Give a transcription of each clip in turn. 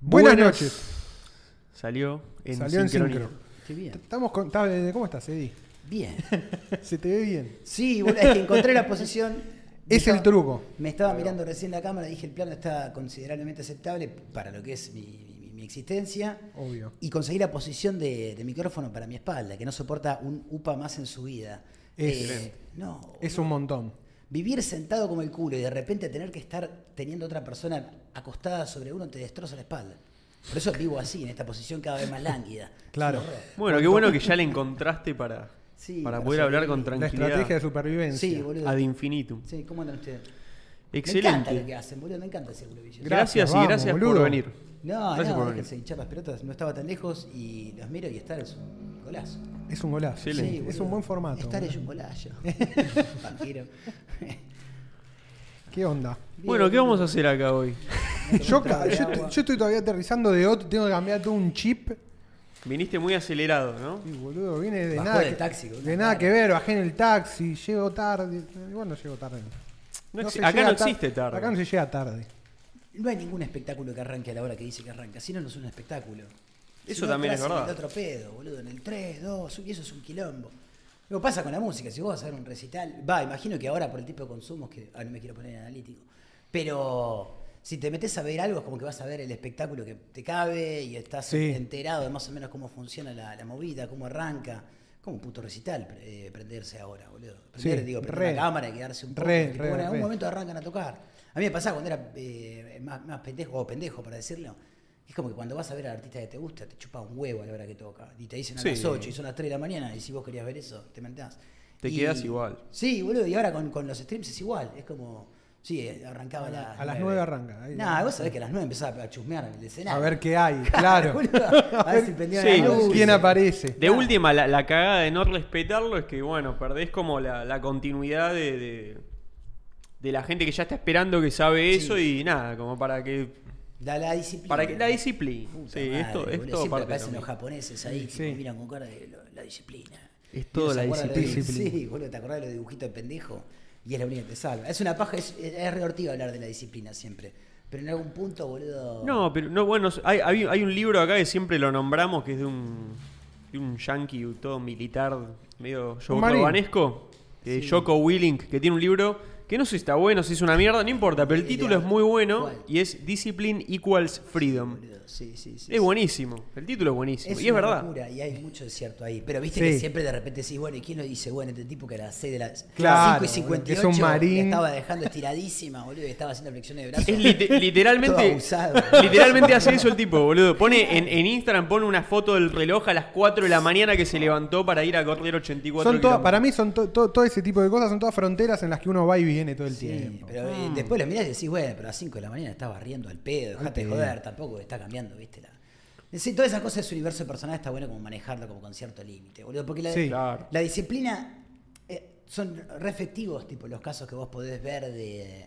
Buenas, noches. Salió en Salió en sincronía. Qué bien. Estamos con, eh, ¿Cómo estás, Eddie? Bien. Se te ve bien. Sí, boludo, es que encontré la posición. Es el truco. Me estaba mirando recién la cámara, dije el plano está considerablemente aceptable para lo que es mi, mi- mi existencia. Obvio. Y conseguí la posición de, de micrófono para mi espalda, que no soporta un upa más en su vida. Eh, Excelente. no, Es un montón. Vivir sentado como el culo y de repente tener que estar teniendo otra persona acostada sobre uno te destroza la espalda. Por eso vivo así, en esta posición cada vez más lánguida. Claro. Bueno, qué bueno que ya le encontraste para, Sí, para para poder hablar con sobrevivir. La tranquilidad. estrategia de supervivencia. Sí, boludo. Ad infinitum. Sí, ¿cómo andan ustedes? Excelente. Me encanta lo que hacen, boludo, me encanta ese. Gracias, Gracias, y gracias por venir. No, gracias no, por venir. déjense hinchar las pelotas, no estaba tan lejos y los miro y estar es un golazo. Es un golazo. Sí, es un buen formato. Estar es un golazo. Vampiro. ¿Qué onda? Bueno, ¿qué vamos a hacer acá hoy? Yo, estoy todavía aterrizando de otro. Tengo que cambiar todo un chip. Viniste muy acelerado, ¿no? Y boludo, viene de Bajó nada. que, taxi, boludo. de nada que ver, bajé en el taxi, llego tarde. Igual no llego tarde. No acá llega no existe tarde. Acá no se llega tarde. No hay ningún espectáculo que arranque a la hora que dice que arranca, si no, no es un espectáculo. Eso no, también es en verdad. El otro pedo, boludo, en el 3, 2, y eso es un quilombo. Lo pasa con la música, si vos vas a ver un recital, va, imagino que ahora por el tipo de consumos, que ah, no me quiero poner analítico, pero si te metes a ver algo es como que vas a ver el espectáculo que te cabe y estás Sí. enterado de más o menos cómo funciona la, la movida, cómo arranca. Como un puto recital eh, prenderse ahora, boludo. Prender, Sí, digo, re. prender la cámara y quedarse un poco. Re, tipo, re, bueno, en algún momento arrancan a tocar. A mí me pasaba cuando era eh, más, más pendejo, o pendejo para decirlo. Es como que cuando vas a ver al artista que te gusta, te chupa un huevo a la hora que toca. Y te dicen a Sí. las 8 y son las 3 de la mañana. Y si vos querías ver eso, te mentás. Te Y- quedás igual. Sí, boludo. Y ahora con, con los streams es igual. Es como. Sí, eh, arrancaba a las A las 9 arranca. Ahí- Nah, vos sabés que a las 9 empezaba a chusmear en el escenario. A ver qué hay, claro. A ver si prendían Sí. la luz. ¿Quién aparece? De Claro. última, la, la cagada de no respetarlo es que, bueno, perdés como la, la continuidad de, de, de la gente que ya está esperando que sabe eso y nada, como para que... La, la disciplina. Para que la disciplina. Puta Sí, madre, esto, esto Siempre aparecen los lo japoneses ahí Sí. que miran con cara de lo- la disciplina. Es ¿Y toda la disciplina. Sí, boludo, te acordás de los dibujitos de pendejo y es la única que te salva. Es una paja, es, es reortivo hablar de la disciplina siempre. Pero en algún punto, boludo. No, pero no, bueno, hay, hay, hay un libro acá que siempre lo nombramos que es de un, de un yankee todo militar, medio yogobanesco, de Joko Willing, que tiene un libro que no sé si está bueno, si es una mierda, no importa, pero el título es muy bueno ¿Cuál? y es Discipline Equals Freedom. Sí, sí, sí. Es buenísimo, el título es buenísimo. Es y es una verdad. locura, y hay mucho de cierto ahí. Pero viste Sí. que siempre de repente decís, bueno, ¿y quién lo dice? Bueno, este tipo que a las 6 de las Claro, 5 y 58 que es un marín. la estaba dejando estiradísima, boludo, y estaba haciendo flexiones de brazos. Es literalmente, abusado. literalmente hace eso el tipo, boludo. Pone en, en Instagram pone una foto del reloj a las 4 de la mañana que se levantó para ir a correr 84 Son todas, para mí son to- to- todo ese tipo de cosas, son todas fronteras en las que uno va y viene todo el Sí, tiempo. pero eh, Mm. después lo mirás y decís, bueno, pero a las 5 de la mañana estaba riendo al pedo, dejate de joder, tampoco está cambiando, viste. La... Sí, todas esas cosas de su universo personal está bueno como manejarlo como con cierto límite, boludo. Porque la, Sí. Claro. la disciplina eh, son re efectivos, tipo, los casos que vos podés ver de,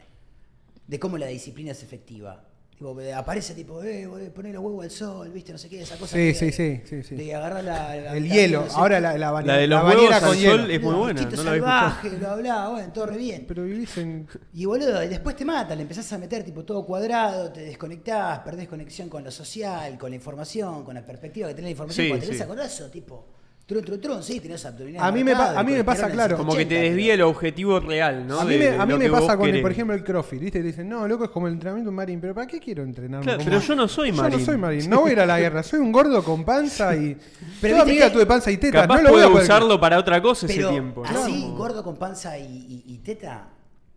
de cómo la disciplina es efectiva. Tipo, aparece tipo, eh, boludo, poner los huevos al sol, viste, no sé qué, esa cosa. Sí, que- sí, sí, sí, sí. De agarrar la, la- El la- hielo, no sé ahora la, la, La de los huevos con al hielo. sol es muy buena, no la salvaje, bla, bla, bueno, todo re bien. Pero vivís en... Y boludo, y después te mata, le empezás a meter tipo todo cuadrado, te desconectás, perdés conexión con lo social, con la información, con la perspectiva que tenés la información. Sí, Cuando tenés sí. a corazo, tipo, trun, trun, trun, sí, tenés abdominales. A mí me pa- a mí me pasa, claro. Como que te 180, desvía el pero- objetivo real, ¿no? a mí De- me, de a mí lo me que vos pasa con, el, querés. por ejemplo, el CrossFit, ¿viste? Te dicen, no, loco, es como el entrenamiento marín. Pero ¿para qué quiero entrenarme? Claro, como- pero yo no soy Yo marín. no soy marín, no voy a ir a la guerra, soy un gordo con panza y... Pero Toda viste mi vida que- tuve panza y tetas, Capaz no lo voy a puedo poder... usarlo para otra cosa ese Pero tiempo. ¿no? así, Como- gordo con panza y, y- y teta,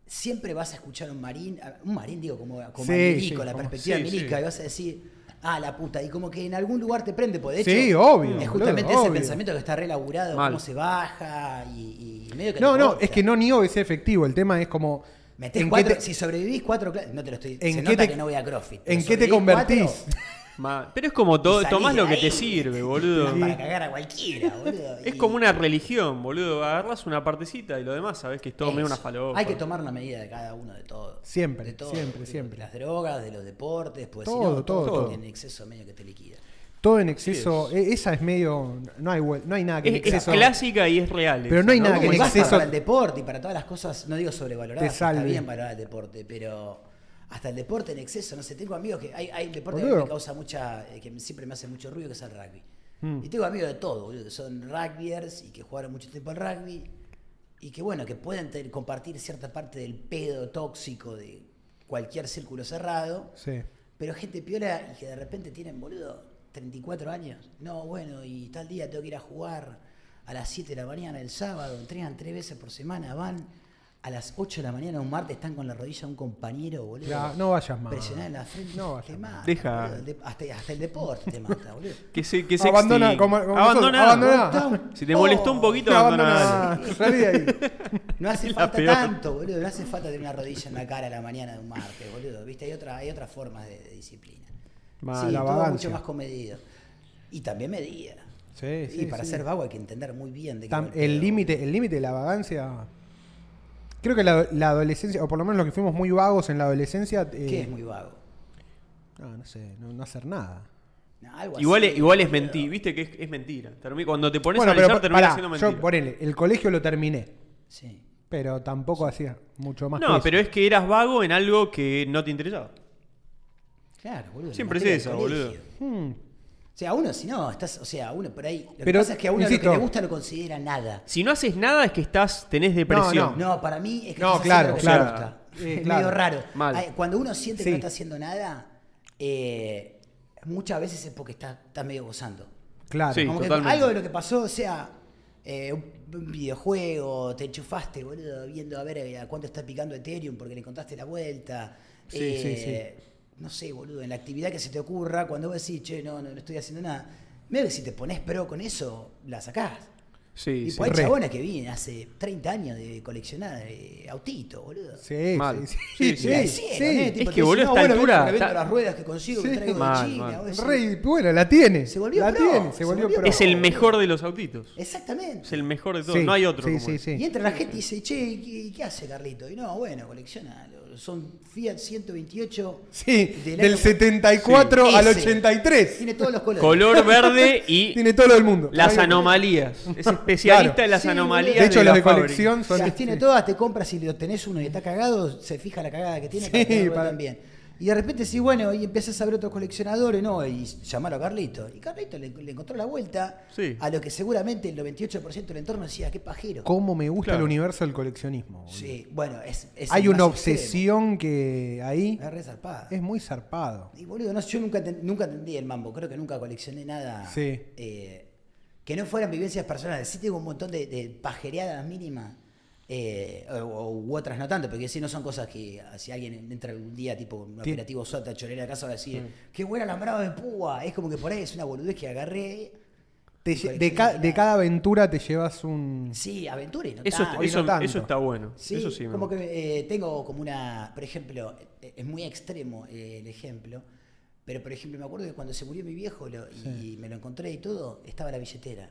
siempre vas a escuchar un marín, un marín digo como, como Sí, milico, sí, la como- perspectiva sí, milica, sí. y vas a decir, ah, la puta, y como que en algún lugar te prende, pues de hecho, Sí, obvio, es justamente boludo, ese obvio. pensamiento que está relaburado, Mal. cómo se baja y, y medio que No, no, corta. es que no niego que sea efectivo, el tema es como... Metés ¿en qué cuatro, te- si sobrevivís cuatro clases, no te lo estoy ¿En se qué nota te- que no voy a CrossFit. ¿En qué te convertís? cuatro, Ma- Pero es como todo, tomás lo que ahí. te sirve, boludo. Para cagar a cualquiera, boludo. Es y- como una religión, boludo. Agarras una partecita y lo demás sabés que es todo medio una falopa. Hay que tomar una medida de cada uno de todo. Siempre, De todo, siempre, siempre. De las drogas, de los deportes, pues Todo, si no, todo, todo. En exceso medio que te liquida. Todo en exceso, e- esa es medio... No hay, no hay nada que en Es, es exceso... clásica y es real. Pero no hay nada que en exceso- para el deporte y para todas las cosas, no digo sobrevaloradas, está bien valorar el deporte, pero hasta el deporte en exceso, no sé, tengo amigos que hay, hay deporte que me causa mucha, eh, que siempre me hace mucho ruido, que es el rugby. Mm. Y tengo amigos de todo, boludo, que son rugbyers y que jugaron mucho tiempo al rugby y que bueno, que pueden compartir cierta parte del pedo tóxico de cualquier círculo cerrado, Sí. pero gente piola y que de repente tienen, boludo, 34 años. No, bueno, y tal día tengo que ir a jugar a las 7 de la mañana el sábado, entrenan tres veces por semana, van a las 8 de la mañana un martes, están con la rodilla de un compañero, boludo. Ya, no vayas más. Presionar en la frente, No vayas te más. mata, Deja. boludo. Hasta, hasta el deporte te mata, boludo. Que se, que se Abandona, como- como abandona. nosotros, abandona. Si te molestó un poquito, No, abandona. abandona, salí de ahí. No hace La falta peor. tanto, boludo. No hace falta tener una rodilla en la cara a la mañana de un martes, boludo. Viste, hay otra, hay otras formas de, de disciplina. Mal. sí, La todo vagancia. mucho más comedido. Y también medida. Sí, y sí, para sí. ser vago hay que entender muy bien de qué Tam- el límite el límite de la vagancia creo que la, la adolescencia o por lo menos los que fuimos muy vagos en la adolescencia eh, ¿Qué es muy vago? no, no sé no, no hacer nada No, algo Igual, así, es, igual es mentira, viste que es, es mentira. Cuando te pones bueno a analizar, pero termina siendo mentira. yo ponele el colegio lo terminé Sí. pero tampoco hacía mucho más que no, eso. pero es que eras vago en algo que no te interesaba. Claro, boludo. Siempre es del boludo. Hmm, O sea, uno, si no, estás, o sea, uno por ahí. Lo que pasa es que a uno insisto- lo que le gusta lo considera nada. Si no haces nada es que estás tenés depresión. No, para mí es que No, estás claro, haciendo lo que te claro. gusta. Eh, es claro. medio raro. Mal. Cuando uno siente que Sí. no está haciendo nada, eh, muchas veces es porque está, está medio gozando. claro Sí. Como que algo de lo que pasó, o sea, eh, un videojuego, te enchufaste, boludo, viendo a ver eh, a cuánto está picando Ethereum porque le encontraste la vuelta. Sí, Eh, No sé, boludo, en la actividad que se te ocurra, cuando vos decís, che, no, no, no estoy haciendo nada, medio que si te pones pro con eso, la sacás. Sí, Y sí. pues hay Re. chabones que vienen hace 30 años de coleccionar eh, autitos, boludo. sí, Mal. sí, Sí, sí, sí. Sí. Es que, boludo, esta "No, bueno, altura está- las ruedas que consigo, que Sí. traigo Mal, de China. mal. vos decís, Re- bueno la tiene Se volvió la pro, tiene se se volvió, volvió pro Es el mejor de los autitos. Exactamente. Es el mejor de todos. Sí, No hay otro sí, como sí. Y entra la gente y dice, che, ¿y ¿qué, qué hace Carlito? Y no, bueno, colecciona. Son Fiat 128. sí del del año- 74 Sí. al Ese. 83 Tiene todos los colores. Color verde y tiene todo del mundo las anomalías. Es especialista Claro. en las Sí, anomalías. de hecho de los la de colección son Las tiene sí. todas, te compras y lo tenés uno y está cagado, se fija la cagada que tiene Sí, para para- también. Y de repente sí, bueno, y empiezas a ver otros coleccionadores, ¿no? Y llamarlo a Carlito. Y Carlito le, le encontró la vuelta Sí. a lo que seguramente el 98% del entorno decía, qué pajero. cómo me gusta Claro. el universo del coleccionismo boludo. Sí, bueno, es, es hay una obsesión que ahí. Es re zarpada. es muy zarpado Y boludo, no, yo nunca, nunca entendí el mambo, creo que nunca coleccioné nada Sí. eh, que no fueran vivencias personales. Sí tengo un montón de, de pajereadas mínimas, eh, o, u otras no tanto, porque si no son cosas que ah, si alguien entra algún día, tipo un Ti- operativo SOTA, chorera a casa, va a decir, qué buen alambrado de púa. Es como que por ahí es una boludez que agarré. Te de, ca- de cada aventura te llevas un Sí, aventura y no Eso, tanto. Eso, no tanto. eso está bueno. Sí, eso sí. me como que eh, tengo como una, por ejemplo, eh, es muy extremo eh, el ejemplo, pero por ejemplo me acuerdo que cuando se murió mi viejo lo- y me lo encontré y todo, estaba la billetera.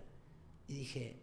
Y dije,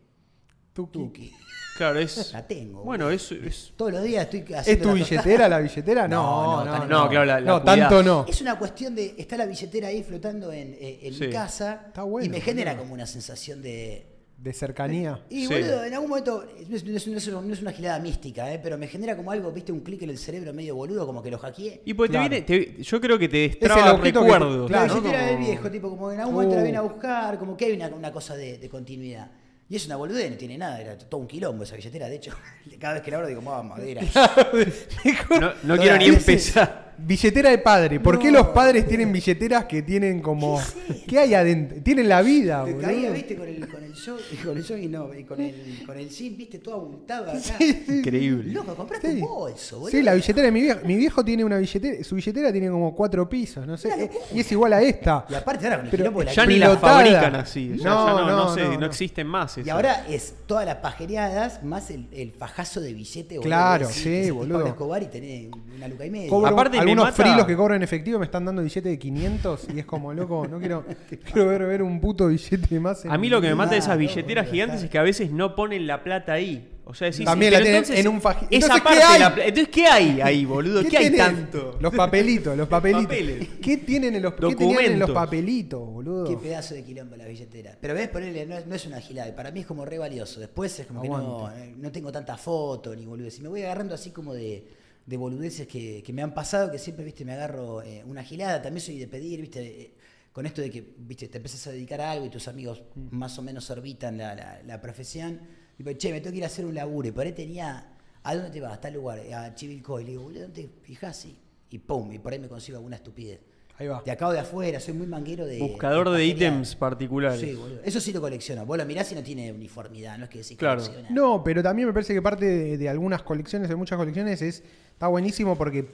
Tuki. Tuki, Claro, es. la tengo. Bueno, es. es Todos los días estoy ¿Es haciendo tu la billetera la billetera? No, No, no, no, no, claro, la- la no, tanto no. Es una cuestión de, está la billetera ahí flotando en, en Sí. mi casa Está bueno, y me genera como una sensación de... De cercanía. Y Sí. boludo, en algún momento, no es, no es- no es- no es una gilada mística, eh, pero me genera como algo, viste, un clic en el cerebro medio boludo, como que lo hackeé. y pues Claro. te viene. te- yo creo que te destraba recuerdos. claro, la ¿no? billetera del Como- viejo, tipo, como en algún momento la Uh. viene a buscar, como que hay una, una cosa de, de continuidad. Y es una boludez, no tiene nada, era todo un quilombo esa billetera. De hecho, cada vez que la abro digo, "Ah, madera. No, quiero ni empezar. Billetera de padre. ¿Por qué los padres tienen billeteras que tienen como. ¿Qué hay adentro? Tienen la vida, Te caía, viste, con el, con el show, con el jogging, no, y con el, con el jean, viste, todo abultado acá. Increíble. Loco, compraste Sí. un bolso, boludo. Sí, la billetera de mi viejo. Mi viejo tiene una billetera. Su billetera tiene como cuatro pisos, no sé. eh, Y es igual a esta. Y aparte ahora con el Pero la Ya ni las Pilotada. fabrican así. Ya, No, ya no, no, no, sé, no, no, no. existen más. Y ahora es todas las pajereadas más el, el fajazo de billete. boludo, Claro, sí, boludo. Pablo Escobar y tenés una luca y media. Aparte me algunos mata- frilos que cobran en efectivo me están dando billete de 500 y es como loco, no quiero, quiero ver, ver un puto billete más. en A mí lo que me mata de esas billeteras gigantes es que a veces no ponen la plata ahí. O sea, decís, También pero la tienen entonces, en un faji- Esa Entonces, ¿qué parte de hay? la Entonces, ¿qué hay ahí, boludo? ¿Qué, hay tanto? Los papelitos, los papelitos. Papeles. ¿Qué tienen en los, ¿qué tenían en los Documentos. papelitos, boludo? Qué pedazo de quilombo la billetera. Pero ves, ponerle, no es, no es una gilada. y Para mí es como re valioso. Después es como que no, no tengo tanta foto ni boludo. Si me voy agarrando así como de, de boludeces que, que me han pasado, que siempre, viste, me agarro eh, una gilada. También soy de pedir, viste, eh, con esto de que, viste, te empezás a dedicar a algo y tus amigos Mm. más o menos orbitan la, la- la profesión. Tipo, che, me tengo que ir a hacer un laburo. Y por ahí tenía, ¿a dónde te vas? A tal lugar, a Chivilcoy. Le digo, boludo, ¿dónde te fijás? Y, y pum, y por ahí me consigo alguna estupidez. Ahí va. De acá o de afuera, soy muy manguero de. Buscador de pajería. ítems particulares. Sí, boludo. Eso sí lo colecciono. Vos lo mirás y no tiene uniformidad, no es que decís Claro. colecciona. No, pero también me parece que parte de, de algunas colecciones, de muchas colecciones, es está buenísimo porque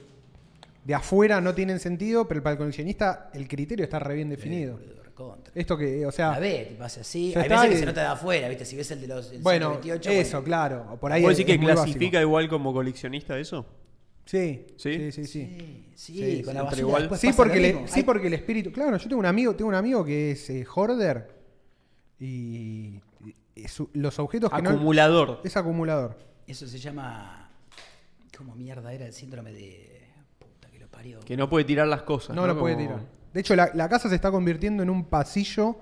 de afuera no tienen sentido, pero para el coleccionista el criterio está re bien definido. Boludo, recontra. Esto que, o sea, La ve, tipo hace así. Hay veces que se nota de afuera, ¿viste? Si ves el de los el bueno, 128, eso, bueno. claro. Por ahí ¿Puedo es- decir que clasifica básico. igual como coleccionista eso? Sí, ¿Sí? sí, sí, sí. Sí, sí, Sí, con la basura igual- Sí, porque, le- sí, porque el espíritu. Claro, yo tengo un amigo, tengo un amigo que es eh, hoarder y, su- los objetos que no. Acumulador. Es acumulador. Eso se llama. ¿Cómo mierda era el síndrome de. Puta que lo parió. Que no puede tirar las cosas. No, lo puede tirar. De hecho, la, la casa se está convirtiendo en un pasillo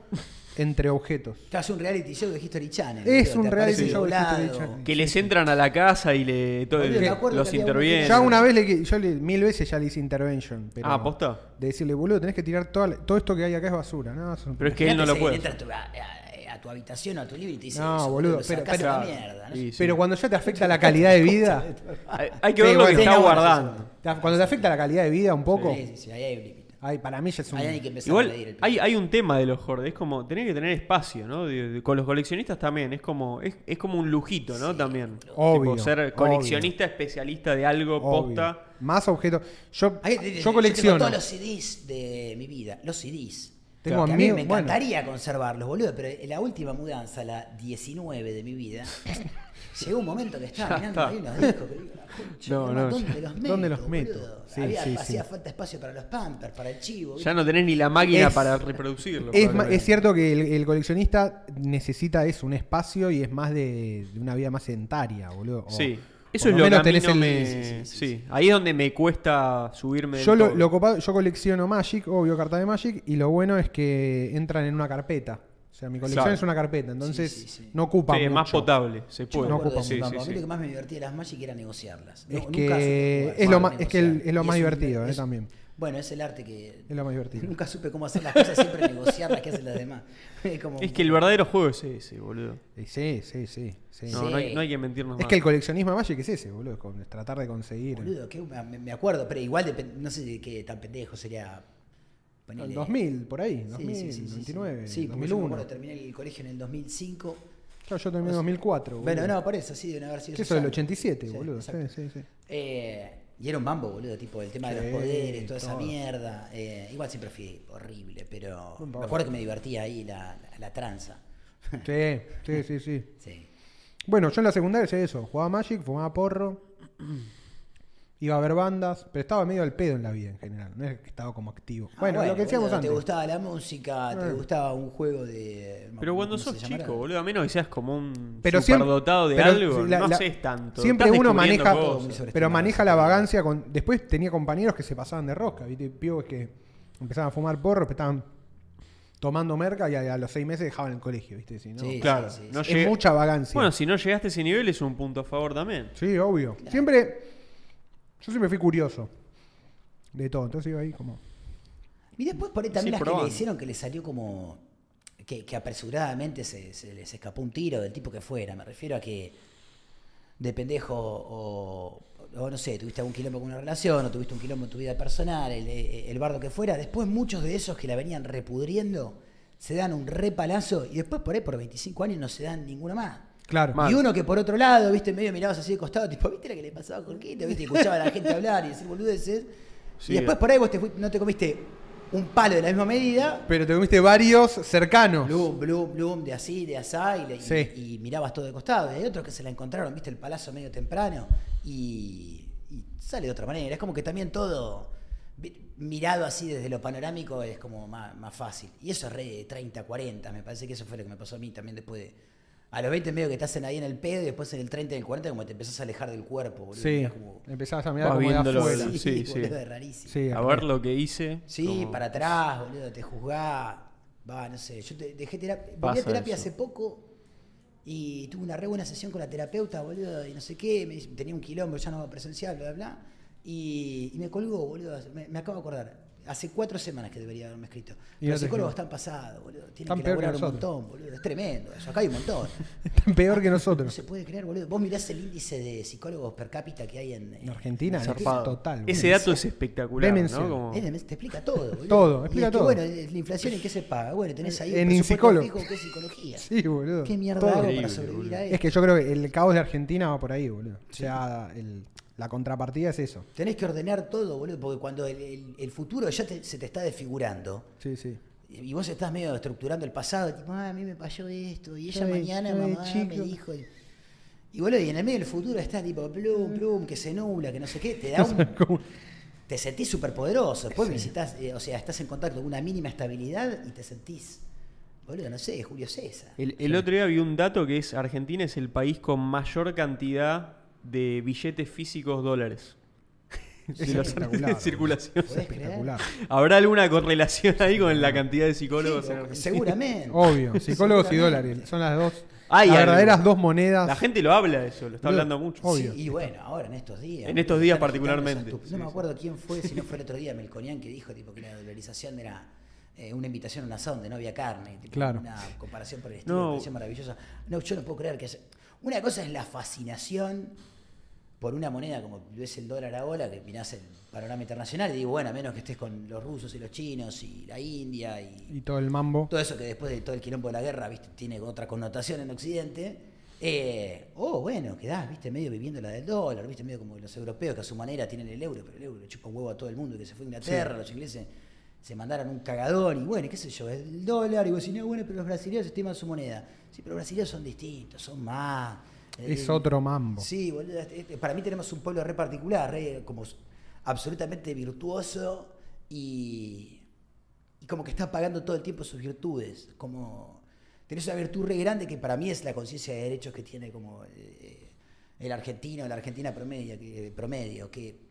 entre objetos. Te hace un reality show de History Channel. Es un reality show de doblado. History Channel. Que les entran a la casa y le todo, acuerdo los intervienen. Ya una vez le, yo le- mil veces ya le hice intervention. Pero Ah, ¿posta? De decirle, boludo, tenés que tirar toda todo esto que hay acá es basura. No, es un- Pero es que él no lo puede. Entra a tu, a, a- a tu habitación o a tu libro y te dice. No, eso, boludo, pero- sacás pero- a la mierda. ¿no? Sí, sí. Pero cuando ya te afecta la calidad de vida. Hay, hay que Sí, ver lo que está guardando. Cuando te afecta la calidad de vida un poco. Sí, sí, sí, ahí hay. Ay, para mí ya es un. Ahí hay que empezar a Igual medir el hay, hay un tema de los hordes, es como tener que tener espacio, ¿no? De- de- con los coleccionistas también, es como es, es como un lujito, ¿no? También. Obvio, Tipo, ser obvio. coleccionista especialista de algo, Obvio. posta. Más objetos. Yo, Ahí, yo yo colecciono. Tengo todos los CDs de mi vida, los CDs. Tengo Que a mí me bueno. encantaría conservarlos, boludo, pero en la última mudanza, la 19 de mi vida, llegó un momento que estaba Ya mirando está. ahí unos discos que digo, concha, No, ¿dónde los meto? ¿Dónde los meto? boludo? Sí, Había, sí, hacía sí. falta espacio para los pampers, para el chivo. Ya no tenés ni la máquina Es- para reproducirlo. Es, es cierto que el, el coleccionista necesita eso, un espacio y es más de, de una vida más sedentaria, boludo. O Sí. Eso es lo lo que menos a mí tenés no el- me... sí, sí, Sí, sí, sí. ahí es donde me cuesta subirme Yo, lo, lo copado- yo colecciono Magic, obvio, cartas de Magic, y lo bueno es que entran en una carpeta. O sea, mi colección Claro. es una carpeta, entonces Sí, sí, sí. no ocupa Sí, es más mucho. potable, se puede. no ocupa sí, sí, pampa. A mí sí. lo que más me divertía de las Magic era negociarlas. No- Es que supe es lo más- es que el- negociar. es lo Y más un- divertido, eh, también. Bueno, es el arte que... Es lo más divertido. Nunca supe cómo hacer las cosas, siempre negociar las que hacen los demás. Es, como- Es que el verdadero juego es ese, boludo. Y Sí, sí, sí. sí. No, Sí. no, hay, no hay que mentirnos Es más. que el coleccionismo de Magic es ese, boludo, es con- es tratar de conseguir. Boludo, que me, me acuerdo, pero igual depen- no sé de qué tan pendejo sería. El ponele- 2000, por ahí, Sí, 2000, sí, sí, sí, sí. 99, Sí, porque yo me 2001. acuerdo, terminé el colegio en el 2005. Claro, yo terminé en 2004. Bueno, boludo. no, por eso, sí, deben haber sido ¿Qué esos eso del años. 87, Sí, boludo? Sí, sí, sí. Eh, y era un mambo, boludo, tipo el tema de los poderes, toda esa mierda. Eh, igual siempre fui horrible, pero me acuerdo que me divertía ahí la, la, la tranza. Sí, sí, sí, sí. Sí. Bueno, yo en la secundaria hice eso. Jugaba Magic, fumaba porro. Iba a ver bandas, pero estaba medio al pedo en la vida en general. No es que estaba como activo. Ah, bueno, lo que decíamos antes. Te gustaba la música, te Eh. gustaba un juego de. Pero cuando sos chico, boludo, a menos que seas como un Pero siempre- superdotado de pero algo, la- no la- haces tanto. Siempre Estás uno maneja, pero maneja la vagancia con. Después tenía compañeros que se pasaban de rosca, ¿viste? Pibos que empezaban a fumar porro, que estaban tomando merca y a, a los seis meses dejaban el colegio, ¿viste? Si no, Sí, Claro, sí, sí, no es mucha vagancia. Bueno, si no llegaste a ese nivel es un punto a favor también. Sí, obvio. Siempre. Yo siempre fui curioso de todo. Entonces iba ahí como. Y después por ahí también Sí, las que le hicieron que le salió como. Que, que apresuradamente se, se les escapó un tiro del tipo que fuera. Me refiero a que de pendejo o, o no sé, tuviste algún quilombo con una relación o tuviste un quilombo en tu vida personal, el, el bardo que fuera. Después muchos de esos que la venían repudriendo se dan un repalazo y después por ahí por 25 años no se dan ninguna más. Claro. Mal. Y uno que por otro lado, viste, medio mirabas así de costado, tipo, ¿viste la que le pasaba a Jorquito? ¿Viste? Y escuchaba a la gente hablar y decir boludeces. Sí, y después por ahí vos te no te comiste un palo de la misma medida. Pero te comiste varios cercanos. Bloom, bloom, bloom, de así, de asá, y, le- y- Sí. y mirabas todo de costado. Y hay otros que se la encontraron, viste, el palazo medio temprano, y, y sale de otra manera. Es como que también todo vi- mirado así desde lo panorámico es como más, más fácil. Y eso es re de 30, 40, me parece que eso fue lo que me pasó a mí también después de... A los 20 medio que te hacen ahí en el pedo y después en el 30 y el 40 como te empezás a alejar del cuerpo, boludo. Sí. Como- Empezabas a mirar como de afuera. sí, sí. boludo, es rarísimo. Sí, A ver lo que hice. Sí, como- para atrás, boludo, te juzgás. Va, no sé. Yo te- dejé terapia. Volví a terapia eso. hace poco Y tuve una re buena sesión con la terapeuta, boludo, y no sé qué, me dice- tenía un quilombo, ya no presencial, bla, bla, bla. Y, y me colgó, boludo, me, me acabo de acordar. Hace cuatro semanas que debería haberme escrito. Pero no los psicólogos están pasados, boludo. Tienen Están que peor que un montón, boludo. Es tremendo eso. Acá hay un montón. Están peor que No nosotros. se puede creer, boludo. Vos mirás el índice de psicólogos per cápita que hay en, En Argentina es Zarpado. total. Ese boludo. dato es espectacular. ¿no? Como- Es de- te explica todo, boludo. Todo, Y explica es que, todo. bueno, la inflación en qué se paga. Bueno, tenés ahí En un psicólogo. que es psicología. Sí, boludo. ¿Qué mierda Todo. hago para sobrevivir a boludo. esto? Es que yo creo que el caos de Argentina va por ahí, boludo. O sea, el- la contrapartida es eso. Tenés que ordenar todo, boludo, porque cuando el, el- el futuro ya te- se te está desfigurando Sí, sí. y vos estás medio estructurando el pasado, tipo, ah, a mí me pasó esto, y ella mañana mamá me dijo. Y, y boludo, y en el medio del futuro está tipo plum, plum, que se nubla, que no sé qué, te da un. Te sentís súper poderoso. Después visitas, eh, o sea, estás en contacto con una mínima estabilidad y te sentís, boludo, no sé, Julio César. El, el otro día vi un dato que es Argentina es el país con mayor cantidad de billetes físicos dólares. Es De espectacular, circulación. Espectacular. ¿Habrá alguna correlación ahí con la cantidad de psicólogos Sí, en Argentina? seguramente. Obvio. Psicólogos y dólares. Son las dos. Hay las verdaderas dos monedas. La gente lo habla de eso, lo está hablando mucho. obvio. Sí, y bueno, ahora en estos días. En estos días particularmente. Sí, no me acuerdo quién fue, si no fue el otro día, Melconian, que dijo tipo, que la dolarización era eh, una invitación a un asado donde no había carne. tipo, Claro. Una comparación por el estilo, No. me maravillosa. No, yo no puedo creer que... es- Una cosa es la fascinación por una moneda como es el dólar ahora, que mirás el panorama internacional y digo, bueno, a menos que estés con los rusos y los chinos y la India y Y todo el mambo. todo eso que después de todo el quilombo de la guerra, viste, tiene otra connotación en Occidente. Eh, oh, bueno, quedás, viste, medio viviendo la del dólar, viste, medio como los europeos que a su manera tienen el euro, pero el euro le chupa un huevo a todo el mundo y que se fue a Inglaterra, los ingleses se mandaron un cagadón y bueno, qué sé yo, el dólar, y vos decís, no, bueno, pero los brasileños estiman su moneda. Sí, pero los brasileños son distintos, son más. Es eh, otro mambo. Sí, boludo, este- este- para mí tenemos un pueblo re particular, re como absolutamente virtuoso y, y como que está pagando todo el tiempo sus virtudes. Como tenés una virtud re grande que para mí es la conciencia de derechos que tiene como eh, el argentino, la argentina promedio, que, promedio, que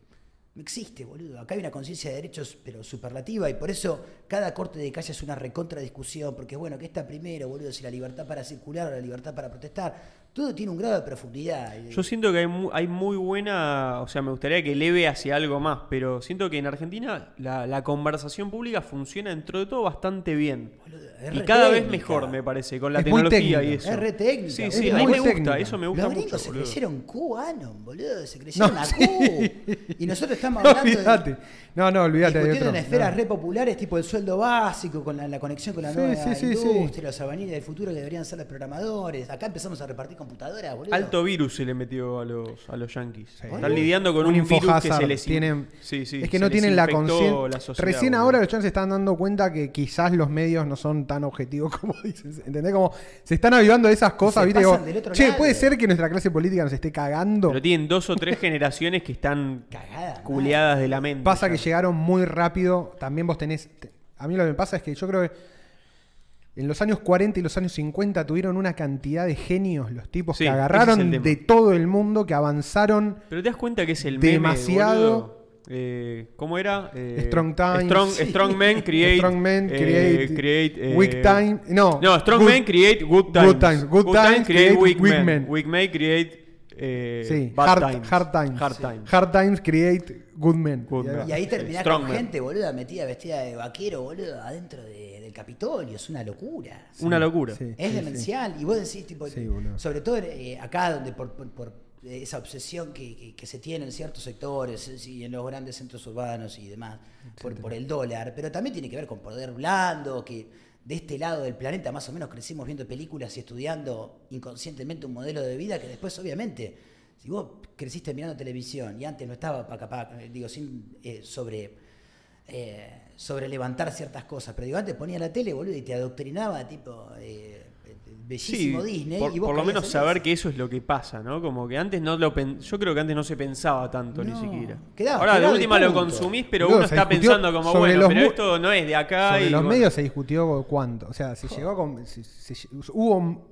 no existe, boludo. Acá hay una conciencia de derechos, pero superlativa, y por eso cada corte de calle es una recontra discusión, porque bueno, ¿qué está primero, boludo? Si la libertad para circular o la libertad para protestar. Todo tiene un grado de profundidad. Yo siento que hay, mu- hay muy buena, o sea, me gustaría que eleve hacia algo más, pero siento que en Argentina la, la conversación pública funciona dentro de todo bastante bien. Boludo, Y cada vez mejor, me parece, con la Es muy tecnología y eso. Es re técnica, Sí, sí, a muy mí me gusta, eso me gusta Los mucho. se boludo. creyeron QAnon, boludo. Se creyeron No, a sí. Q. Y nosotros estamos No, hablando olvídate. de. No, no, olvídate Discutiendo en esferas No. re populares, tipo el sueldo básico, con la, la conexión con la Sí, nueva sí, sí, sí. industria, los albañiles del futuro que deberían ser los programadores. Acá empezamos a repartir boludo. Alto virus se le metió a los, a los yankees. Sí. Están lidiando con un, virus que se les tienen, Sí, sí, es que no tienen la conciencia. Recién boludo. ahora los chavales se están dando cuenta que quizás los medios no son tan objetivos como dicen. ¿Entendés? Como se están avivando de esas cosas, se ¿viste? pasan Como, del otro che, lado". puede ser que nuestra clase política nos esté cagando. Pero tienen dos o tres generaciones que están Cagada, culeadas de la mente. Pasa ya. que llegaron muy rápido. También vos tenés. te- A mí lo que me pasa es que yo creo que en los años 40 y los años 50 tuvieron una cantidad de genios los tipos Sí, que es agarraron tema. de todo el mundo, que avanzaron. Pero te das cuenta que es el Demasiado- meme? Eh, ¿Cómo era? Eh, Strong Times. Strong, Sí. strong Men Create. Strong Men eh, create, create, eh, Weak Time. No, No, Strong good- Men Create Good Times. Good Times. Good Times create Weak, weak Men. men. Weak Men Create eh, Sí, Bad hard, Times. hard times. Hard. Times. Hard times create good men. Good Y ahí. Y terminás con man. gente, boluda, metida vestida de vaquero, boludo, adentro de- del Capitolio. Es una locura. Una locura. Sí, Es sí, demencial. Y vos decís, tipo, sobre todo eh, acá, donde por, por- por, eh, esa obsesión que, que- que se tiene en ciertos sectores eh, sí, en los grandes centros urbanos y demás, por, por el dólar, pero también tiene que ver con poder blando, que de este lado del planeta más o menos crecimos viendo películas y estudiando inconscientemente un modelo de vida que después, obviamente, si vos creciste mirando televisión y antes no estaba pa, pa- eh, digo, sin eh, sobre eh, sobre levantar ciertas cosas. Pero digo, antes ponía la tele, boludo, y te adoctrinaba, tipo, eh, el Sí, bellísimo Disney. por, y vos por lo menos en saber eso. que eso es lo que pasa, ¿no? Como que antes no lo pen- yo creo que antes no se pensaba tanto ni No, siquiera. quedaba- Ahora de quedaba y última lo consumís, pero Boludo, uno está pensando como, bueno, los pero esto no es de acá Sobre y los bueno. medios se discutió cuánto. O sea, se llegó con. se- se- hubo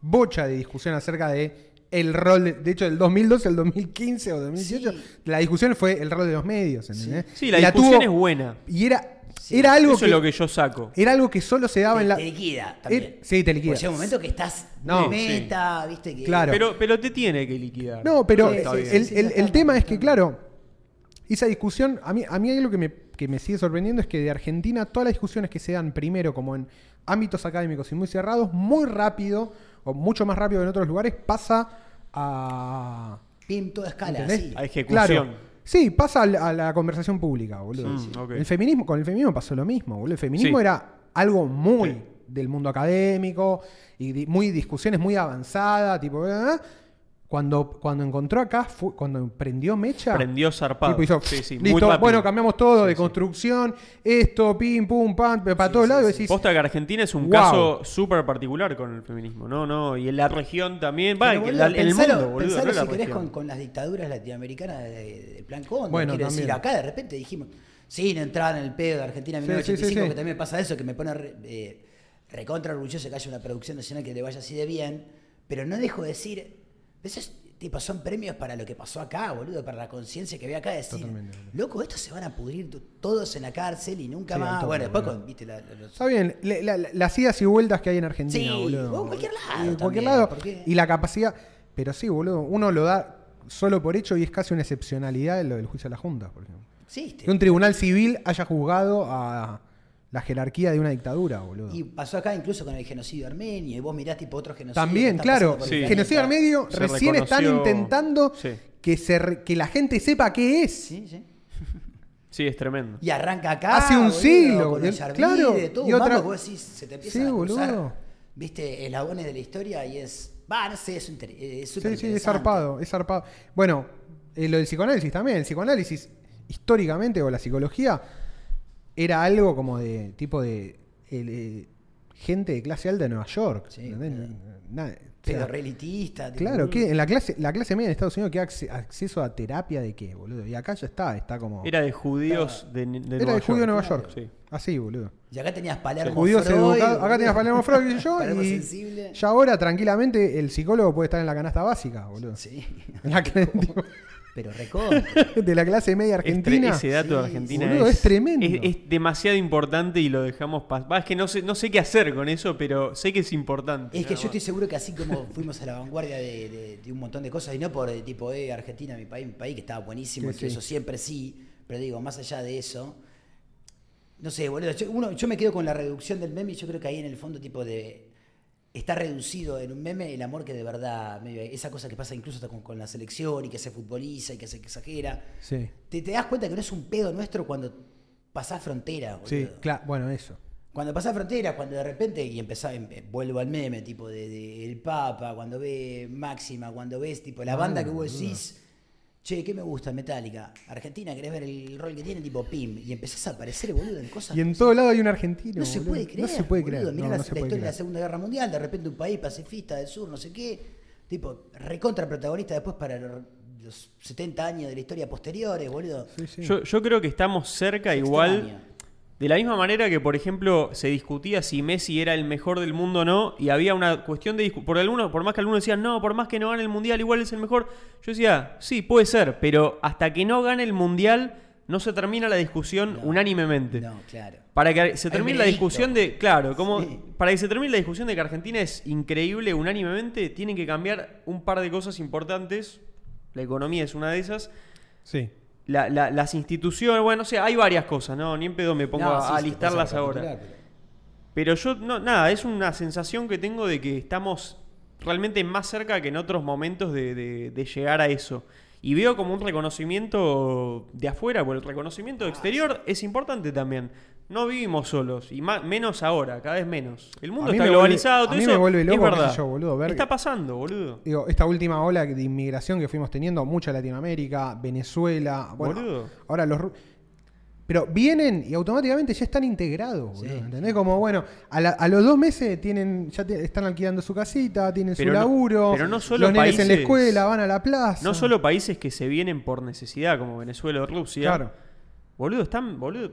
bocha de discusión acerca de el rol, de, de hecho, del 2012 al 2015 o 2018, Sí. la discusión fue el rol de los medios, ¿entendés? Sí, la Y discusión tuvo- es buena. Y era, Sí, era algo Eso que, es lo que yo saco. era algo que solo se daba Te, en la... te liquida también. Sí, te liquida. Porque llega un momento que estás No, meta, viste que. Claro. Pero, pero te tiene que liquidar. No, pero Sí, el, sí, el- tema es que, claro, esa discusión, a mí, a mí hay algo que me, que me sigue sorprendiendo es que de Argentina todas las discusiones que se dan primero como en ámbitos académicos y muy cerrados, muy rápido, o mucho más rápido que en otros lugares, pasa a... Pim, toda escala, ¿entendés? así. A ejecución. Claro. Sí, pasa a la, a la conversación pública, boludo. Sí, sí. Ok. El feminismo, con el feminismo pasó lo mismo, boludo. El feminismo Sí. era algo muy del mundo académico y di- muy discusiones muy avanzadas, tipo, ¿eh? Cuando, cuando encontró acá, fue- cuando prendió mecha, Prendió zarpado. tipo hizo, Sí, sí, listo, bueno, cambiamos todo Sí, de sí. construcción, esto, pim, pum, pam, para Sí, todos sí, lados, decís, Posta que Argentina es un Wow. caso súper particular con el feminismo, ¿no? no Y en la región también. Va, en el pensalo- mundo, boludo. pensalo no en la si querés región. con, con las dictaduras latinoamericanas de- plan Cóndor. Bueno, Quiero decir, también. acá de repente dijimos, sí, no entraban en el pedo de Argentina en Sí, sí, sí, 1985, sí. que también me pasa eso, que me pone re- eh, recontra orgulloso que haya una producción nacional que le vaya así de bien, pero no dejo de decir, esos tipo, son premios para lo que pasó acá, boludo, para la conciencia que había acá, de decir, Totalmente, loco, estos se van a pudrir to- todos en la cárcel y nunca Sí, más. bueno, después viste, la- la- los- Está bien, la- las idas y vueltas que hay en Argentina, Sí, boludo. o en cualquier lado En cualquier también, lado. Y la capacidad. Pero sí, boludo, uno lo da solo por hecho y es casi una excepcionalidad lo del juicio a la Junta, por ejemplo. existe. Que un tribunal civil haya juzgado a la jerarquía de una dictadura, boludo. Y pasó acá incluso con el genocidio armenio, y vos mirás tipo otros genocidios. También, claro, Sí. el genocidio armenio Se recién están intentando Sí. que, se re- que la gente sepa qué es. Sí, sí. Sí, es tremendo. Y arranca acá. Hace un boludo, siglo, Con y- los claro, de todo y un otra- vos decís, se te empiezan Sí, a cruzar, boludo. viste, eslabones de la historia y es. Va, no sé, es, súper Sí, sí, es zarpado, es zarpado. Bueno, eh, lo del psicoanálisis también. El psicoanálisis, históricamente, o la psicología, era algo como de tipo de el, eh, gente de clase alta de Nueva York. Sí, Pero sea, re elitista. tipo, claro, que en la clase, la clase media de Estados Unidos acce- acceso a terapia de qué, boludo. Y acá ya está, está como. Era de judíos de, de Era Nueva de judío de York. Nueva claro. York. Sí. Así, boludo. Y acá tenías Palermo Judíos Freud, educados. Acá tenías Palermo Freud y yo. Palermo y sensible. ya ahora, tranquilamente, el psicólogo puede estar en la canasta básica, boludo. Sí. En la tipo, Pero recontra. de la clase media Es tre- argentina. ese dato de Sí, Argentina boludo, es, es tremendo. Es, es demasiado importante y lo dejamos pasar. Es que no sé, no sé qué hacer con eso, pero sé que es importante. Es que yo estoy seguro que así como fuimos a la vanguardia de, de- de un montón de cosas, y no por tipo, eh, Argentina, mi país, mi país, que estaba buenísimo, Sí, y que sí. eso siempre sí, pero digo, más allá de eso, no sé, boludo, yo, uno, yo me quedo con la reducción del meme y yo creo que ahí en el fondo tipo de... Está reducido en un meme el amor que de verdad, medio- esa cosa que pasa incluso hasta con, con la selección y que se futboliza y que se exagera. Sí, Te, te das cuenta que no es un pedo nuestro cuando pasás frontera, boludo. sí, claro. Bueno, eso. Cuando pasás fronteras, cuando de repente, y empezás, em- eh, vuelvo al meme, tipo de, de El Papa, cuando ve Máxima, cuando ves tipo la banda que vos decís, che, ¿qué me gusta Metallica? Argentina, ¿querés ver el rol que tiene? Tipo Pim. Y empezás a aparecer, boludo, en cosas. Y en todo lado hay un argentino. no se boludo. puede creer. No se puede boludo. creer. Mirá no, la, no historia de la. Segunda Guerra Mundial, de repente un país pacifista del sur, no sé qué. Tipo, recontra protagonista después para los 70 años de la historia posteriores, boludo. Sí, sí. Yo, yo creo que estamos cerca Se igual. De la misma manera que, por ejemplo, se discutía si Messi era el mejor del mundo o no, y había una cuestión de por algunos, por más que algunos decían, no, por más que no gane el mundial, igual es el mejor. Yo decía, sí, puede ser, pero hasta que no gane el mundial, no se termina la discusión No. unánimemente. No, claro. Para que se termine la discusión de, claro, como Sí. para que se termine la discusión de que Argentina es increíble unánimemente, tienen que cambiar un par de cosas importantes. La economía es una de esas. Sí. La- la- las instituciones, bueno, o sea, hay varias cosas, ¿no? Ni en pedo me pongo No, a, sí, listarlas ahora. pero- Pero yo, no, nada, es una sensación que tengo de que estamos realmente más cerca que en otros momentos de, de- de llegar a eso. Y veo como un reconocimiento de afuera, porque el reconocimiento exterior es importante también. No vivimos solos, y más, menos ahora, cada vez menos. El mundo A mí está me vuelve- globalizado, a todo mí eso me vuelve loco, es qué verdad. yo, boludo, ver está pasando, boludo. Digo, esta última ola de inmigración que fuimos teniendo, mucha Latinoamérica, Venezuela, bueno, Boludo. ahora los... Pero vienen y automáticamente ya están integrados, boludo, Sí, ¿entendés? Como, bueno, a, la- a los dos meses tienen ya te- están alquilando su casita, tienen Pero su no- laburo, pero no solo los nenes en la países- escuela, van a la plaza. No solo países que se vienen por necesidad, como Venezuela o Rusia. Claro. Boludo, están, boludo.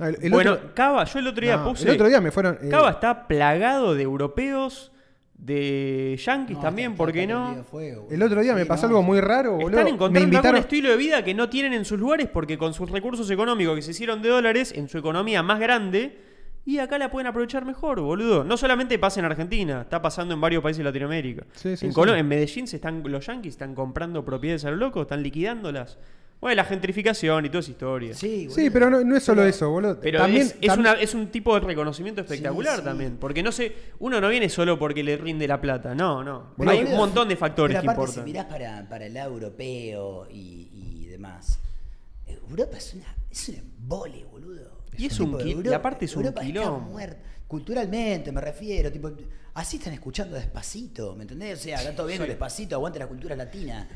El, el bueno, otro, Cava, yo el otro día no, puse. el otro día me fueron... eh, Cava está plagado de europeos, de No, también, ¿por qué no? fuego, El otro día Sí, me pasó no. algo muy raro, boludo. Están me encontrando acá un estilo de vida que no tienen en sus lugares porque con sus recursos económicos que se hicieron de dólares en su economía más grande y acá la pueden aprovechar mejor, boludo. No solamente pasa en Argentina, está pasando en varios países de Latinoamérica. Sí, sí, en. Colo- en Medellín se están los yankees están comprando propiedades a lo loco, están liquidándolas. Bueno, la gentrificación y toda esa historia. Sí, Sí, pero no, no es solo Pero- eso, boludo. Pero también, es, es tam- una- es un tipo de reconocimiento espectacular sí. también. Porque no sé, uno no viene solo porque le rinde la plata. No, no. Pero, Hay boludo, un montón de factores pero que importan. Si mirás para, para el lado europeo y, y demás, Europa es una es un embole, boludo. Y es un qui- y aparte es un Europa quilombo. Culturalmente me refiero, tipo, así están escuchando despacito, ¿me entendés? O sea, está todo bien con despacito, aguante la cultura latina.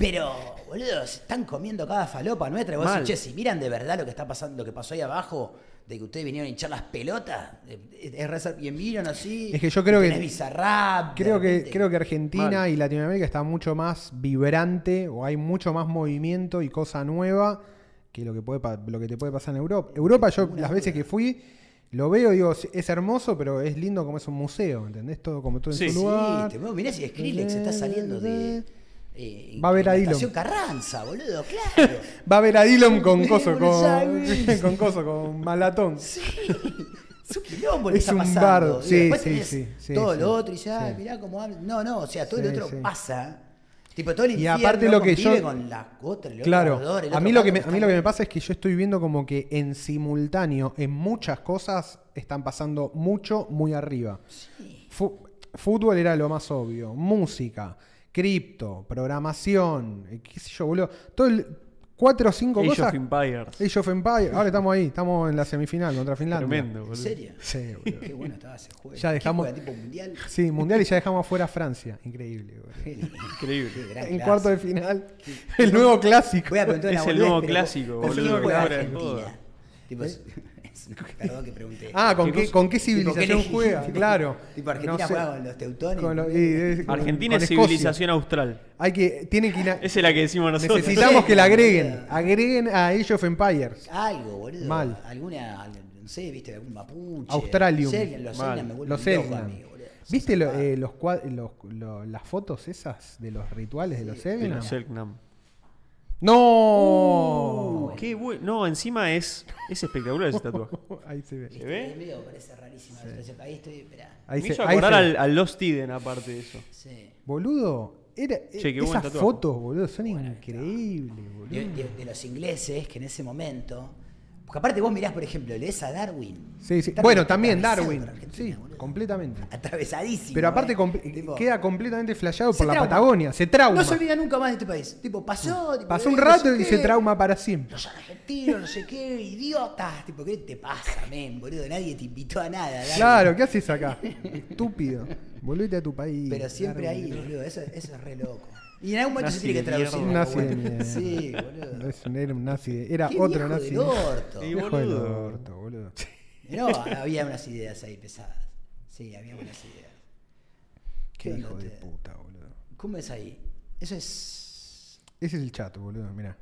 Pero, boludo, se están comiendo cada falopa nuestra. Y vos decís, che, si miran de verdad lo que está pasando, lo que pasó ahí abajo, de que ustedes vinieron a hinchar las pelotas, eh, es re- y vieron así. Es que yo creo que- tenés Bizarrap, Creo que, creo que Argentina Mal. y Latinoamérica está mucho más vibrante o hay mucho más movimiento y cosa nueva que lo que, puede, lo que te puede pasar en Europa. Europa, yo las veces que fui, lo veo, digo, es hermoso, pero es lindo como es un museo, ¿entendés? Todo como todo en Sí, su Sí, lugar. te vos mirá si Skrillex está saliendo de. Eh, Va a ver a Dylan. Carranza, boludo, claro. Va a ver a Dylan con coso, con, con coso, con malatón. Sí. Es un quilombo lo Es está un pasando. bardo. Sí, después sí, tenés sí, sí, todo sí. lo otro y ya, Sí. mirá cómo habla. No, no, o sea, todo Sí, el otro sí. pasa. Tipo, todo el Y aparte lo que yo- con las otras, el Claro, otro ardor, el a otro mí, lo que me, a mí lo que me pasa es que yo estoy viendo como que en simultáneo, en muchas cosas, están pasando mucho, muy arriba. Fu- fútbol era lo más obvio, música, cripto, programación, eh, qué sé yo, boludo. Todo el, cuatro o cinco Age cosas. of Empires. Age of Empires. Ahora estamos ahí, estamos en la semifinal contra Finlandia. Tremendo, ¿En boludo. serio? Sí, boludo. Qué bueno estaba ese juego. Ya ¿Qué dejamos- juega, tipo mundial? Sí, mundial y ya dejamos afuera a Francia. Increíble, boludo. Qué. Increíble. Qué En cuarto de final, el nuevo clásico. Voy a Es el nuevo clásico, ¿con- con boludo. Tipo, es- perdón que pregunté. Ah, ¿con ¿Qué con qué Tipo, ¿qué civilización juega? Claro. Tipo, Argentina No sé. juega con los teutones. Con lo- y- y- con- Argentina con es Escocia. civilización austral. Hay que, tienen que ir a- Esa es la que decimos nosotros. Necesitamos que la agreguen. boludo. Agreguen a Age of Empires. Algo, boludo. Mal. Alguna, no sé, viste, algún mapuche. Australium. Los Mal. Selknam me vuelven Los loco. ¿Viste lo- eh, los, cua- los- lo- las fotos esas de los rituales de los De Selknam? los Selknam. ¡No! Qué bueno. No, encima es, es espectacular ese tatuaje. Ahí se ve. Viste, ve? medio parece rarísima la situación. Ahí estoy, esperá. Ahí Me se, hizo ahí acordar se- al, al Lost Eden aparte de eso. Sí. Boludo, era, Che, esas fotos, boludo, son increíbles, boludo. De, de- de los ingleses que en ese momento. Porque aparte vos mirás, por ejemplo, lees a Darwin. Sí, sí. Bueno, también Darwin. Sí, boludo. completamente. Atravesadísimo. Pero aparte eh. Tipo, queda completamente flasheado por la trauma. Patagonia. Se trauma. No se olvida nunca más de este país. Tipo, pasó. tipo, Pasó un no rato y qué. se trauma para siempre. Los argentinos, no sé qué, idiotas. Tipo, ¿qué te pasa, men, boludo? Nadie te invitó a nada. Darwin. Claro, ¿qué haces acá? Estúpido. Volvete a tu país. Pero siempre Darwin. ahí, boludo. Eso, eso es re loco. Y en algún momento se tiene que traducir. ¿no? Nazi de mierda. Sí, boludo. Es un- Era un nazi. de- Era Qué otro viejo nazi. del orto. Sí, Viejo del boludo. orto, boludo. No, había unas ideas ahí pesadas. Sí, había buenas ideas. Qué ¿Qué hijo de puta, boludo. ¿Cómo es ahí? Eso es. Ese es el chat, boludo, mirá.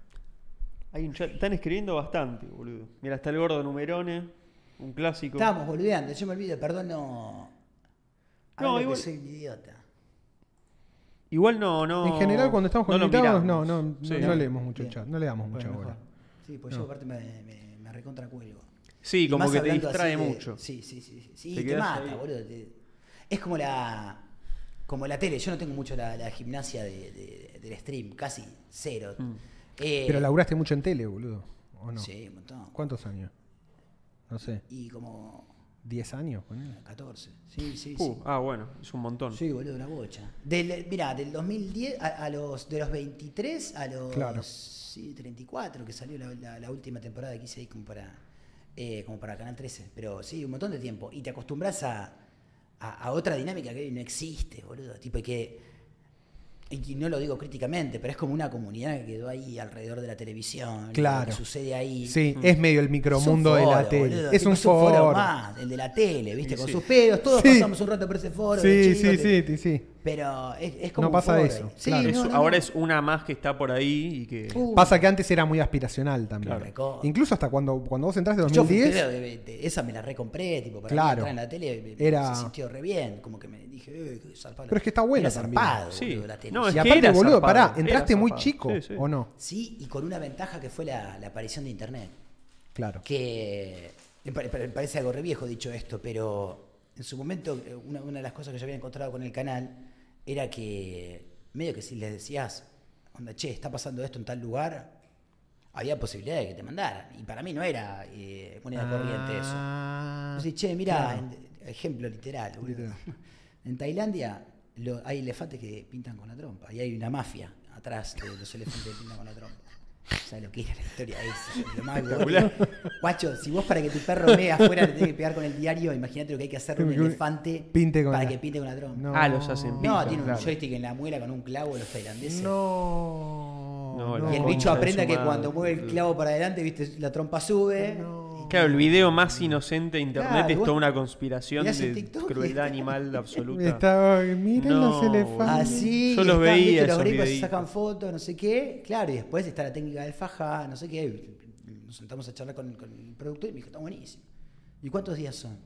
Hay un chat, están escribiendo bastante, boludo. Mira, está el gordo Numerone, un clásico. Estábamos boludeando, yo me olvido, perdón, no. No, Hablo que igual- soy un idiota. Igual no, no. en general, cuando estamos con no no, no, Sí. no, no leemos mucho el chat. No le damos mucha bola. Sí, pues yo aparte me, me, me recontra cuelgo. Sí, Y como más que te distrae de- mucho. Sí, sí, sí. sí. Sí, Te te, mata, ahí. boludo. te- Es como la. Como la tele. Yo no tengo mucho la, la gimnasia de, de- del stream, casi cero. Mm. Eh, Pero laburaste mucho en tele, boludo. ¿O no? Sí, un montón. ¿Cuántos años? No sé. Y como ¿10 años? ponele? 14. Sí, sí, Uh, sí. ah, bueno, es un montón. Sí, boludo, una bocha. Del, mirá, del 2010 a, a los, de los 23 a los Claro. sí, 34, que salió la, la- la última temporada que hice ahí como para, eh, como para Canal 13. Pero sí, un montón de tiempo. Y te acostumbras a, a, a otra dinámica que hoy no existe, boludo. Tipo, y que. Y no lo digo críticamente, pero es como una comunidad que quedó ahí alrededor de la televisión. Claro. Lo que sucede ahí. Sí, es medio el micromundo de la foro, tele. boludo, es tipo, un foro. más, el de la tele, ¿viste? Con sí. sus pedos, todos Sí. pasamos un rato por ese foro. de Sí, chicos, sí, te- sí, sí, sí. Pero es, es como No pasa eso. Sí, claro. Es- no, no, ahora no. es una más que está por ahí y que. Uh, Pasa que antes era muy aspiracional también. Claro. Incluso hasta cuando, cuando vos entraste en Yo fui, 2010. creo, de- de- esa me la recompré, tipo, para Claro. entrar en la tele me- Era- se sintió re bien, como que me dije, eh, qué zarpado. Pero es que está buena Era también. zarpado, Sí. boludo, la tele. No, es y que aparte, era boludo, zarpado, pará, era entraste muy zarpado. chico, Sí, sí. ¿o no? Sí, y con una ventaja que fue la, la aparición de internet. Claro. que me parece algo re viejo dicho esto, pero en su momento eh, una, una de las cosas que yo había encontrado con el canal era que medio que si les decías, onda, che, está pasando esto en tal lugar, había posibilidad de que te mandaran. Y para mí no era eh, moneda corriente eso. Ah, decía, che, mira, claro. ejemplo literal. En Tailandia lo- hay elefantes que pintan con la trompa y hay una mafia atrás de los elefantes que pintan con la trompa. ¿Sabes lo que era la historia esa? Es lo más Espectacular. Guacho, si vos para que tu perro vea afuera le tenés que pegar con el diario, imagínate lo que hay que hacer a un elefante pinte con para la- que pinte con la trompa. No. Ah, los hacen No, tiene un claro. joystick en la muela con un clavo los tailandeses. No. No, no. Y el bicho aprende su que cuando mueve el clavo para adelante, viste, la trompa sube. Claro, el video más inocente de internet Claro, es vos- toda una conspiración de TikTok crueldad animal absoluta. Estaba, miren No, los elefantes. Así, Yo y los están, veía, los gringos se sacan fotos, no sé qué. Claro, y después está la técnica del faja, no sé qué. Nos sentamos a charlar con, con el productor y me dijo, está buenísimo. ¿Y cuántos días son?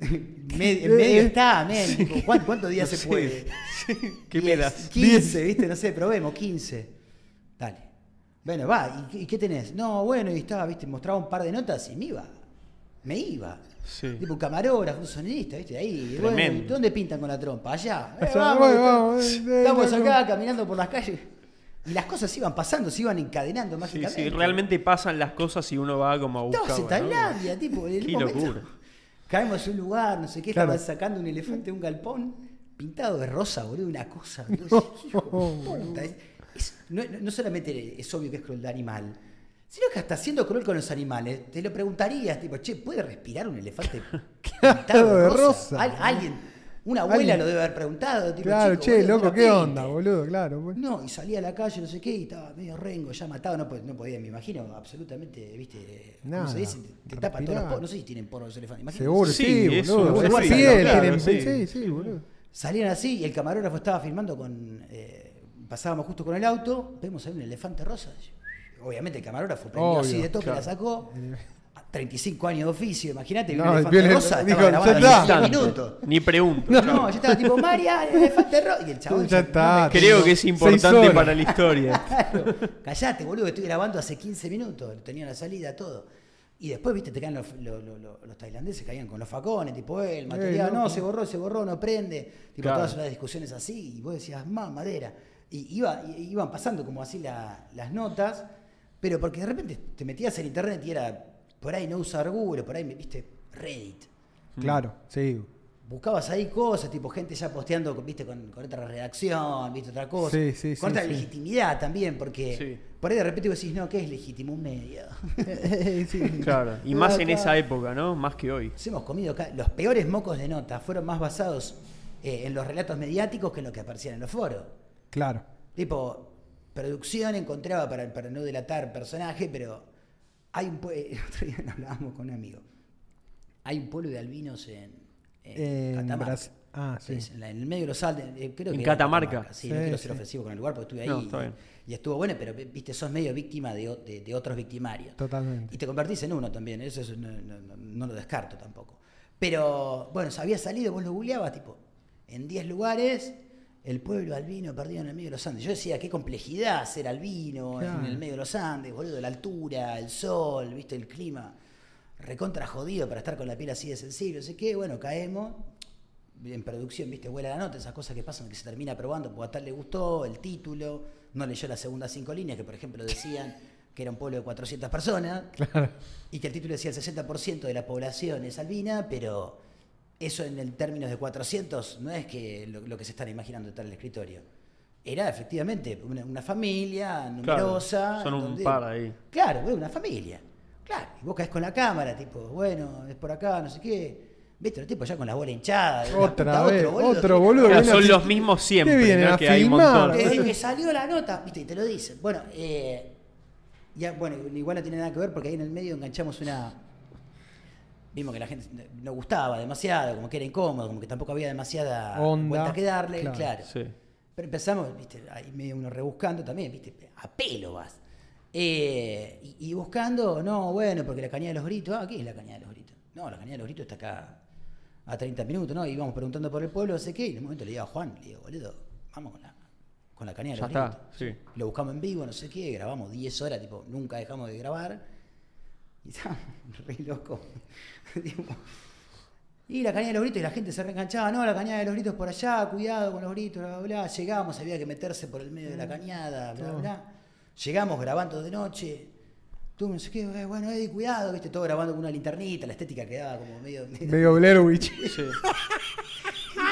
En medio está, men. tipo, ¿cuán- ¿Cuántos días No se sé. puede? ¿Qué me 10, das? 15, ¿viste? No sé, probemos, 15. Dale. Bueno, va, ¿y, qué- tenés? No, bueno, y estaba, ¿viste? Mostraba un par de notas y me iba. Me iba. Sí. Tipo un camarógrafo, un sonidista, ¿viste? Ahí. Bueno, Tremendo. ¿y ¿dónde pintan con la trompa? Allá. Eh, Allá, vamos, bueno, está- vamos, eh, estamos eh, acá caminando por las calles. Y las cosas iban pasando, se iban encadenando Sí, mágicamente. sí, realmente pasan las cosas y uno va como a buscar. Estamos en Tailandia, tipo. En un Qué momento locura. Caemos en un lugar, no sé qué, Claro. estaban sacando un elefante de un galpón pintado de rosa, boludo, una cosa. Entonces, hijo puta, es- no, no- no solamente es obvio que es crueldad animal, sino que hasta siendo cruel con los animales, te lo preguntarías, tipo, che, ¿puede respirar un elefante pintado de rosa. Al- alguien, una abuela Alguien- lo debe haber preguntado, tipo, Claro, che, boludo, loco, no ¿qué pinte. onda, boludo? Claro. pues. No, y salía a la calle, no sé qué, y estaba medio rengo, ya matado, no, po- no podía, me imagino, absolutamente, viste, ¿cómo Nada, se dice? Te, te tapa todos los poros, no sé si tienen poros los elefantes, imagínate. Seguro, sí, Sí, eso, boludo. claro, sí. sí, sí, boludo. Salían así y el camarógrafo estaba filmando con. eh, pasábamos justo con el auto, vemos ahí un elefante rosa. Obviamente el camarógrafo prendió Obvio, así de toque, claro. la sacó. 35 años de oficio, imagínate, No, el elefante rosa, dijo, estaba grabado ya en está. 10 Instante. minutos. Ni pregunto. No, chao. yo estaba tipo, María, el elefante rosa. Y el chabón Ya está. Creo que es importante para la historia. Claro, callate, boludo, que estoy grabando hace 15 minutos, tenía la salida, todo. Y después, viste, te caen los, lo- lo- lo- los tailandeses, caían con los facones, tipo, eh, el material, loco. no, se borró, se borró, no prende. Tipo, Claro. todas unas discusiones así, y vos decías, más madera. Y iba, iban pasando como así la- las notas, pero porque de repente te metías en internet y era, por ahí no usar Google, por ahí, viste, Reddit. Claro, sí. Buscabas ahí cosas, tipo gente ya posteando, viste, con, con otra redacción, viste, otra cosa. Sí, sí, con sí, otra sí. legitimidad también, porque Sí. por ahí de repente vos decís, no, ¿qué es legítimo? Un medio. Sí. Claro. Y más en esa época, ¿no? Más que hoy. Nos hemos comido acá. Los peores mocos de nota fueron más basados eh, en los relatos mediáticos que en lo que aparecían en los foros. Claro. Tipo, producción encontraba, para, para no delatar personaje, pero hay un pueblo, otro día hablábamos con un amigo, hay un pueblo de albinos en, en En Catamarca. Ah, sí. Es en, la- en el medio de los Alpes, eh, creo En que era Catamarca. Sí, Sí, no quiero sí. ser ofensivo con el lugar porque estuve ahí No, está y- bien. y, estuvo bueno, pero viste, sos medio víctima de, de- de otros victimarios. Totalmente. Y te convertís en uno también, eso es- no, no- no- no lo descarto tampoco. Pero bueno, se había salido, vos lo googleabas, tipo, en 10 lugares, el pueblo albino perdido en el medio de los Andes. Yo decía, qué complejidad ser albino Claro. en el medio de los Andes, boludo, la altura, el sol, viste, el clima, recontra jodido para estar con la piel así de sensible, sé qué, bueno, caemos. En producción, viste, vuela la nota, esas cosas que pasan que se termina probando porque a tal le gustó, el título, no leyó las segundas cinco líneas que, por ejemplo, decían que era un pueblo de 400 personas y que el título decía el 60% de la población es albina, pero eso en el términos de 400 no es que lo, lo que se están imaginando detrás del escritorio. Era efectivamente una, una familia numerosa. son un donde- par ahí. Claro, una familia. Claro, y vos caes con la cámara, tipo, bueno, es por acá, no sé qué. Viste, los tipos ya con la bola hinchada. Otra puta, vez, boludo. otro boludo. Claro, viene son los mismos siempre, ¿Qué vienen ¿no? a Que hay un montón. Desde que salió la nota, viste, y te lo dicen. Bueno, eh, ya, bueno, igual no tiene nada que ver porque ahí en el medio enganchamos una, vimos que la gente no gustaba demasiado, como que era incómodo, como que tampoco había demasiada Onda, vuelta que darle, claro. claro. Sí. Pero empezamos, viste, ahí medio uno rebuscando también, viste, a pelo vas. Eh, y, y buscando, no, bueno, porque la cañada de los gritos, ah, ¿qué es la cañada de los gritos? No, la cañada de los gritos está acá a 30 minutos, ¿no? Y íbamos preguntando por el pueblo, no sé qué, y en un momento le digo a Juan, le digo, boludo, vamos con la, con la cañada de Ya los está, gritos. sí. Lo buscamos en vivo, no sé qué, grabamos 10 horas, tipo, nunca dejamos de grabar. Y estábamos re loco. Y la cañada de los gritos y la gente se reenganchaba, no, la cañada de los gritos por allá, cuidado con los gritos, bla, bla, bla. Llegamos, había que meterse por el medio de la cañada, bla, bla. Llegamos grabando de noche. Tú sé qué, bueno, Eddie, cuidado, viste, todo grabando con una linternita, la estética quedaba como medio. medio-. Sí.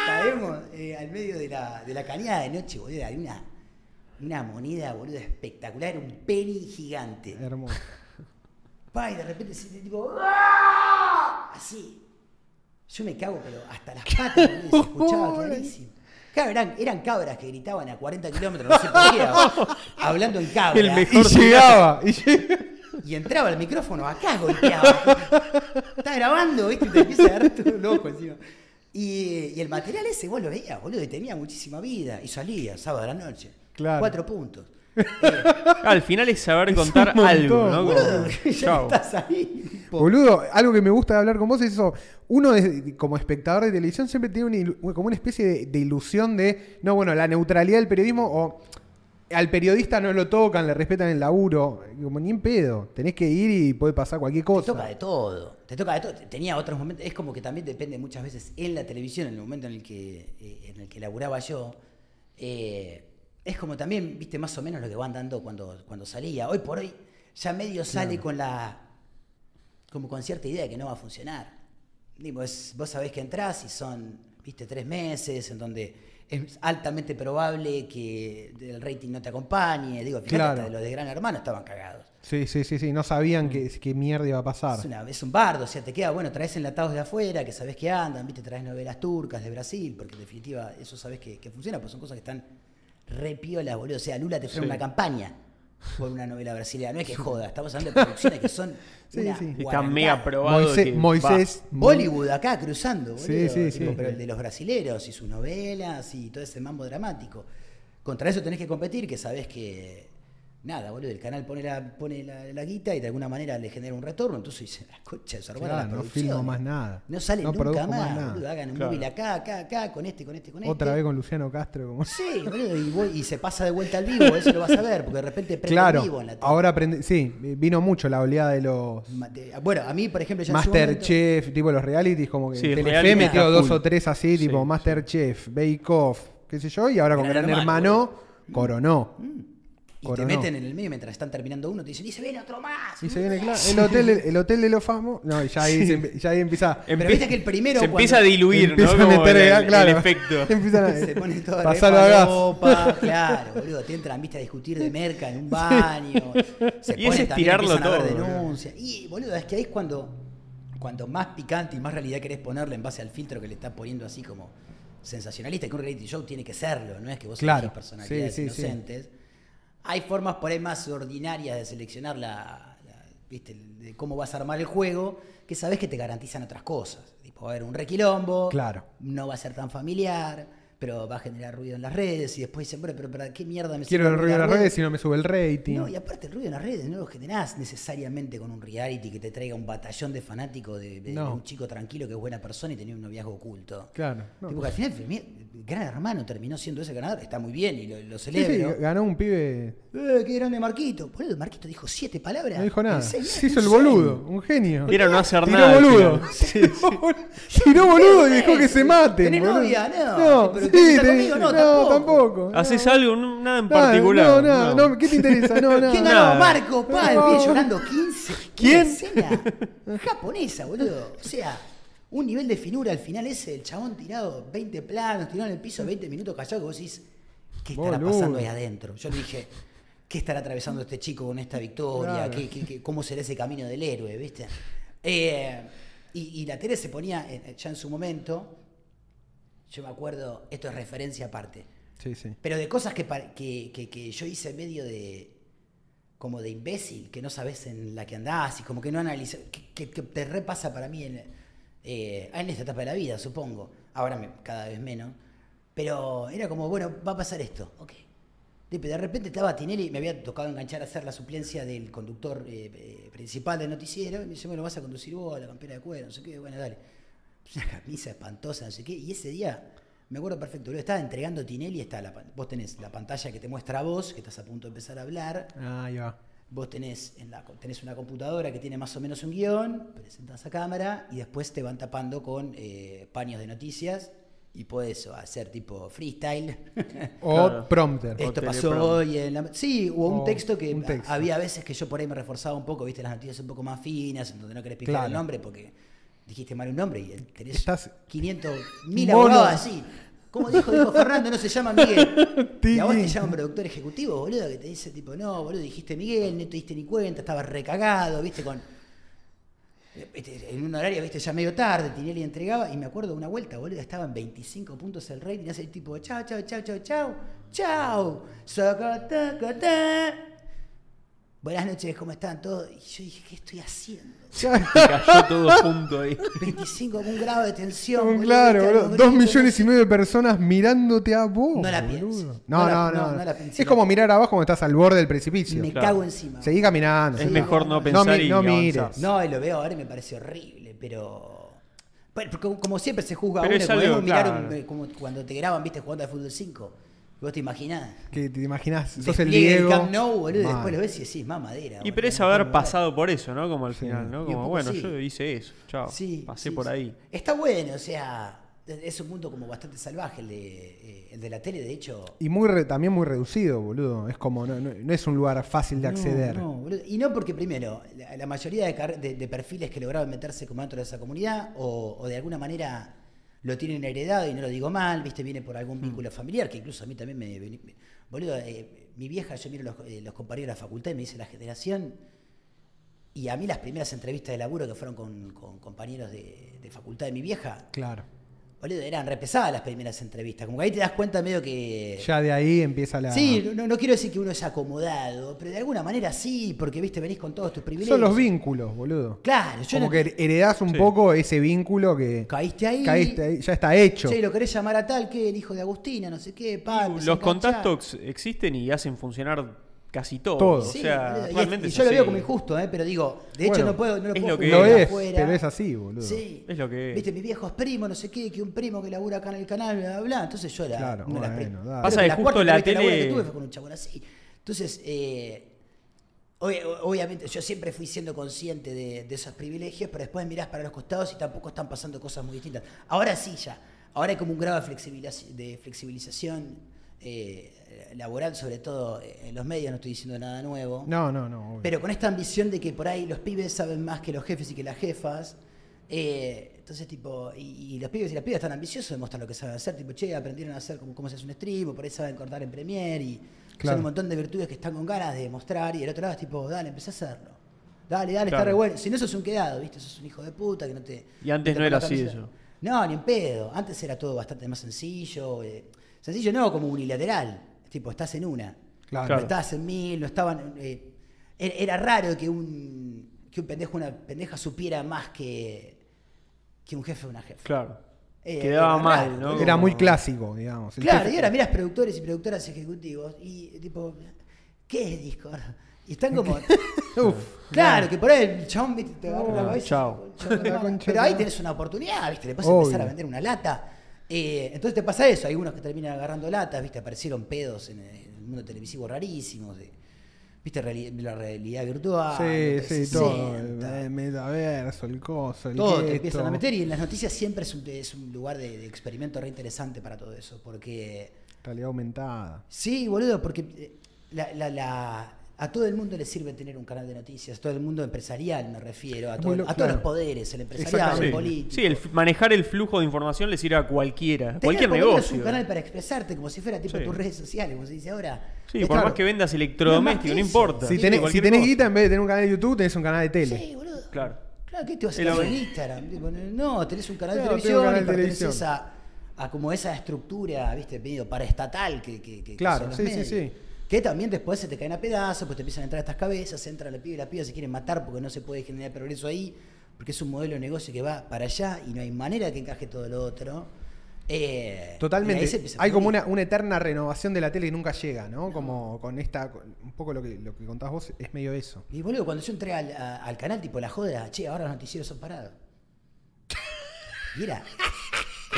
Caemos eh, al medio de la, de la cañada de noche, boludo. Había una, una moneda, boludo, espectacular. Un penny gigante. Hermoso. Pa, y de repente se tipo. ¡ah! Así. Yo me cago, pero hasta las patas, se escuchaba clarísimo. Claro, eran, eran cabras que gritaban a 40 kilómetros, no sé por qué, hablando en cabra. El Y mejor- llegaba. Y llegaba. Y entraba el micrófono acá, golpeaba. Está grabando, ¿viste? Y te empieza a agarrar todo loco encima. Y, y el material ese, vos lo veías, boludo, y tenía muchísima vida. Y salía, sábado a la noche. Claro. Cuatro puntos. Al final es saber Es contar algo, ¿no? Como- Boludo, ya Chau. estás ahí. tipo. Boludo, algo que me gusta de hablar con vos es eso. Uno de- como espectador de televisión siempre tiene una ilu- como una especie de, de ilusión de, no, bueno, la neutralidad del periodismo o al periodista no lo tocan, le respetan el laburo. Como ni en pedo. Tenés que ir y puede pasar cualquier Te cosa. toca de todo, te toca de todo. Tenía otros momentos, es como que también depende muchas veces en la televisión, en el momento en el que, eh, en el que laburaba yo, eh, es como también, viste, más o menos lo que van dando cuando, cuando salía. Hoy por hoy ya medio sale con la, como con cierta idea de que no va a funcionar. Digo, es- vos sabés que entrás y son, viste, tres meses en donde es altamente probable que el rating no te acompañe. Digo, fíjate, Claro. hasta los de Gran Hermano estaban cagados. Sí, sí, sí, sí. No sabían qué, qué mierda iba a pasar. Es, una- es un bardo, o sea, te queda, bueno, traes enlatados de afuera, que sabes que andan, viste, traes novelas turcas de Brasil, porque en definitiva eso sabes que, que funciona, pues son cosas que están re piolas, boludo. O sea, Lula te frena Sí. una campaña por una novela brasileña. No es que joda, estamos hablando de producciones que son Sí, una sí. Está mega probado. Moisés, que Moisés Bollywood acá cruzando, boludo. Sí, sí, tipo, sí. Pero el de los brasileros y sus novelas y todo ese mambo dramático. Contra eso tenés que competir, que sabés que. Nada, boludo, el canal pone la, pone la, la guita y de alguna manera le genera un retorno, entonces dice, la concha de Claro, la no filmo más nada. No sale No nunca más, más nada. boludo, hagan un Claro. móvil acá, acá, acá, con este, con este, con este. Otra vez con Luciano Castro. Como... Sí, boludo, y, voy- y se pasa de vuelta al vivo, eso lo vas a ver, porque de repente prende Claro, el vivo en la tele. ahora aprende, sí, vino mucho la oleada de los de- Bueno, a mí, por ejemplo, ya momento- Masterchef, tipo los realities, como que Sí, Telefe metió dos o tres así, tipo Sí, Masterchef, Bake Off, qué sé yo, y ahora con Gran Gran Hermano, Hermano, coronó. Y Coronó. te meten en el medio mientras están terminando uno, te dicen, y se viene otro más. Y se viene claro, el hotel, de- el hotel de los famosos, no, ya ahí, se- ya ahí empieza, Pero viste que el primero Se empieza a diluir, empieza ¿no? a meter, el, el claro, efecto. empiezan a Se pone todo pasarlo a gas. ropa, claro, boludo, te entran, viste, a discutir de merca en un baño. Se Y es ponen también, estirarlo ver todo, denuncias. Y, boludo, es que ahí es cuando, cuando más picante y más realidad querés ponerle en base al filtro que le estás poniendo así como sensacionalista, que un reality show tiene que serlo, no es que vos Claro, personalidades sí, sí, sí. Hay formas por ahí más ordinarias de seleccionar la, la- viste, de cómo vas a armar el juego, que sabes que te garantizan otras cosas. Tipo, va a haber un requilombo, Claro. no va a ser tan familiar, pero va a generar ruido en las redes y después dicen, bueno, pero ¿para qué mierda me Quiero el ruido de las redes si no me sube el rating. No, y aparte el ruido en las redes no lo generás necesariamente con un reality que te traiga un batallón de fanáticos de, de- No. de un chico tranquilo que es buena persona y tenía un noviazgo oculto. Claro, no. Tipo que al final, Gran Hermano terminó siendo ese ganador, está muy bien y lo, lo Sí, sí, celebro. ganó un pibe, Eh, qué grande Marquito. Boludo, Marquito dijo siete palabras. no dijo en nada. seis Se hizo el boludo, genio. un genio. Era no hacer Tiró nada. boludo. Sí, sí. Tiró boludo y ¿Qué dejó que se maten. ¿Tenés boludo. novia? No. No, ¿Pero te- conmigo? No, no, tampoco. ¿Haces algo? No, nada en Nada, particular. No, nada, no, ¿qué te interesa? No, nada. ¿Quién ganó? Marco, pa, el llorando 15. ¿Quién? Escena japonesa, boludo. O sea, un nivel de finura al final ese, el chabón tirado 20 planos, tirado en el piso 20 minutos callado, que vos decís, ¿qué estará Boludo. pasando ahí adentro? Yo le dije, ¿qué estará atravesando este chico con esta victoria? Claro. ¿Qué, qué- qué- cómo será ese camino del héroe, viste? Eh, y, y la tele se ponía, eh, ya en su momento, yo me acuerdo, esto es referencia aparte, Sí, sí. pero de cosas que, que, que- que yo hice medio de. como de imbécil, que no sabes en la que andás y como que no analizas, que, que- te repasa para mí en, eh, en esta etapa de la vida, supongo. Ahora me- cada vez menos. Pero era como, bueno, va a pasar esto, ok. De repente estaba Tinelli, me había tocado enganchar a hacer la suplencia del conductor eh, eh, principal del noticiero. Y me dice, bueno, vas a conducir vos, la campera de cuero, no sé qué, bueno, dale. Una camisa espantosa, no sé qué. Y ese día, me acuerdo perfecto, lo estaba entregando Tinelli, está la, vos tenés la pantalla que te muestra a vos, que estás a punto de empezar a hablar. Ahí va. Vos tenés, en la, tenés una computadora que tiene más o menos un guion, presentás a cámara y después te van tapando con eh, paños de noticias y podés hacer tipo freestyle. O Claro. prompter. O Esto pasó hoy en la... Sí, o un O texto que un texto. había veces que yo por ahí me reforzaba un poco, viste, las noticias un poco más finas, en donde no querés picar Claro. el nombre porque dijiste mal un nombre y tenés Estás- 500 mil abogados así. Como dijo, dijo Fernando, no se llama Miguel. Y a vos te llama un productor ejecutivo, boludo, que te dice tipo, no, boludo, dijiste Miguel, no te diste ni cuenta, estabas recagado, viste, con... En un horario, viste, ya medio tarde, Tinelli entregaba, y me acuerdo una vuelta, boludo, estaba en 25 puntos el rating, y hace el tipo, chao, chao, chao, chao, chao, chao. Buenas noches, ¿cómo están todos? Y yo dije, ¿qué estoy haciendo? Cayó todo junto ahí. 25 con un grado de tensión. claro, boludo. Dos millones y medio de personas mirándote a vos. No la pienses. No, No no, la- no. no, no la pienses. es como mirar abajo cuando estás al borde del precipicio. Me Claro. cago encima. Seguí caminando. Es seguí. mejor no no, pensar mi- y no mires. No, y lo veo ahora y me parece horrible, pero. Bueno, porque como siempre se juzga a Pero uno, es como, algo, claro. un- eh, como cuando te graban, viste, jugando al fútbol 5. Vos te imaginás. Que te imaginas, sos el Diego. Camp Nou, boludo, Mal. después lo ves y decís, mamadera. Y boludo, pero es no haber pasado por eso, ¿no? Como al final, ¿no? Y Como, bueno, sí. yo hice eso, chao. Sí, Pasé sí, por sí. ahí. Está bueno, o sea, es un mundo como bastante salvaje el de, eh, el de la tele, de hecho. Y muy re- también muy reducido, boludo. Es como, no, no- no es un lugar fácil de No, acceder. no, boludo. y no porque, primero, la, la mayoría de, car- de- de perfiles que lograron meterse como dentro de esa comunidad o, o de alguna manera lo tienen heredado, y no lo digo mal, viste, viene por algún vínculo familiar, que incluso a mí también me... me- boludo, eh, mi vieja, yo miro los, eh, los compañeros de la facultad y me dice la generación... Y a mí las primeras entrevistas de laburo que fueron con, con compañeros de, de facultad de mi vieja, Claro. Boludo, eran repesadas las primeras entrevistas. Como que ahí te das cuenta medio que... Ya de ahí empieza la. Sí, no, no quiero decir que uno es acomodado, pero de alguna manera sí, porque viste, venís con todos tus privilegios. Son los vínculos, boludo. Claro, yo Como no- que heredás un Sí. poco ese vínculo que caíste ahí. caíste ahí, ya está hecho. Che, lo querés llamar a tal que el hijo de Agustina, no sé qué, pa, empezó a Los contactos existen y hacen funcionar casi todo. Todo. O Sí, sea, boludo, y realmente yo lo veo como injusto, ¿eh? pero digo, de hecho Bueno, no puedo, no lo es puedo lo que Lo de es, afuera. pero es así, boludo. Sí. Es lo que es. Viste, mis viejos primos, no sé qué, que un primo que labura acá en el canal, bla, bla, bla. Entonces yo la. Claro, de las. Pasa creo que justo cuarta la de tele- que tuve fue con un chabón así. Entonces, eh, ob- obviamente, yo siempre fui siendo consciente de, de esos privilegios, pero después mirás para los costados y tampoco están pasando cosas muy distintas. Ahora sí, ya. Ahora hay como un grado de, flexibiliz- de flexibilización eh, laboral, sobre todo en los medios, no estoy diciendo nada nuevo. No, no, no. obvio. Pero con esta ambición de que por ahí los pibes saben más que los jefes y que las jefas. eh, entonces, tipo, y, y los pibes y las pibas están ambiciosos de mostrar lo que saben hacer. Tipo, che, aprendieron a hacer como cómo se hace un stream, o por ahí saben cortar en Premiere. Y Claro. son un montón de virtudes que están con ganas de mostrar. Y el otro lado es tipo, dale, empecé a hacerlo. Dale, dale, está re bueno. Si no sos un quedado, ¿viste? Sos un hijo de puta que no te. Y antes te no era así eso. No, ni en pedo. Antes era todo bastante más sencillo. eh, Sencillo no como unilateral. Tipo, estás en una. Claro. No estabas en mil, no estaban. eh, era, raro que un, que un pendejo, una pendeja supiera más que, que un jefe o una jefa. Claro. Eh, Quedaba era mal, raro, ¿no? Era muy clásico, digamos. El Claro, jefe- y ahora miras productores y productoras ejecutivos y tipo, ¿qué es Discord? Y están como. Uf, Claro, que por ahí el chabón te agarra la Ah, cabeza. chao. La la Pero ahí la- tenés una oportunidad, ¿viste? Le puedes empezar a vender una lata. Eh, entonces te pasa eso, hay unos que terminan agarrando latas, ¿viste? Aparecieron pedos en el mundo televisivo rarísimos. de- ¿Viste? La realidad virtual. Sí, sí, todo. 360. El metaverso, el coso, el Todo te empiezan a meter y en las noticias siempre es un, es un lugar de, de experimento re interesante para todo eso, porque Realidad aumentada. sí, boludo, porque eh, la- la- la- a todo el mundo le sirve tener un canal de noticias, a todo el mundo empresarial me refiero, a, todo- a todos claro. los poderes, el empresarial, Exactamente. el Sí, político. Sí, el manejar el flujo de información le sirve a cualquiera, Tener cualquier negocio. un canal para expresarte como si fuera tipo Sí. tus redes sociales, como se dice ahora. Sí, Es por claro. más que vendas electrodomésticos, no que importa. Si Sí, tenés, si tenés guita, en vez de tener un canal de YouTube, tenés un canal de tele. Sí, boludo. Claro. Claro, ¿qué te vas a hacer en. Instagram? No, tenés un canal de Claro, televisión canal y perteneces televisión. a, a como esa estructura, viste, medio paraestatal que, que, que- que Claro, son los sí, sí, medios. sí. Que también después se te caen a pedazos, pues te empiezan a entrar estas cabezas, entra la piba y la piba se quieren matar porque no se puede generar progreso ahí, porque es un modelo de negocio que va para allá y no hay manera que encaje todo lo otro. Eh, Totalmente. Hay como una, una eterna renovación de la tele que nunca llega, ¿no? Como con esta. Un poco lo que, lo que contabas vos es medio eso. Y boludo, cuando yo entré al, a- al canal, tipo la joda, che, ahora los noticieros son parados. Y era.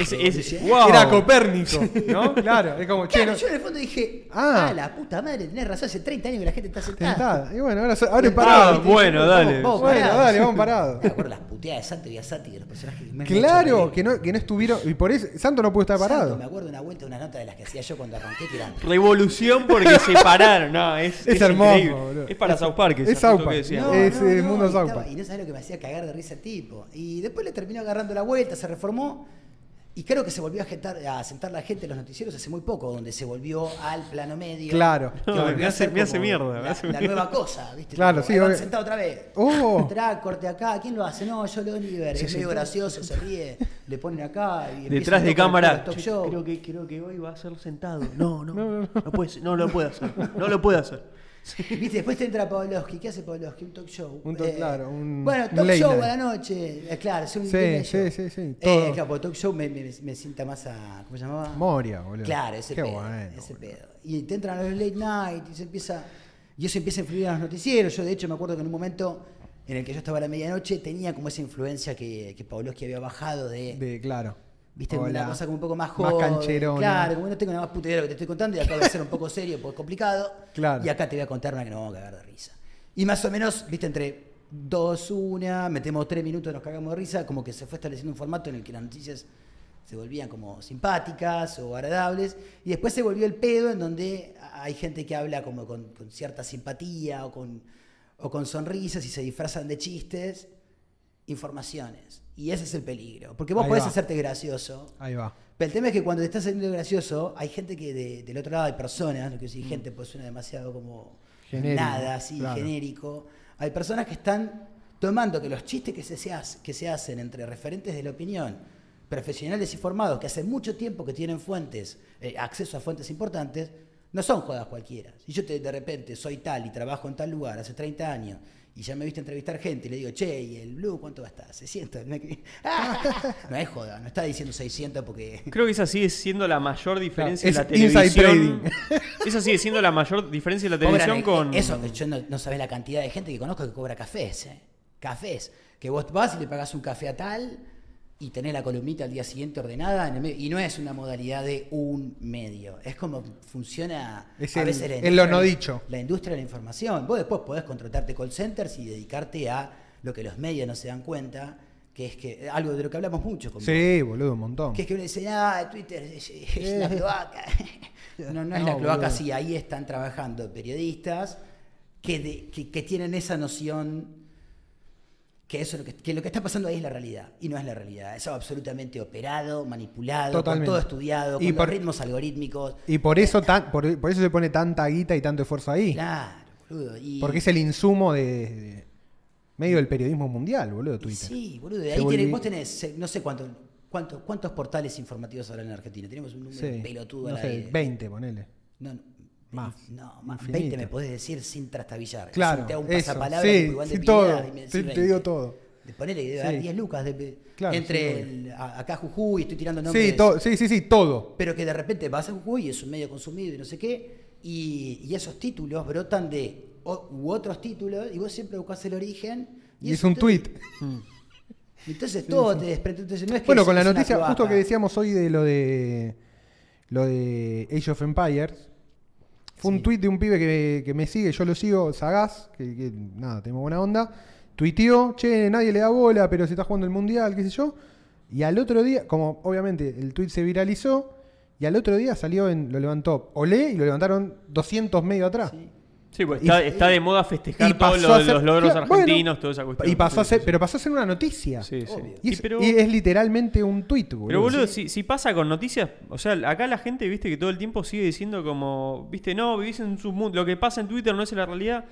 Es, Sí, es- sí. wow. Era Copérnico, ¿no? Claro, es como, che, Claro, no- yo en el fondo dije, Ah. ah, la puta madre, tenés razón, hace 30 años que la gente está sentada. sentada. Y bueno, ahora, ahora es parado. Ah, bueno, dale. Bueno, parados. dale, vamos parados. Me acuerdo las puteadas de Santo y Asati de los personajes que me han Claro, que no, que no estuvieron. Y por eso. Santo no pudo estar parado. Santo, me acuerdo una vuelta, una nota de las que hacía yo cuando arranqué, que eran. Revolución porque se pararon. No, es, Es hermoso, increíble. boludo. Es para South Park. Es South que decía. No, es, eh, Mundo y South Park. Y no sabes lo que me hacía cagar de risa el tipo. Y después le terminó agarrando la vuelta, se reformó. Y creo que se volvió a, gentar- a sentar la gente en los noticieros hace muy poco, donde se volvió al plano medio. Claro. No, me hace- me hace como mierda, me La, hace la mierda. nueva cosa, ¿viste? Claro, Tipo, sí, ahí van sentado otra vez. Oh. Corte acá. ¿Quién lo hace? No, yo lo Oliver. Se es medio gracioso, se ríe. Le ponen acá. Y Detrás de cámara. los talk "Che, show. Creo que, creo que hoy va a ser sentado. No, no. No, puede ser, no lo puede hacer. No lo puede hacer. ¿Viste? Después te entra Pavlovsky. ¿Qué hace Pavlovsky? Un talk show. Un talk- claro, un- Bueno, talk show night. a la noche. Eh, claro, es un Sí, sí, show. sí, sí, Eh, todo. claro, porque talk show me, me, me sienta más a. ¿Cómo se llamaba? Moria, boludo. Claro, ese Qué pedo. bueno. ese boludo. pedo. Y te entran a los late night y se empieza. Y eso empieza a influir en los noticieros. Yo, de hecho, me acuerdo que en un momento en el que yo estaba a la medianoche tenía como esa influencia que, que Pavlovsky había bajado de. De, claro. Viste, Hola. una cosa como un poco más Más joven. cancherona. Claro, como no tengo nada más putero que te estoy contando y acá voy a ser un poco serio porque es complicado. Claro. Y acá te voy a contar una que nos vamos a cagar de risa. Y más o menos, viste, entre dos, una, metemos tres minutos, nos cagamos de risa, como que se fue estableciendo un formato en el que las noticias se volvían como simpáticas o agradables. Y después se volvió el pedo en donde hay gente que habla como con, con cierta simpatía o con, o con sonrisas y se disfrazan de chistes, informaciones. Y ese es el peligro. Porque vos Ahí podés va. hacerte gracioso. Ahí va. Pero el tema es que cuando te estás haciendo gracioso, hay gente que de- del otro lado hay personas, no quiero Mm. decir gente, pues suena demasiado como Genérico, nada, así, claro. genérico. Hay personas que están tomando que los chistes que se, se hace- que se hacen entre referentes de la opinión, profesionales y formados, que hace mucho tiempo que tienen fuentes, eh, acceso a fuentes importantes, no son jodas cualquiera. Si yo te, de repente soy tal y trabajo en tal lugar hace 30 años y ya me viste entrevistar gente y le digo, che, ¿y el blue cuánto va a estar? 600. No es joda, no está diciendo 600 porque... Creo que esa sigue siendo la mayor diferencia Claro, en la televisión. Esa sigue siendo la mayor diferencia en la televisión Cobran, con. Eso, yo no, no sabés la cantidad de gente que conozco que cobra cafés, ¿eh? Cafés. Que vos vas y le pagás un café a tal y tenés la columnita al día siguiente ordenada en el medio. Y no es una modalidad de un medio. Es como funciona Es a el- veces la lo no de- dicho. La industria de la información. Vos después podés contratarte call centers y dedicarte a lo que los medios no se dan cuenta, que es que algo de lo que hablamos mucho. con vos. Sí, boludo, un montón. Que es que uno dice, ah, Twitter es, es la cloaca. No, no es No, la cloaca, boludo. sí, ahí están trabajando periodistas que, de- que, que tienen esa noción que, eso, lo que, que lo que está pasando ahí es la realidad, y no es la realidad. Es absolutamente operado, manipulado, con todo estudiado, con los ritmos algorítmicos. Y por eso, tan, por, por eso se pone tanta guita y tanto esfuerzo ahí. Claro, boludo. Y, Porque es el insumo de, de- medio del periodismo mundial, boludo, Twitter. Sí, boludo. Ahí tenés, vos tenés, no sé cuántos, cuántos, cuántos portales informativos habrá en Argentina. Tenemos un número Sí. pelotudo no al sé, aire. 20, ponele. No, no, Más. No, más. Infinito. 20 me podés decir sin trastabillar. Claro, Si te hago un eso, pasapalabra, sí, igual de sí, todo. y me decís Te- te 20. digo todo. De ponele que debe Sí. haber 10 lucas. de- Claro, entre sí, el- a- acá Jujuy, estoy tirando nombres. Sí, to- sí, sí, sí, todo. Pero que de repente vas a Jujuy, es un medio consumido y no sé qué, y, y esos títulos brotan de o- u otros títulos, y vos siempre buscas el origen. Y es un tweet. Entonces todo te desprende. Entonces no es que Bueno, es- con la noticia, justo que decíamos hoy de lo de lo de Age of Empires, fue un tweet de un pibe que, que me sigue, yo lo sigo, Sagaz, que, que, nada, tenemos buena onda, tuiteó, che, nadie le da bola, pero se está jugando el mundial, qué sé yo, y al otro día, como obviamente el tweet se viralizó, y al otro día salió en, lo levantó Olé y lo levantaron 200 medios atrás. Sí. Sí, pues Y- está, de moda festejar todos los, a ser- los logros claro, bueno, argentinos, toda esa cuestión. Y pasó a ser, pero pasó a ser una noticia. Sí, sí. Obvio. Y, es, pero- y es literalmente un tweet, boludo. Pero boludo, si, si pasa con noticias, o sea, acá la gente, viste, que todo el tiempo sigue diciendo como, viste, no, vivís en su mundo, lo que pasa en Twitter no es la realidad.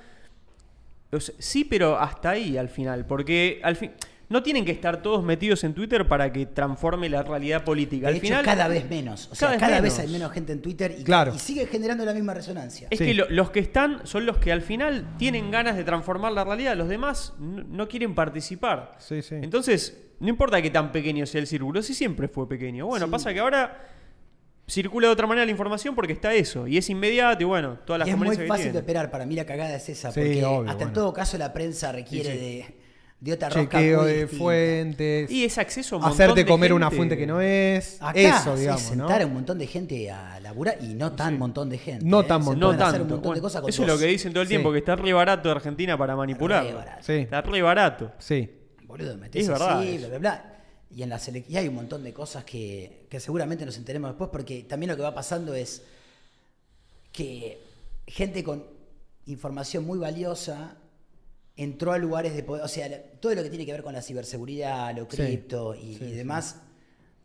O sea, sí, pero hasta ahí al final, porque al fin, no tienen que estar todos metidos en Twitter para que transforme la realidad política. De Al hecho, final, cada vez menos. O sea, cada cada, vez hay menos gente en Twitter y, Claro. y sigue generando la misma resonancia. Es Sí. que lo- los que están son los que al final tienen ganas de transformar la realidad. Los demás no, no quieren participar. Sí, sí. Entonces, no importa que tan pequeño sea el círculo, si siempre fue pequeño. Bueno, Sí. pasa que ahora circula de otra manera la información porque está eso. Y es inmediato y bueno, todas las Y es muy que fácil de esperar. Para mí la cagada es esa. Sí, porque obvio, hasta en todo caso la prensa requiere Sí, sí. De, de otra rosca Chequeo de distinta. fuentes. Y es acceso a un hacerte de comer una fuente que no es. Acá eso, es digamos, sentar ¿no? a un montón de gente a laburar y no tan montón de gente. No ¿eh? tan montón. No tanto. un montón Bueno, de cosas con eso es lo que dicen todo el tiempo, Sí. que está re barato de Argentina para manipular. Re barato. Sí, Está re barato. sí. Boludo, metés Es verdad así, bla, bla, bla. Y, en la y hay un montón de cosas que, que seguramente nos enteremos después, porque también lo que va pasando es que gente con información muy valiosa entró a lugares de poder. O sea, todo lo que tiene que ver con la ciberseguridad, lo Sí, cripto y, sí, y sí. demás,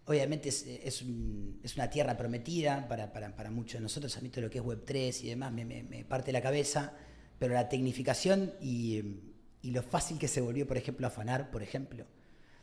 obviamente es, es, un- es una tierra prometida para, para, para muchos de nosotros. A mí todo lo que es Web3 y demás me, me- me parte la cabeza, pero la tecnificación y, y lo fácil que se volvió, por ejemplo, afanar, por ejemplo.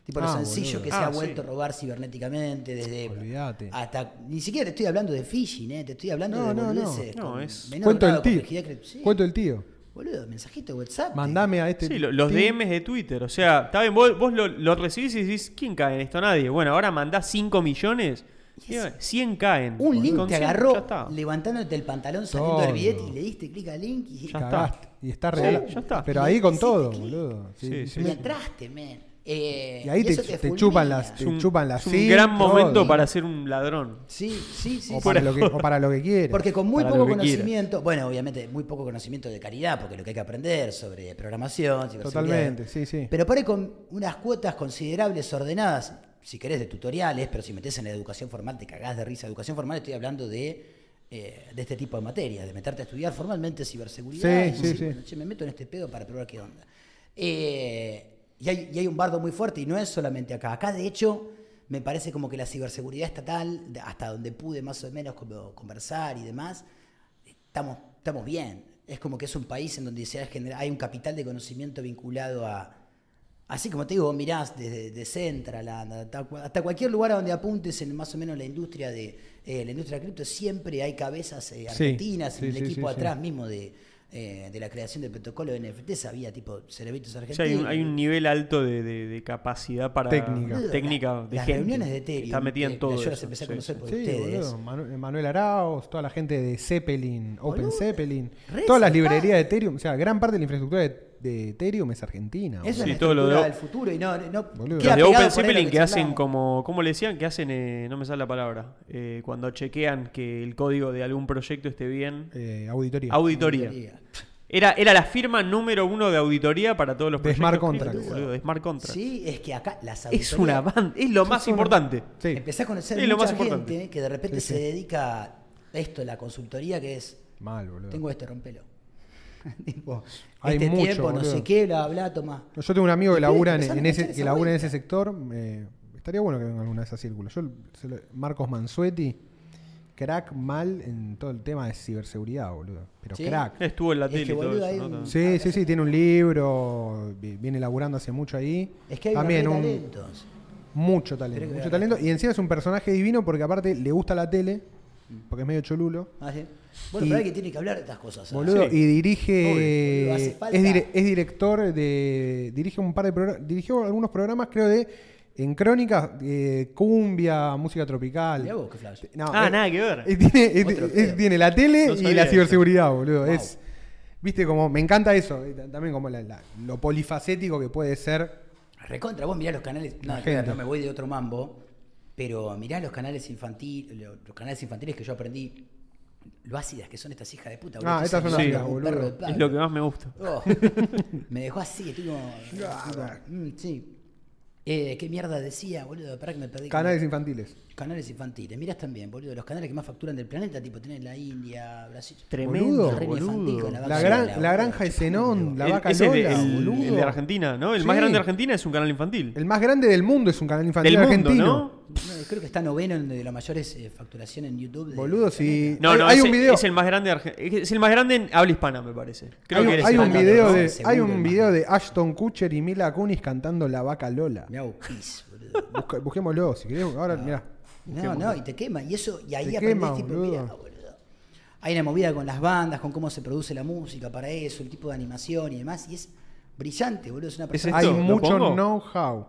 Tipo lo Ah, sencillo boludo. que se Ah, ha vuelto sí. a robar cibernéticamente desde Olvídate. hasta ni siquiera te estoy hablando de phishing, ¿eh? te estoy hablando No, de no, no. No, con es- Cuento de tío. Cuento del tío. Boludo, mensajito de WhatsApp. Mandame a este. Sí, lo- los. DMs de Twitter. O sea, está bien, vos, vos lo, lo recibís y decís, ¿quién cae en esto? Nadie. Bueno, ahora mandás 5 millones. Y es- 100 caen. Un link Con te 100 ya agarró está. levantándote el pantalón saliendo Todo. del billete y le diste clic al link y, Ya Cagaste. Y está Sí, regalado. ya está. Pero ahí con todo, boludo. Sí, Sí, sí, sí. y me- entraste, men. Eh, Y ahí te, te chupan las, te un, chupan las es un gran todo. momento para ser un ladrón. Sí, sí, sí. o, sí. para lo que, o para lo que quieras. Porque con muy Para poco conocimiento, bueno, obviamente muy poco conocimiento de calidad, porque lo que hay que aprender sobre programación, ciberseguridad, Totalmente, sí, sí. Pero por ahí con unas cuotas considerables ordenadas, si querés de tutoriales, pero si metés en la educación formal te cagás de risa. Educación formal estoy hablando de, eh, de este tipo de materias, de meterte a estudiar formalmente ciberseguridad. Sí, y sí, decir, sí. bueno, che, me meto en este pedo para probar qué onda. Eh, y, hay, y hay un bardo muy fuerte y no es solamente acá. Acá, de hecho, me parece como que la ciberseguridad estatal, hasta donde pude más o menos como conversar y demás, estamos, estamos bien. Es como que es un país en donde se ha genera- hay un capital de conocimiento vinculado a... Así como te digo, vos mirás desde de Central hasta, cua- hasta cualquier lugar a donde apuntes en más o menos la industria de eh, la industria de cripto, siempre hay cabezas eh, argentinas, sí, en el equipo sí. atrás mismo de, eh, de la creación del protocolo de NFTs, había tipo cerebritos O argentinos. sea, hay un, hay un nivel alto de, de- de capacidad para Técnica. Boludo, técnica la- de las gente. reuniones de Ethereum, Está metida en todo. yo las empecé a sí, conocer sí. por Sí, ustedes. boludo. Manu- Manuel Arauz, toda la gente de Zeppelin, Open Boludo, Zeppelin, todas las librerías de Ethereum, o sea, gran parte de la infraestructura de, de Ethereum es argentina. Eso boludo. Sí, es todo la lo de- del futuro y no, no Los de pegado Open por ahí lo Zeppelin que hacen como, ¿cómo le decían? Que hacen, eh, no me sale la palabra, eh, cuando chequean que el código de algún proyecto esté bien. Eh, auditoría. Auditoría. Auditoría. Era, era la firma número uno de auditoría para todos los De proyectos. smart cripto, contracts. boludo, de smart contracts. Sí, es que acá las Es auditorías... una banda, es lo más una- importante. Sí. Empecé a conocer Es lo mucha más importante. gente que de repente Sí, sí. se dedica a esto, la consultoría, que es, Mal, boludo. tengo este, rompelo. tipo, Hay este mucho, tiempo, no boludo. sé qué, bla, bla, toma. Yo tengo un amigo que labura en, ese, que labura en ese sector. eh, estaría bueno que venga alguna de esas círculos. Yo, Marcos Mansueti, crack mal en todo el tema de ciberseguridad, boludo. Pero Sí. crack. Estuvo en la Es tele que, y todo eso. Sí, sí, sí, tiene un libro, vi- viene laburando hace mucho ahí. Es que hay También un talentos. mucho talento, mucho talento. Y encima es un personaje divino porque aparte le gusta la tele, porque es medio cholulo. Ah, sí. Bueno, Y- pero hay que tiene que hablar de estas cosas. ¿sabes? Boludo, Sí. y dirige. Obvio, boludo, es, dire- es director de. Dirige un par de programas. Dirigió algunos programas, creo, de. En crónicas, eh, cumbia, música tropical. Vos, qué flash. No, Ah, eh, nada que ver. eh, tiene, eh, eh, la tele No y la eso. ciberseguridad, boludo. Wow. Es. Viste, como. Me encanta eso. eh, También como la- la- lo polifacético que puede ser. Recontra, vos mirá los canales, no, no me voy de otro mambo, pero mirá los canales infantiles, los canales infantiles que yo aprendí, lo ácidas que son estas hijas de puta. Ah, Estoy estas son ácidas, boludo. Es lo que más me gusta. Oh, me dejó así, estoy como... mm, sí. Eh, ¿Qué mierda decía, boludo? Para que me perdí. Canales infantiles. Canales infantiles. Mirás también, boludo, los canales que más facturan del planeta, tipo tenés la India, Brasil. Tremendo, boludo. con la vaca La, Lola, gran, boludo. la granja de Zenón, la El- vaca ese es de- Lola, el, boludo. el de Argentina, ¿no? El más Sí. grande de Argentina es un canal infantil. El más grande del mundo es un canal infantil Del mundo, argentino. ¿no? no, creo que está noveno en de la mayores eh, facturación en YouTube. de- Boludo, si. planeta. No, hay, no, hay es, un video. es el más grande de Arge- es el más grande en habla hispana, me parece. Creo hay que hay el un más grande, video hay un video de Ashton Kutcher y Mila Kunis cantando La Vaca Lola. Mirá, Kiss, boludo. Busca- busquémoslo, si querés. Ahora, mirá. No, no, y te quema. Y eso, y ahí quema, tipo, boludo. mirá, boludo. Hay una movida con las bandas, con cómo se produce la música para eso, el tipo de animación y demás. Y es brillante, boludo. Es una persona. Hay esto? ¿Lo mucho know-how.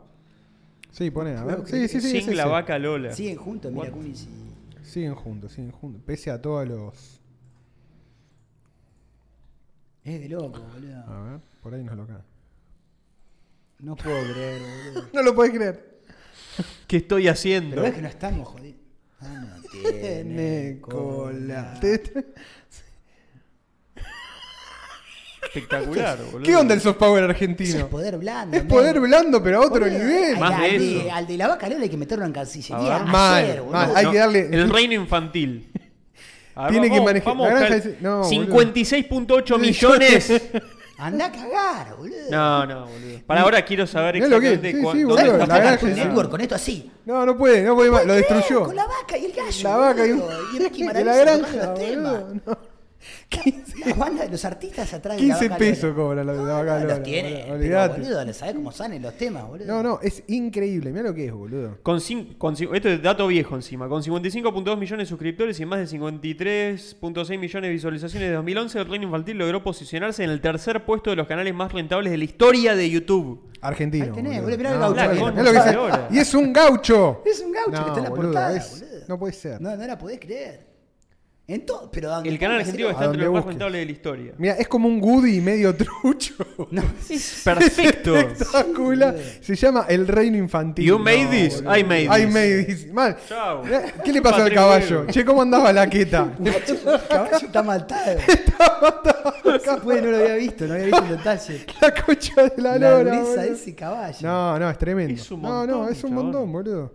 Sí, poné, a ver. Sí, sí, sí. Sin es la vaca Lola. Siguen juntos, mira? Kunis y. Siguen juntos, siguen juntos. Pese a todos los. Es de loco, boludo. A ver, por ahí nos lo cae. No puedo creer, boludo. No lo podés creer. ¿Qué estoy haciendo? Pero ves que no estamos jodidos. Ah, no tiene cola. Espectacular, boludo. ¿Qué onda el soft power Eso argentino? es poder blando. Es poder blando, pero a otro nivel. al- Más de al, de, eso. al de la vaca Lola hay que meterlo en cancillería. Mal, boludo. mal. Hay que darle- El reino infantil. A ver, Tiene que manejar- vamos la a granja buscar dice- no, boludo. 56.8 millones. Andá a cagar, boludo. No, no, boludo. Para ahora quiero saber Mirá lo que es, exactamente sí, cuán- sí, dónde boludo, ¿Sabes está cómo la granja dice- Network con esto así? No, no puede, no puede más. Lo destruyó. Con la vaca y el gallo. La vaca y un- boludo, y Ricky y Maravilla la tocando granja, los temas. boludo. No. Las bandas, los artistas atrás de la 15 vaca pesos cobra la, la No, vaca no, Lola, Los tiene, pero boludo, ¿sabés cómo salen los temas, boludo? No, no, es increíble. Mira lo que es, boludo. Con cin- con esto es dato viejo encima. Con 55.2 millones de suscriptores y más de 53.6 millones de visualizaciones de 2011, el Reino Infantil logró posicionarse en el tercer puesto de los canales más rentables de la historia de YouTube. Argentino. Ahí tenés, boludo. boludo, mirá el No, gaucho bueno, ahí. mirá lo que La es. hora. Y es un gaucho. Es un gaucho No, que está en la boludo, portada, es- boludo. no puede ser. No, no la podés creer. En todo, pero ¿a dónde El canal argentino está entre donde los más busques. rentables de la historia. Mira, es como un Woody medio trucho. No, Perfecto. Espectacular. Se llama El Reino Infantil. You made this, boludo. I made I this. made this. Mal. Chao. ¿Qué le pasó al caballo? Che, ¿cómo andaba la queta? el caballo está matado. Después no lo había visto, no había visto el detalle. la concha de la La lora. boludo. de ese caballo. No, no, es tremendo. Es un no, no, montón, es un chabón. montón, boludo.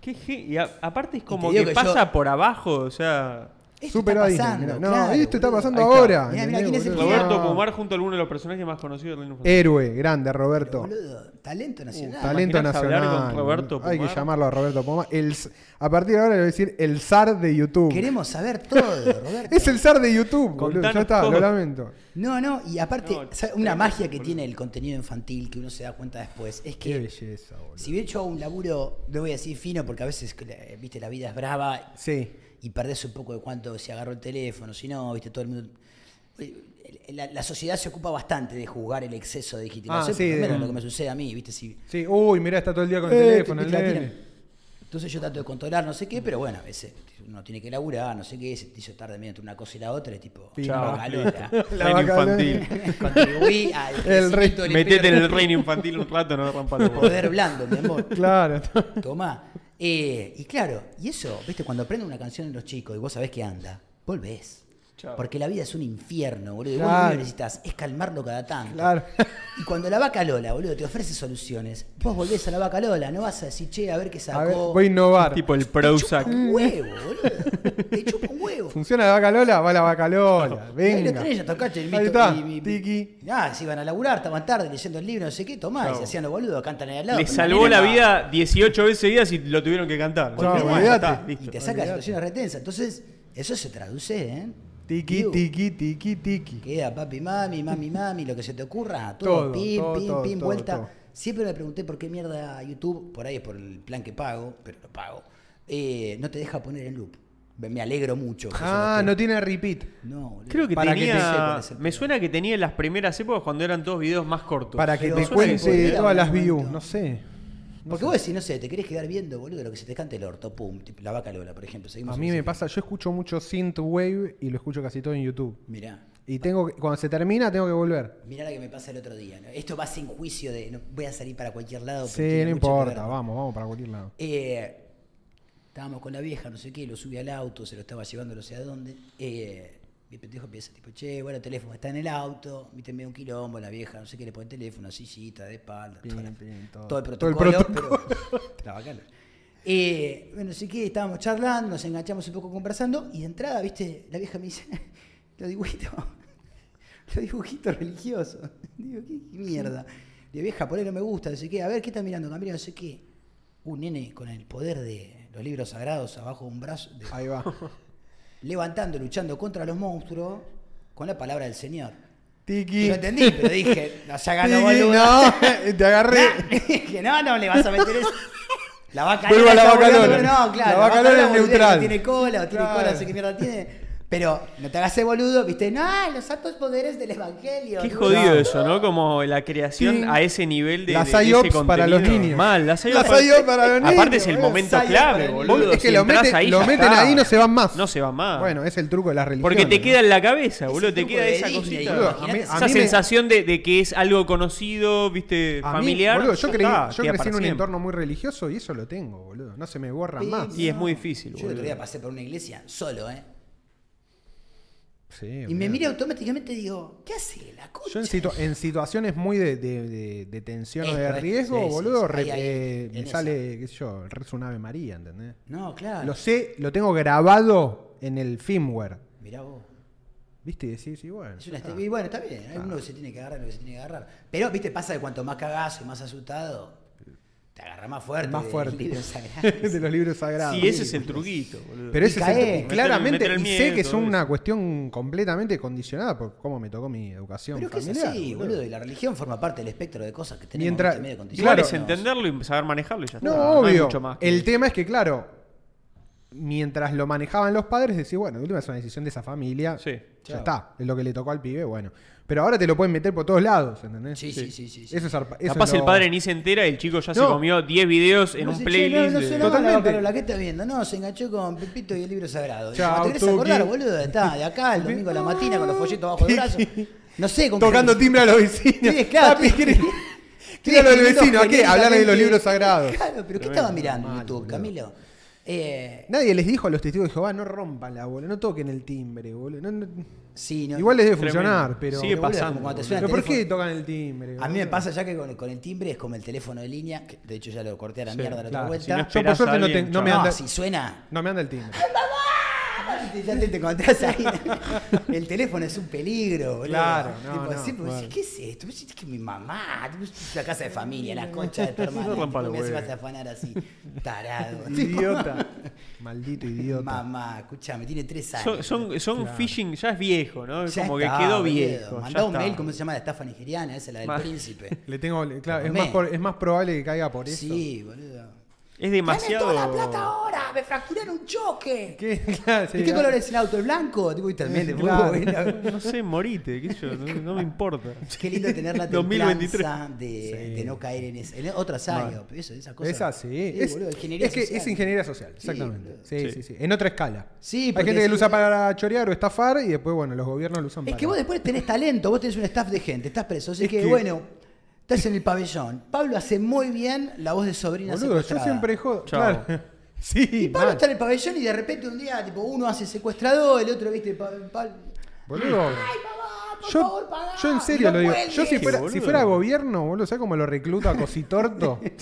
Qué y aparte es como que, que pasa yo- por abajo, o sea. Super está Disney, pasando, mirá. No, claro, esto está boludo. pasando ahora. Mirá, mirá, ¿entendés, ¿quién es el boludo? Roberto No. Pomar junto a alguno de los personajes más conocidos del Reino. Héroe, grande, Roberto. Boludo, talento nacional. Talento ¿Imaginás hablar nacional. con Roberto Hay que llamarlo a Roberto. El, z- a partir de ahora le voy a decir el zar de YouTube. Queremos saber todo, Roberto. Es el zar de YouTube, boludo. Contanos Ya está, todo. lo lamento. No, no, y aparte, No, ¿sabes? una magia que tiene el contenido infantil que uno se da cuenta después es Qué que belleza, boludo. si bien yo hago un laburo, no voy a decir fino porque a veces, eh, viste, la vida es brava Sí. Y perdés un poco de cuánto se agarró el teléfono, si no, viste, todo el mundo... La, la sociedad se ocupa bastante de juzgar el exceso de digitalización, Ah, sí, de- menos lo que me sucede a mí, viste, si... Sí, uy, mirá, está todo el día con el Eh, teléfono, el viste, la nene. tienen. Entonces yo trato de controlar no sé qué, pero bueno, a veces uno tiene que laburar, no sé qué, se te hizo tarde medio entre una cosa y la otra, y tipo, chao. La Reino infantil. Contribuí al El rey- Metete en el reino infantil un rato, no rompa los huevos. Poder blando, mi amor. Claro. Tomá. Eh, y claro, y eso, viste, cuando aprenden una canción en los chicos y vos sabés que anda, volvés. Chao. Porque la vida es un infierno, boludo. Y vos lo Claro. que necesitas es calmarlo cada tanto. Claro. Y cuando la vaca Lola, boludo, te ofrece soluciones, vos volvés a la vaca Lola, no vas a decir, che, a ver qué A sacó. ver, voy a innovar. Tipo el Te chupa Prozac. un huevo, boludo. Te chupa un huevo. ¿Funciona la vaca Lola? Va la vaca Lola. Ahí lo Venga. tenés, ya tocaste el mito. Ahí está. y- y- Tiki. Ah, se iban a laburar, estaban tarde leyendo el libro, no sé qué, tomá, y se hacían los boludos, cantan ahí al lado. Le pero salvó la va- vida 18 veces seguidas y lo tuvieron que cantar. Chao, Bueno, olvidate. ya está, Y te saca situaciones retensas. Entonces, eso se traduce, ¿eh? Tiki, tiki, tiki, tiki. Queda papi, mami, mami, mami, lo que se te ocurra, todo, Todo, pim, todo, pim, todo, pim, todo, vuelta. todo. Siempre me pregunté por qué mierda YouTube, por ahí es por el plan que pago, pero lo pago, eh, no te deja poner en loop. Me alegro mucho. Ah, no tiene repeat. No. Creo que Para que te tenía. ese me suena que tenía en las primeras épocas cuando eran todos videos más cortos. Para que Pero te cuente todas las views. No sé. Porque vos decís, no sé, te querés quedar viendo, boludo, lo que se te cante el orto, pum, tipo, la vaca Lola, por ejemplo. Seguimos A mí me pasa, yo escucho mucho synthwave y lo escucho casi todo en YouTube. Mirá, Y tengo que- cuando se termina tengo que volver. mirá la que me pasa el otro día. ¿no? Esto va sin juicio de, no, voy a salir para cualquier lado. Sí, no importa, vamos, vamos para cualquier lado. Eh, estábamos con la vieja, no sé qué, lo subí al auto, se lo estaba llevando no sé a dónde. Eh, pendejo empieza tipo, che, bueno, el teléfono está en el auto, viste, medio un quilombo, la vieja, no sé qué, le pone el teléfono, sillita, de espalda, la- todo. todo el Todo el protocolo, pero la bacana. Eh, bueno, no sé qué, estábamos charlando, nos enganchamos un poco conversando, y de entrada, viste, la vieja me dice, los dibujitos, los dibujitos religiosos. Digo, ¿qué, qué mierda? Le vieja, por ahí no me gusta, no sé qué, a ver, ¿qué está mirando? Camila, no sé qué. un nene con el poder de los libros sagrados abajo de un brazo, de- Ahí va. Levantando, luchando contra los monstruos con la palabra del Señor. Tiki. Yo entendí, pero dije, no se Tiki, boludos. no, te agarré. Dije, no, no le vas a meter eso. La vaca Vuelvo a la vaca. No, claro. La vaca es neutral. Tiene cola, o tiene Claro. cola, no sé qué mierda tiene. Pero no te hagas el boludo, viste, no, los santos poderes del evangelio. Qué ¿no? jodido eso, ¿no? Como la creación Sí. a ese nivel de, Las ese IOPS para los niños. Mal, las IOPS para, para los Aparte niños, es el boludo. momento clave, boludo. Boludo, es que Si lo, meten, ahí, lo meten ahí y no se van más. No se va más. Bueno, es el truco de la religión. Porque te ¿no? queda en la cabeza, boludo. Te queda esa Disney, cosita. boludo. imagínate A mí- esa a esa mí me- sensación de, de que es algo conocido, viste, A mí, familiar. boludo, yo, creí- está, yo crecí en un entorno muy religioso y eso lo tengo, boludo. No se me borran más. Y es muy difícil, Yo el otro boludo. día pasé por una iglesia solo, ¿eh? Sí, Y me miré automáticamente y digo, ¿qué hace la concha? Yo en, situ- en situaciones muy de, de- de- de tensión o de riesgo, sí, boludo, sí, re- ahí, ahí, eh, me esa. sale, qué sé yo, un Ave María, ¿entendés? No, claro. Lo sé, lo tengo grabado en el firmware. Mirá vos. ¿Viste? Y decís, sí, bueno. Está. y bueno, está bien, hay uno que se tiene que agarrar lo que se tiene que agarrar. Pero, viste, pasa que cuanto más cagazo y más asustado, te agarra más fuerte. más fuerte. libro sagrado. de los libros sagrados. Sí, ese es el truquito, boludo. Pero Y ese cae. es el, claramente, meter el y sé que es una eso. cuestión completamente condicionada por cómo me tocó mi educación Pero es que es familiar. así, boludo. Y la religión forma parte del espectro de cosas que tenemos Mientras- viste, medio Igual Claro. es entenderlo y saber manejarlo y ya No, está. hay obvio. mucho más que- el tema es que, claro, mientras lo manejaban los padres, decís, bueno, de última es una decisión de esa familia. Sí. Ya está, es lo que le tocó al pibe, bueno. Pero ahora te lo pueden meter por todos lados, ¿entendés? Sí, sí, sí, sí, sí. Eso es arpa- eso Capaz es el padre ni se entera y el chico ya se comió 10 videos en No un sé, che, playlist. No, no de- Totalmente. mal, Carola, ¿qué está viendo? No, se enganchó con Pepito y el libro sagrado. Chao, te querés acordar, boludo, está de acá, el domingo a la mañana con los folletos abajo del brazo. No sé, con qué- Tocando timbre a los vecinos. Sí, claro, Papi, estoy- ¿qué- estoy ¿Qué era lo del vecino? ¿A qué? Hablar de los libros sagrados. Claro, pero ¿qué estaba mirando YouTube. Camilo? Eh, Nadie les dijo a los testigos de Jehová, no rompan la bola, no toquen el timbre, boludo. No, no- sí, no, Igual les debe Tremendo. funcionar, pero. Sigue pasando, como cuando te boludo. suena ¿Pero el por qué tocan el timbre? A mí me pasa ya que con, con el timbre es como el teléfono de línea, que de hecho ya lo corté a la Sí, mierda la otra claro. vuelta. Si no Yo por suerte a no, alguien, te- no me anda. si suena. No me anda el timbre. Ya te, te encontrás ahí. El teléfono es un peligro, boludo. Claro, no, Tipo, no, siempre bueno. decís, ¿qué es esto? Decís que mi mamá, es la casa de familia, la concha de tu hermana. Tipo, me hace vas a afanar así, tarado. Idiota. Maldito idiota. Mamá, escuchame, tiene tres Son, años. son, son phishing, ya es viejo, ¿no? Ya Como está, que quedó viejo. Mandá un mail, ¿cómo se llama la estafa nigeriana? Esa, la del Ma- príncipe. Le tengo, claro, es más, por- es más probable que caiga por eso. Sí, boludo. Es ¡Dame demasiado. toda la plata ahora! ¡Me fracturaron un choque! ¿Qué? Claro, sí, ¿Y qué color es el auto? ¿El blanco? Tipo, y también de Claro. fútbol. No sé, morite, qué sé yo, no, no me importa. Qué lindo tener la 2023. templanza de, de no caer en, ese, en otras áreas. pero Eso, esa cosa. Es así. es, boludo, ingeniería es que social. es ingeniería social, Sí, exactamente. Sí, sí, Sí. sí, En otra escala. Sí, Hay gente que lo sí, usa para chorear o estafar y después, bueno, los gobiernos lo usan Es para. que vos después tenés talento, vos tenés un staff de gente, estás preso. Así Es que, que- bueno, estás en el pabellón. Pablo hace muy bien la voz de sobrina Boludo, yo siempre jodo. Claro. Sí, Y Pablo mal. está en el pabellón y de repente un día, tipo, uno hace secuestrador, el otro, viste, Pa- Boludo. Ay, papá, por Yo, favor, pagá, yo en serio lo digo. cuelgues. Yo si fuera, si fuera gobierno, boludo, ¿sabes cómo lo recluto a Cositorto?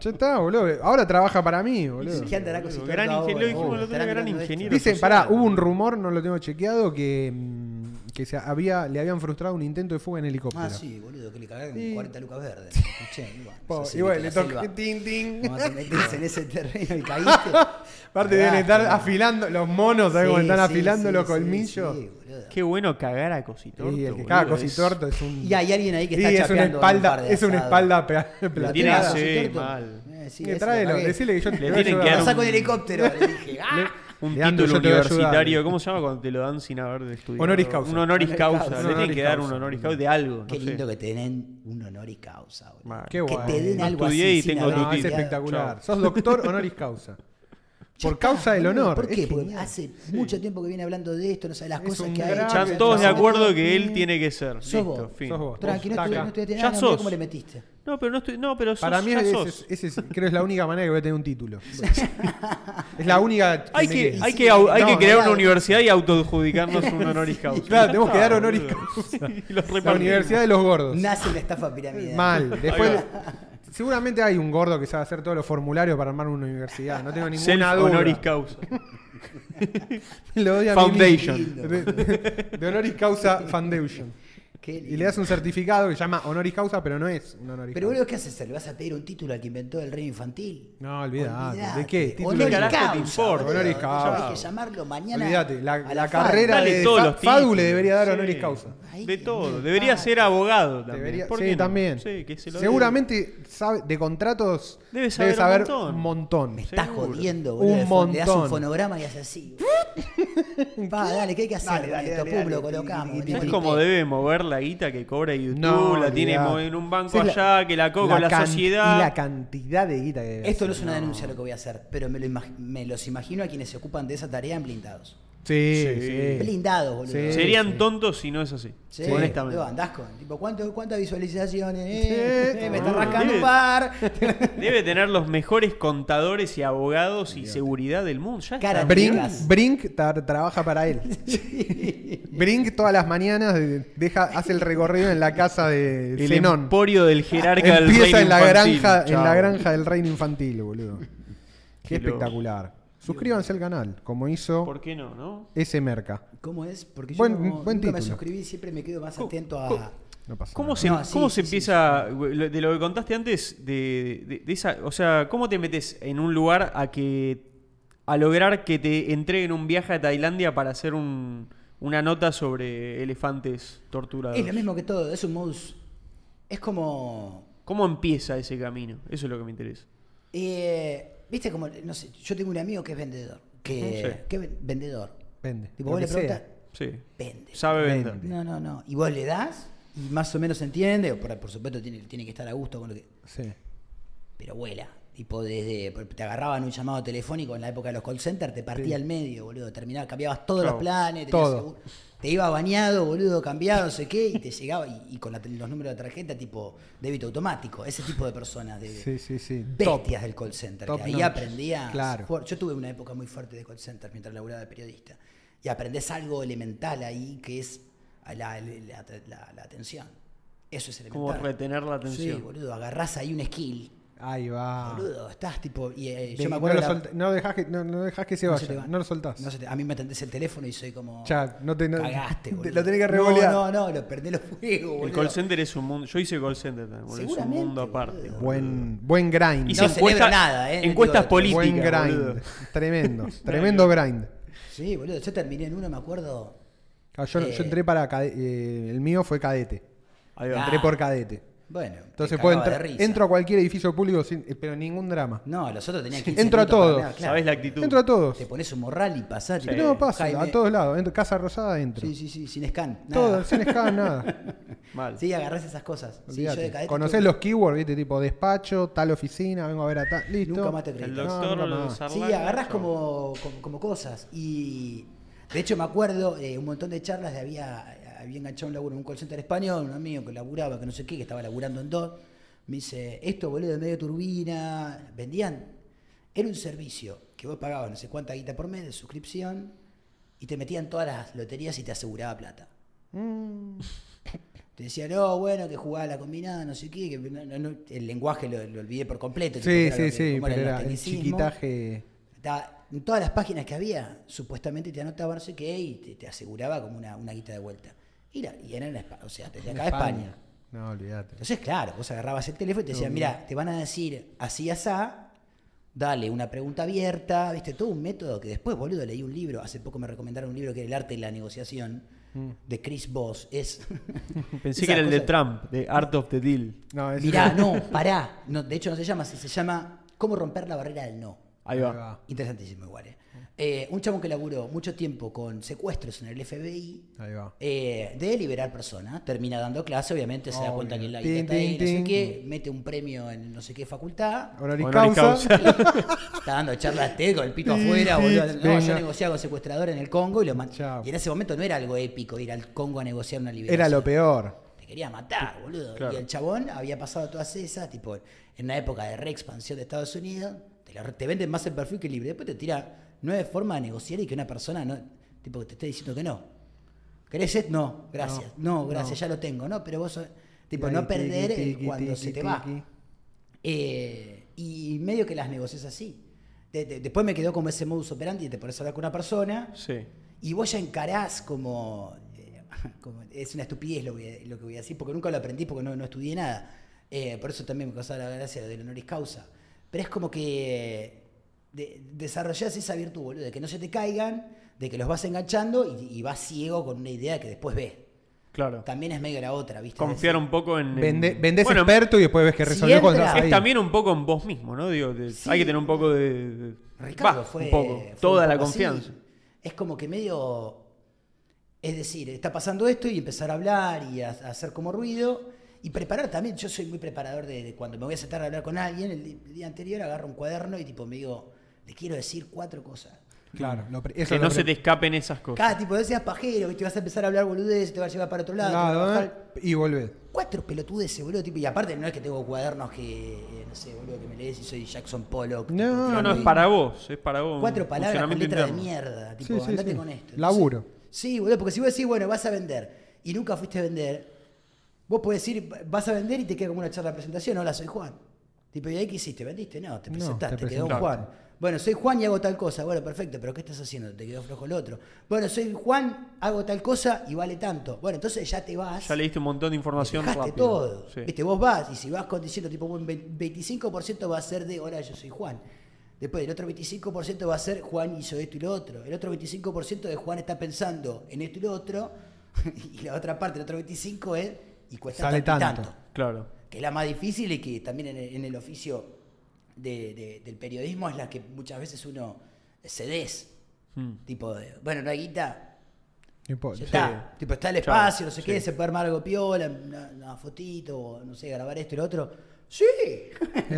Ya está, boludo. Ahora trabaja para mí, boludo. ¿Qué andará Cositorto Gran ahora? ingeniero, lo dijimos Oh, gran ingeniero. Dicen, pará, hubo un rumor, no lo tengo chequeado, que, mm, que se había, le habían frustrado un intento de fuga en helicóptero. Ah, sí, boludo, que le cagaron Y- 40 lucas verdes. Escuché, igual. Sos y el bueno, de le toqué tin, tin. Cuando te metes en ese terreno y caíste. Aparte deben estar afilando los monos, ¿sabes cómo Sí, están sí, afilando sí, los colmillos? sí, boludo. Qué bueno cagar a Cositorto. y el que caga es- Cositorto es un. Y hay alguien ahí que y está es una un espalda, de es una espalda pe- ¿Lo plateada. tiene así, mal. Eh, sí, Que tráelo, decirle que yo te Le a tienen que dar Lo saco un- en helicóptero. Le dije, ¡ah! Un título universitario, ayudar. ¿cómo se llama cuando te lo dan sin haber estudiado? Honoris causa. Un honoris causa. Le Un tienen que dar un causa. honoris causa de algo. Qué no lindo sé. que te den un honoris causa. Qué que guay. te den No algo estudié así y tengo tu es espectacular. Sos doctor honoris causa. Por causa del honor. ¿Por Es qué? Porque genial. hace mucho tiempo que viene hablando de esto, no sabe las Es cosas un que ha gran- hecho. Ah, todos de acuerdo que él tiene que ser. Sos Listo, vos. fin. Sos vos. Tranqui, no Taca. estoy, no estoy Ya nada, sos. cómo le metiste. No, pero no estoy. No, pero sos, Para mí ya ese sos. es, ese es- creo que es la única manera que voy a tener un título. es la única Hay me que, queda. hay que, au- hay no, que crear no, una no. universidad y autoadjudicarnos un honoris causa. Claro, tenemos que dar honoris causa. Los La repartimos. Universidad de los Gordos. Nace una estafa piramidal. Mal. Después, seguramente hay un gordo que sabe hacer todos los formularios para armar una universidad. No tengo ninguna duda. honoris causa. Lo doy a Foundation. De, de honoris causa Foundation. Y le das un certificado que se llama honoris causa, pero no es un honoris Pero causa. boludo, ¿qué haces? ¿Le vas a pedir un título al que inventó el reino infantil? No, olvidate. Olvidate. ¿De qué? Título Honoris ¿Qué carajo te causa, importa? boludo. Honoris causa. Hay que llamarlo mañana. Olvídate, la, a la la carrera Dale de todos Fa- los Fadu títulos. le debería dar Sí. honoris causa. Ay, De qué todo. Debería Ah, ser abogado también. Debería- ¿Por sí, qué no? también. Sí, que se lo Seguramente sabe, de contratos Debe saber un montón. un montón. Me estás Seguro. jodiendo, Un boludo. Le das un montón. fonograma y hace así. Dale, ¿qué hay que hacer? Dale, dale, Esto, dale, pum, dale. lo colocamos. Tiqui, ¿Sabes tiqui, cómo tiqui. debe mover la guita que cobra YouTube? No, la tiene en un banco Sí, la- allá, que la con la can- sociedad. Y la cantidad de guita que debe Esto no es una denuncia lo que voy a hacer, pero me, lo me los imagino a quienes se ocupan de esa tarea en blindados. Sí, Sí. sí. Blindados, boludo. Sí. Serían tontos si no es así. Sí, honestamente. andás con, tipo, ¿cuánto, ¿cuántas visualizaciones? Sí. Eh, eh, me está No, rascando debe- un par. Debe tener los mejores contadores y abogados y seguridad del mundo. Ya está. Brink. Brink tra- trabaja para él. Brink todas las mañanas de- deja, hace el recorrido en la casa de el Zenón. emporio del jerarca del Empieza reino en la infantil. granja, en la granja del reino infantil, boludo. Qué, Qué loco. espectacular. Suscríbanse al canal, como hizo ¿Por qué no, no? ese merca. ¿Cómo es? Porque yo Buen- no- buen nunca me título. suscribí, siempre me quedo más Co- atento a... No pasa ¿Cómo nada. se, No, sí, cómo se sí, empieza, de de lo que contaste antes, de, de- de esa, o sea, cómo te metes en un lugar a que, a lograr que te entreguen un viaje a Tailandia para hacer un- una nota sobre elefantes torturados? Es lo mismo que todo, es un modus... Es como... ¿Cómo empieza ese camino? Eso es lo que me interesa. eh, Viste como, no sé, yo tengo un amigo que es vendedor. Que, Sí. que ven- vendedor. Vende. Tipo, vos le preguntás, Sí. vende. Sabe Vende. vender. No, no, no. Y vos le das y más o menos entiende, o por, por supuesto tiene, tiene que estar a gusto con lo que... Sí. Pero vuela. Tipo, desde. Te agarraban un llamado telefónico en la época de los call centers, te partía Sí. al medio, boludo. Terminaba, cambiabas todos Claro, los planes, tenías todo. seguro- te iba bañado, boludo, cambiado, no sé qué, y te llegaba, y, y con la- los números de tarjeta, tipo débito automático. Ese tipo de personas, de Sí, sí, sí. bestias del call center. Top que ahí notch. aprendías. Claro. Yo tuve una época muy fuerte de call center mientras laburaba de periodista. Y aprendés algo elemental ahí que es la, la- la- la atención. Eso es elemental. Como retener la Sí, atención. boludo, agarrás ahí un skill. Ahí va. Boludo, estás tipo. Y, eh, De- yo me no, acuerdo. lo la- no dejás que, no, no dejás que se no vaya. se te va. No lo soltás. no se te- a mí me atendés el teléfono y soy como. Ya, no te- no- cagaste, te- boludo. lo tenés que revolear. No, no, no, lo perdés los fuegos, boludo. El call center es un mundo. Yo hice call center también, boludo, Es un mundo aparte. boludo. Buen, buen grind. Y No se celebro encuesta- nada, ¿eh? Encuestas Digo, políticas. buen grind. boludo. Tremendo. tremendo grind. Sí, boludo. Yo terminé en uno, me acuerdo. Ah, yo, Eh. yo entré para eh, el mío fue cadete. Ahí va. Entré por cadete. Bueno, Entonces puedo entrar, entro a cualquier edificio público sin, eh, pero ningún drama. No, los otros tenían 15 Entro a minutos para todo. nada, claro. Sabés la actitud. Entro a todos. Te pones un morral y pasás. Sí. No, paso, Jaime- a todos lados. Entro, Casa Rosada entro. Sí, sí, sí, sin scan. nada. Todo, sin scan, nada. Mal. Sí, agarrás esas cosas. Sí, yo Olvídate. de cadete Conocés los keywords, ¿viste? Tipo despacho, tal oficina, vengo a ver a tal. Listo. Nunca más te creí. El No, doctor no, no. Sí, agarrás como, como cosas. Y de hecho me acuerdo eh, un montón de charlas de había, había enganchado un laburo en un call center español, un amigo que laburaba, que no sé qué, que estaba laburando en dos. Me dice, esto boludo de medio turbina, vendían. Era un servicio que vos pagabas no sé cuánta guita por mes de suscripción y te metían todas las loterías y te aseguraba plata. Mm, Te decía, no, bueno, que jugaba la combinada, no sé qué, que no- no- no- el lenguaje lo, lo olvidé por completo. Sí, sí, que- sí, pero era el chiquitaje. Estaba- en todas las páginas que había, supuestamente te anotaba no sé qué y te, te aseguraba como una, una guita de vuelta. Y, la- y era en España, o sea, desde acá a España. No, olvídate. Entonces, claro, vos agarrabas el teléfono y te decían, mira, te van a decir así, asá, dale una pregunta abierta, viste, todo un método que después, boludo, leí un libro, hace poco me recomendaron un libro que era El arte de la negociación, Mm. de Chris Voss. Es, Pensé que era el de Trump, de Art of the Deal. No, es- Mirá, no, pará. No, de hecho no se llama así, se llama ¿Cómo romper la barrera del no? Ahí va. Interesantísimo igual, ¿eh? Eh, un chabón que laburó mucho tiempo con secuestros en el FBI, Ahí va. eh, de liberar personas, termina dando clase, obviamente se da cuenta que la Tin, está ahí, tin, no sé tin. qué, mete un premio en no sé qué facultad, Honoris Honoris causa. causa. está dando charlas TED con el pito afuera, boludo. No, yo venga. negociaba con secuestradores en el Congo y lo man- Chao. Y en ese momento no era algo épico ir al Congo a negociar una liberación. Era lo peor. Te quería matar, boludo. Claro. Y el chabón había pasado todas esas, tipo, en una época de reexpansión de Estados Unidos, te, la- te venden más el perfil que el libre. Después te tira nueve formas de negociar y que una persona no, tipo, que te esté diciendo que no. ¿Querés esto? No, gracias. No, gracias, ya lo tengo, ¿no? Pero vos, sos- tipo, no perder tiqui, cuando se te va. Eh, y medio que las negocias así. De- de- después me quedó como ese modus operandi y te pones a hablar con una persona Sí. y vos ya encarás como. eh, como- es una estupidez lo, voy a- lo que voy a decir, porque nunca lo aprendí, porque no, no estudié nada. Eh, por eso también me causaba la gracia del honoris causa. Pero es como que de, desarrollás esa virtud, boludo, de que no se te caigan, de que los vas enganchando y, y vas ciego con una idea que después ves. Claro. También es medio la otra, ¿viste? Confiar un poco en. en- Vende- vendés Bueno, experto y después ves que si resolvió entra- estás Es ahí. también un poco en vos mismo, ¿no? Digo, de- Sí. hay que tener un poco de. de- Ricardo fue, un poco. fue Toda un la así. confianza. Es como que medio. Es decir, está pasando esto y empezar a hablar y a, a hacer como ruido. Y preparar también. Yo soy muy preparador de, de cuando me voy a sentar a hablar con alguien. El día anterior agarro un cuaderno y tipo me digo, le quiero decir cuatro cosas. Claro, lo pre- eso Que lo no se te escapen esas cosas. Cada tipo de seas pajero, ¿viste? vas a empezar a hablar boludez, te va a llevar para otro lado. te va a. Y volvés. Cuatro pelotudeces, boludo. Tipo, y aparte no es que tengo cuadernos que, eh, no sé, boludo, que me lees y soy Jackson Pollock. No, tipo, No, no, es y- para vos. Es para vos. Cuatro palabras con letra de interno. mierda. Tipo, Sí, sí, andate sí. con esto. Laburo. Entonces, sí, boludo, porque si vos decís, bueno, vas a vender y nunca fuiste a vender, vos podés decir, vas a vender y te queda como una charla de presentación. Hola, soy Juan. Tipo, ¿y ahí qué hiciste? ¿Vendiste? No, te No, presentaste, te te quedó un presentaste. Juan. Bueno, soy Juan y hago tal cosa. Bueno, perfecto, pero ¿qué estás haciendo? Te quedó flojo el otro. Bueno, soy Juan, hago tal cosa y vale tanto. Bueno, entonces ya te vas. Ya le diste un montón de información Dejaste rápido. todo. Sí. Viste, vos vas y si vas con diciendo tipo un ve- 25% va a ser de hola, yo soy Juan. Después el otro 25% va a ser Juan hizo esto y lo otro. El otro 25% de Juan está pensando en esto y lo otro. Y la otra parte, el otro 25% es y cuesta Sale tanto y tanto. tanto. Claro. Que es la más difícil y que también en el, en el oficio de- de- del periodismo es la que muchas veces uno cedes. Mm. Tipo, de, bueno, no hay guita, No importa. ya Sí. está. Tipo, está el espacio, no sé Sí. qué, se puede armar algo piola, una, una fotito, o no sé, grabar esto y lo otro. Sí,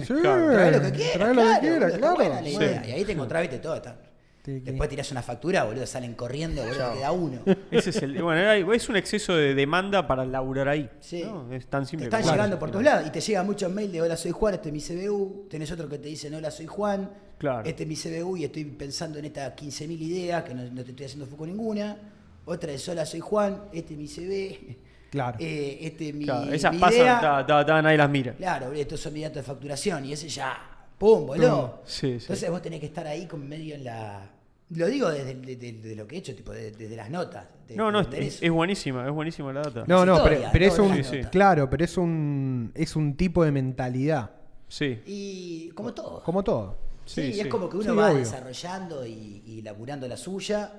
Sí, trae lo que quieras. trae lo claro, que quieras, claro. buena la Sí. idea. Y ahí te encontrás, viste, todo. Está. Que- Después tirás una factura, boludo, salen corriendo, boludo, queda uno. Ese es el. Bueno, es un exceso de demanda para laburar ahí. Sí. ¿no? Es tan Te simple están como llegando por todos lados y te llega muchos mail de hola soy Juan, este es mi CBU, tenés otro que te dice hola soy Juan, Claro. este es mi CBU y estoy pensando en estas 15.000 ideas que no, no te estoy haciendo foco ninguna, otra es hola soy Juan, este es mi CV, Claro. eh, este es mi, Claro, esas mi pasan, idea. ta, ta, ta, nadie las mira. Claro, estos son mis datos de facturación y ese ya, pum, boludo. Sí, sí. Entonces vos tenés que estar ahí con medio en la... Lo digo desde de, de- de lo que he hecho, tipo de- desde las notas. de- No, no, es, es buenísima, es buenísima la data. No, no, pero, historia, pero es un. Claro, pero es un. Es un tipo de mentalidad. Sí. Y como todo. Como todo. Sí, Sí, es como que uno Sí, va obvio. desarrollando y, y laburando la suya.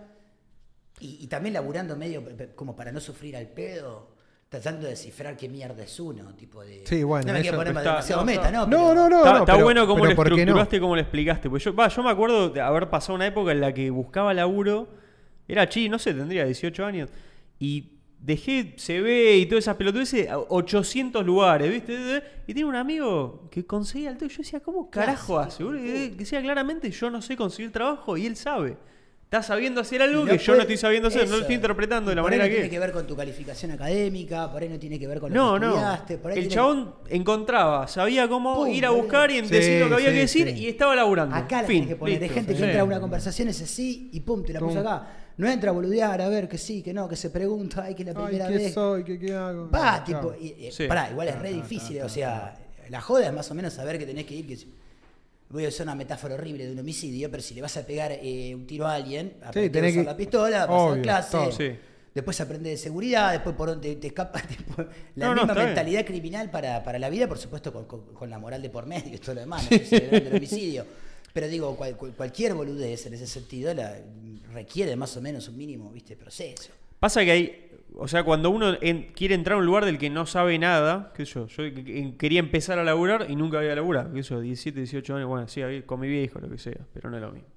Y, y también laburando medio como para no sufrir al pedo. Tratando de descifrar qué mierda es uno. Tipo de. Sí, bueno, No me quiero poner está- demasiado no, meta, ¿no? No, Pero- no, no. está no, está pero- bueno cómo lo estructuraste y cómo lo explicaste. Pues yo, va, yo me acuerdo de haber pasado una época en la que buscaba laburo. Era chi, no sé, tendría 18 años. Y dejé CV y todas esas pelotudeces a 800 lugares, ¿viste? Y tiene un amigo que conseguía el toque. Yo decía, ¿cómo carajo hace? Que decía claramente, yo no sé conseguir trabajo y él sabe. Está sabiendo hacer algo que yo no estoy sabiendo hacer, no lo estoy interpretando de la por ahí manera no que tiene es. que ver con tu calificación académica, por ahí no tiene que ver con lo No, que no. estudiaste. Por ahí El tiene- chabón encontraba, sabía cómo Pum, ir a buscar y Sí, decir lo que había sí, que decir sí. y estaba laburando. Acá la fin, tenés que poner. Hay gente que entra a una conversación, es así, y pum, te la puso Pum. acá. No entra a boludear, a ver que sí, que no, que se pregunta, ay, que la Ay, primera ¿qué vez. soy? ¿Qué, qué hago? Va, Claro. tipo, y- y- Sí. pará, igual es re difícil, o sea, la joda es más o menos saber que tenés que ir, que voy a usar una metáfora horrible de un homicidio, pero si le vas a pegar eh, un tiro a alguien, tenés a usar que- la pistola, pasar obvio, clase, todo. Sí. después aprendes de seguridad, después por donde te escapa tipo, la No, no, misma bien. mentalidad criminal para, para la vida, por supuesto con, con- con la moral de por medio y todo lo demás, no el homicidio. Pero digo, cual- cual- cualquier boludez en ese sentido la, requiere más o menos un mínimo, viste, proceso. Pasa que hay, o sea, cuando uno en- quiere entrar a un lugar del que no sabe nada, qué sé yo, yo que- que- quería empezar a laburar y nunca había laburado, qué sé yo, 17, 18 años, bueno, sí, con mi viejo, lo que sea, pero no es lo mismo.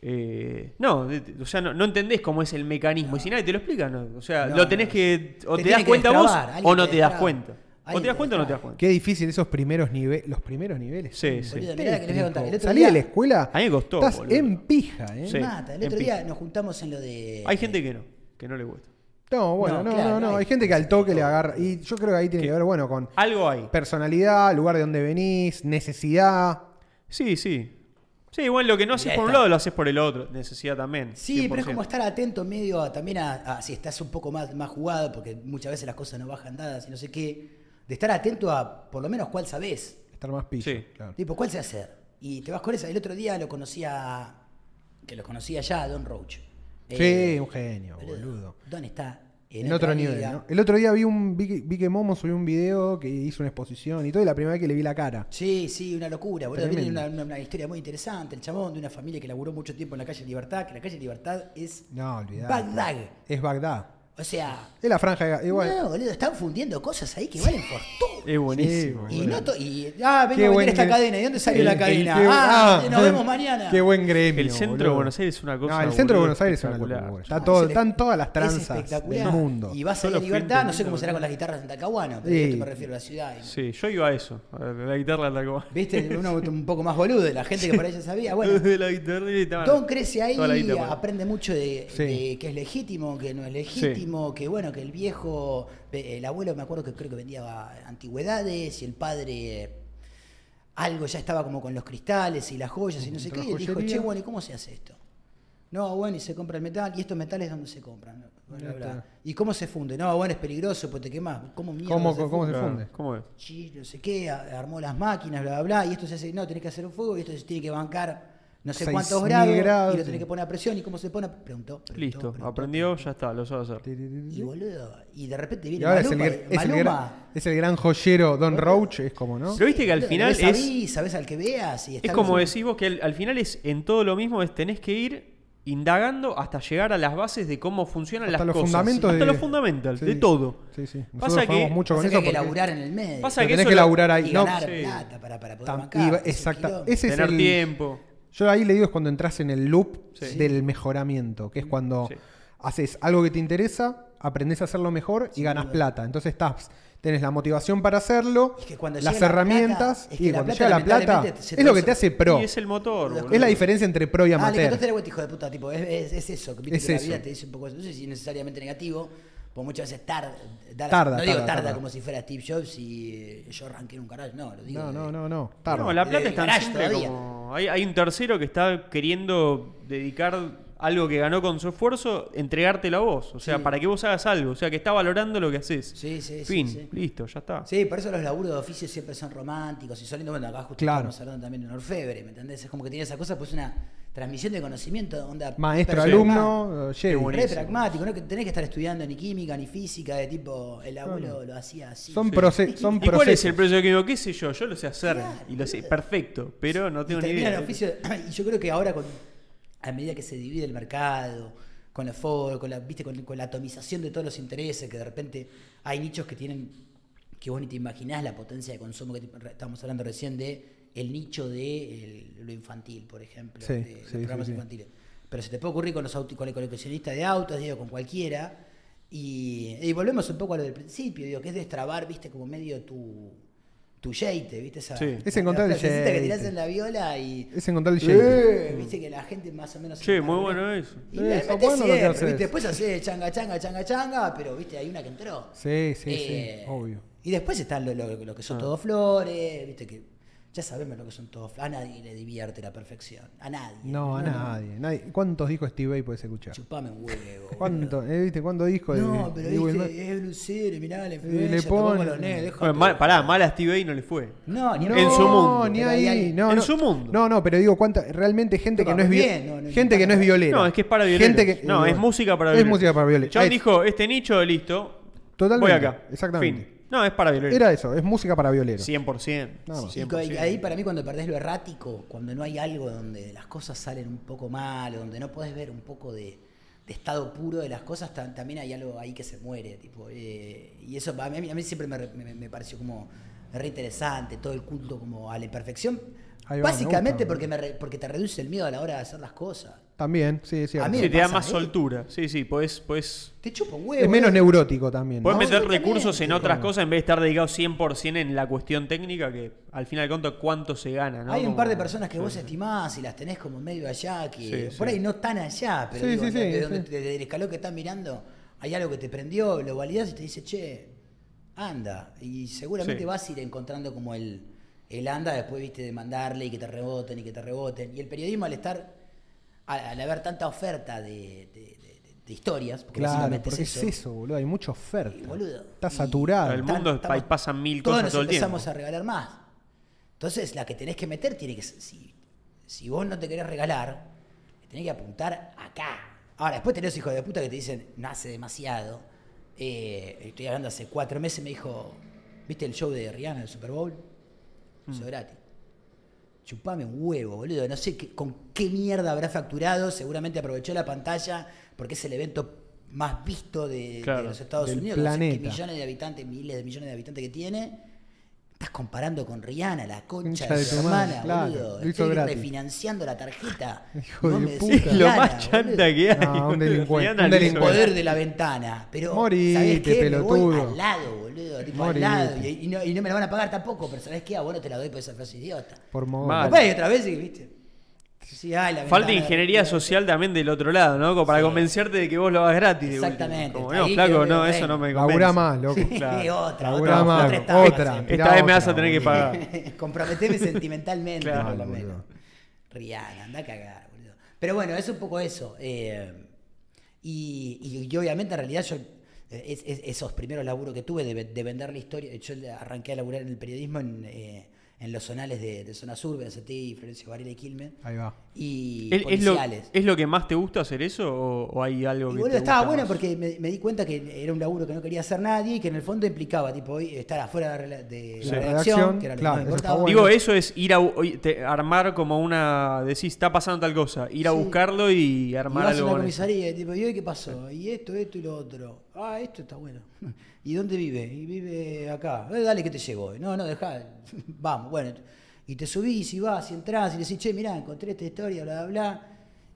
Eh, no, o sea, no, no entendés cómo es el mecanismo. Y si nadie te lo explica, no. O sea, No, lo tenés no. que. O Te das cuenta vos destrabar, o no te te das cuenta. O te das cuenta o no te das cuenta. Qué difícil esos primeros niveles. Los primeros niveles. Sí, sí. Boludo, mirá que les voy a contar. El otro Salí día- de la escuela. A mí me costó, Estás boludo. en pija, ¿eh? Sí. Mata. El otro día pija. nos juntamos en lo de. Hay gente que no, que no le gusta. No, bueno, No, no, claro, no, no. hay- Hay gente que al toque le agarra. Y yo creo que ahí tiene que ver, bueno, con Algo hay. personalidad, lugar de donde venís, necesidad. Sí, sí. Sí, igual lo que no haces por un lado lo haces por el otro. Necesidad también. Sí, pero es 100%. como estar atento medio a- también a, a si estás un poco más, más jugado, porque muchas veces las cosas no bajan dadas y no sé qué. De estar atento a por lo menos cuál sabés. Estar más pillo. Sí. claro. Tipo, ¿cuál sé hacer? Y te vas con esa. El otro día lo conocía, que lo conocía ya, a Don Roach. Sí, un genio, boludo. Don está En, otro nivel. ¿no? El otro día vi un vi que, vi que Momo subió un video que hizo una exposición y todo, y la primera vez que le vi la cara. Sí, sí, una locura. Boludo. Una, una- una historia muy interesante. El chabón de una familia que laburó mucho tiempo en la calle Libertad, que la calle Libertad es No, olvidate. Bagdad. Es Bagdad. O sea, Es la franja de igual. no, boludo, están fundiendo cosas ahí que valen fortuna. Es buenísimo. Sí, Y no to- y ah, vengo Qué a vender esta cadena. ¿Y dónde salió el- la el- cadena? ah, ah, nos vemos mañana. Qué buen gremio. El centro boludo. de Buenos Aires es una cosa. No, el centro de Buenos Aires es una locura. Está No, todo, están todas las es tranzas del mundo. Y vas a Yo ir lo a fui Libertad, no sé cómo será con las guitarras en Talcahuano, pero Sí. esto me refiero a la ciudad. y- Sí, yo iba a eso. A la guitarra la Tacoma. ¿Viste? Uno un poco más boludo, la gente que por ahí ya sabía. Bueno, la guitarra y Don crece ahí, la bueno. aprende mucho de, Sí. de que es legítimo, que no es legítimo, que bueno, que el viejo, eh, el abuelo me acuerdo que creo que vendía antigüedades y el padre eh, algo ya estaba como con los cristales y las joyas y no sé qué, y él dijo, che, bueno, ¿y cómo se hace esto? No, bueno, y se compra el metal, y estos metales dónde se compran. Bla, bla, Ya bla. está. ¿Y cómo se funde? No, bueno, es peligroso, pues te quemas. ¿Cómo mierda ¿Cómo, se cómo se funde? funde? ¿Cómo es? Sí, no sé qué, armó las máquinas, bla, bla, bla, y esto se hace, no, tenés que hacer un fuego, y esto se tiene que bancar no sé 6.000 cuántos grados, grados, y lo tenés que poner a presión, y cómo se pone, preguntó, preguntó, Listo, preguntó, aprendió, preguntó. ya está, lo sabe hacer. Y boludo, y de repente Y viene ahora es el, Maluma, es, el Maluma, gran, es el gran joyero Don Roach, es como, ¿no? Pero viste que al final ves es, avís, sabés al que veas, y está es como decís vos que al, al final es en todo lo mismo, es tenés que ir indagando hasta llegar a las bases de cómo funcionan Hasta las los cosas. fundamentos hasta de- los fundamentals, Sí. de todo. Sí, sí. Nosotros Pasa que- mucho con Pasa que eso hay que laburar en el medio. Pasa que tenés que laburar ahí. y No, ganar sí. plata para, para poder tam- bancar. quilombo. ese es Tener el, tiempo. Yo ahí le digo es cuando entras en el loop Sí. del mejoramiento, que es cuando Sí. haces algo que te interesa, aprendes a hacerlo mejor y ganas plata. Entonces estás, tenés la motivación para hacerlo, Es que cuando las la herramientas plata, es que y la cuando plata, llega la plata es lo que te hace pro. Y es el motor, Es boludo. Es la diferencia entre pro y Ah, le amateur. la vuelta, hijo de puta, tipo, es, es- es eso, que Es que eso. la vida te dice un poco, no sé si necesariamente negativo, porque muchas veces tarda, Tarda, no digo tarda, tarda, tarda. como si fuera Steve Jobs y eh, yo arranqué en un carajo, no, lo digo. no, de- no, no, no. tarda. No, la plata De es tan garage simple todavía. Hay, hay un tercero que está queriendo dedicar algo que ganó con su esfuerzo, entregártelo a vos. O sea, Sí. para que vos hagas algo. O sea, que está valorando lo que haces. Sí, sí, sí, Fin, sí. listo, ya está. Sí, por eso los laburos de oficio siempre son románticos y son lindos. Bueno, acá justo Claro. estamos hablando también de un orfebre, ¿me entendés? Es como que tiene esa cosa, pues una transmisión de conocimiento, onda. Maestro, alumno, eh, Jedi. Qué Re pragmático, no que tenés que estar estudiando ni química ni física, de tipo, el abuelo lo hacía así. Son, Sí. proce- son ¿Y cuál es procesos. el proceso químico? ¿Qué sé yo? Yo lo sé hacer. Claro, y lo sé perfecto. Pero no y tengo ni idea. el oficio. Y yo creo que ahora, con, a medida que se divide el mercado, con los foros, con la, ¿viste? Con, con la atomización de todos los intereses, que de repente hay nichos que tienen, que vos ni te imaginás la potencia de consumo que te- estábamos hablando recién de el nicho de el- lo infantil, por ejemplo, Sí, de sí, los sí, programas sí. infantiles. Pero se te puede ocurrir con los autos, con el coleccionista de autos, digo, con cualquiera. Y, y volvemos un poco a lo del principio, digo, que es destrabar, viste, como medio tu, tu yeite, viste, esa, Sí. Es encontrar la el frasecita que yeite. tirás en la viola y. Es encontrar el Eh, yeite. viste que la gente más o menos. Che, se muy bueno eso. Y Sí, está metés bueno lo que cierre, haces. ¿viste? Después hace changa, changa, changa, changa, pero viste, hay una que entró. Sí, sí, Eh, sí, obvio. Y después están lo, lo- lo que son Ah. todos flores, viste que. Ya sabemos lo que son todos. A nadie le divierte la perfección. A nadie. No, a nadie, nadie. ¿Cuántos discos Steve Vai puedes escuchar? Chupame un huevo. ¿Cuánto, eh, ¿Viste? ¿Cuántos discos de- No, pero de Smith? viste, es Lucero, mirá la le influencia, te pone- pongo los nenes, déjate. Bueno, mal- pará, mal a Steve A no le fue. No, ni No, En su mundo. Ni Pero ahí, no, en no. su mundo. No, no, pero digo, ¿cuánta, realmente gente que no es bien, no, no, gente no que no es violera. No, es que es para violeros. Gente que, no, eh, es música para Es violeros. música para violeros. Es- dijo, este nicho, listo. Totalmente, Voy acá. exactamente. Fin. No, es para violeros. Era eso, es música para violeros. 100%. Nada más. Y 100%. co- y ahí para mí cuando perdés lo errático, cuando no hay algo donde las cosas salen un poco mal, donde no podés ver un poco de, de estado puro de las cosas, ta- también hay algo ahí que se muere. Tipo, eh, y eso a mí, a mí siempre me, re- me- me pareció como re interesante, todo el culto como a la imperfección. Ahí va, me Básicamente gusta. porque, me re- porque te reduce el miedo a la hora de hacer las cosas. También, sí, cierto. A mí Sí, me te da más ¿eh? soltura. Sí, sí, podés, podés, Te chupa un huevo. es menos eh. neurótico también. podés ¿no? meter recursos en otras cosas en vez de estar dedicado 100% en la cuestión técnica, que al final cuento cuánto se gana. ¿no? Hay un par de personas que Sí. vos estimás y las tenés como medio allá, que Sí, por sí. ahí no tan allá, pero Sí, digo, sí, sí, de donde- sí. desde el escalón que están mirando, hay algo que te prendió, lo validás y te dice, che, anda. Y seguramente Sí. vas a ir encontrando como el, el anda después, viste, de mandarle y que te reboten y que te reboten. Y el periodismo al estar, al, al haber tanta oferta de, de- de- de historias, porque Claro, básicamente porque es es eso, boludo. Hay mucha y, oferta. boludo, Está saturado. El mundo estamos- ahí pasan mil todos cosas nos todo el tiempo. empezamos a regalar más. Entonces, la que tenés que meter tiene que ser- si, si vos no te querés regalar, tenés que apuntar acá. Ahora, después tenés hijos de puta que te dicen, nace demasiado. eh, estoy hablando hace cuatro meses, me dijo, ¿viste el show de Rihanna, el Super Bowl? Eso gratis. Chupame un huevo, boludo. No sé qué- con qué mierda habrá facturado. Seguramente aprovechó la pantalla porque es el evento más visto de, los Estados Unidos. No sé qué planeta. millones de habitantes, miles de millones de habitantes que tiene. Estás comparando con Rihanna, la concha de de tu hermana, claro, boludo. Estoy gratis. refinanciando la tarjeta. Hijo No de me puta. decís lo Rihanna, más chanta que hay. No, un delincuente, Rihanna un delincuente. poder de la ventana. Pero, Morite, ¿sabés qué? Me voy pelotudo. al lado, boludo. Tipo, al lado. Y, y no, y no me la van a pagar tampoco, pero ¿sabés qué? A vos no te la doy por esa frase idiota. Por modo. Otra vez y, ¿viste? Sí, ay, la Falta ingeniería social también del otro lado, ¿no? Como para Sí. convencerte de que vos lo hagas gratis. Exactamente. Como, no, flaco, no, eso no me convence. Labura más, loco. Claro. otra, otra, más, otra sí. Esta vez me vas a tener que pagar. Comprometeme sentimentalmente, Claro, por lo menos. Rihanna, anda a cagar, boludo. Pero bueno, es un poco eso. eh, y, y- y obviamente, en realidad, yo. es- es- esos primeros laburos que tuve de, de vender la historia. Yo arranqué a laburar en el periodismo en, eh, en los zonales de, de Zona Sur, BNCT, Florencio Varela y Quilmes. Ahí va. Y ¿Es, es lo, policiales. ¿Es lo que más te gusta hacer eso o, o hay algo Y que te estaba gusta bueno más? porque me, me di cuenta que era un laburo que no quería hacer nadie y que en el fondo implicaba tipo hoy estar afuera de la, de Sí. la Redacción, redacción, que era lo claro, que me eso está importaba. bueno. Digo, eso es ir a te- armar como una. Decís, está pasando tal cosa. Ir a Sí. buscarlo y Y armar vas a algo. eso. comisaría y tipo, ¿y hoy qué pasó? Y esto, esto y lo otro. Ah, esto está bueno. ¿Y dónde vive? Y vive acá. Eh, dale que te llevo. No, no, dejá. Vamos, bueno. Y te subís y vas y entras y le decís, che, mirá, encontré esta historia, bla, bla, bla.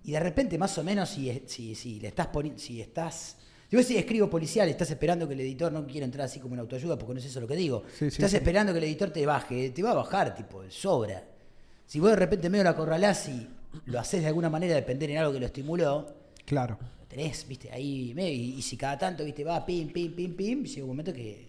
Y de repente, más o menos, si, si, si le estás poniendo, si estás. Si vos si escribo policial, estás esperando que el editor, no quiero entrar así como en autoayuda porque no es eso lo que digo. Sí, estás sí. esperando que el editor te baje, te va a bajar, tipo, sobra. Si vos de repente medio la acorralás y lo haces de alguna manera depender en algo que lo estimuló, Claro. Tenés, viste, ahí medio, y, y si cada tanto, viste, va pim, pim, pim, pim, llega un momento que,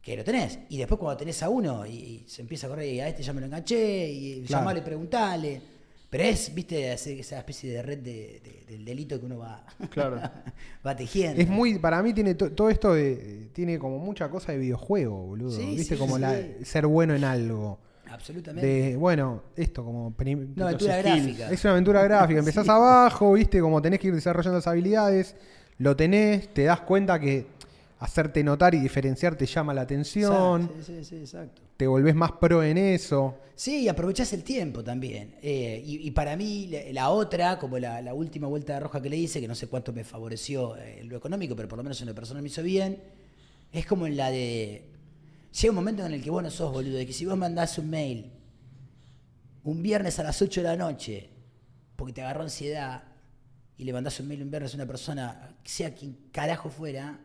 que lo tenés. Y después cuando tenés a uno y, y se empieza a correr y a este ya me lo enganché, y Claro. llamale, preguntale. Pero es, viste, esa especie de red de- de- del delito que uno va, Claro. va tejiendo. Es muy, para mí tiene to- todo esto de, tiene como mucha cosa de videojuego, boludo. Sí, Viste sí, como sí. la- ser bueno en algo. Absolutamente. De, bueno, esto como Una aventura gráfica. Es una aventura gráfica. Empezás abajo, viste, como tenés que ir desarrollando las habilidades, lo tenés, te das cuenta que hacerte notar y diferenciar te llama la atención, Exacto, sí, sí, sí, exacto. te volvés más pro en eso. Sí, y aprovechás el tiempo también. Eh, y, y para mí, la, la otra, como la, la última vuelta de roja que le hice, que no sé cuánto me favoreció eh, en lo económico, pero por lo menos en lo personal me hizo bien, es como en la de. Llega un momento en el que vos no sos boludo, de que si vos mandás un mail un viernes a las 8 de la noche, porque te agarró ansiedad, y le mandás un mail un viernes a una persona, sea quien carajo fuera,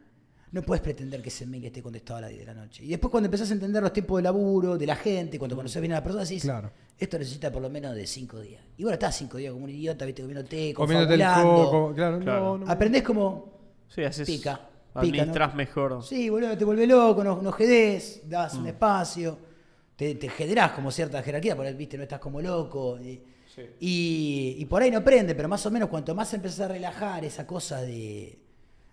no puedes pretender que ese mail esté contestado a las 10 de la noche. Y después cuando empezás a entender los tiempos de laburo, de la gente, cuando conoces bien a la persona, decís, Claro. esto necesita por lo menos de 5 días. Y bueno, estás 5 días como un idiota, viste, comiéndote, Comiéndote el coco. Claro, Claro. no, no. Aprendés como Sí, haces. pica. Pica, Administrás ¿no? mejor. Sí, boludo, te vuelve loco, no, no jedés, das un espacio, te, te generás como cierta jerarquía, por ahí, viste, no estás como loco. Y, Sí. y, y por ahí no prende, pero más o menos cuanto más empezás a relajar esa cosa de,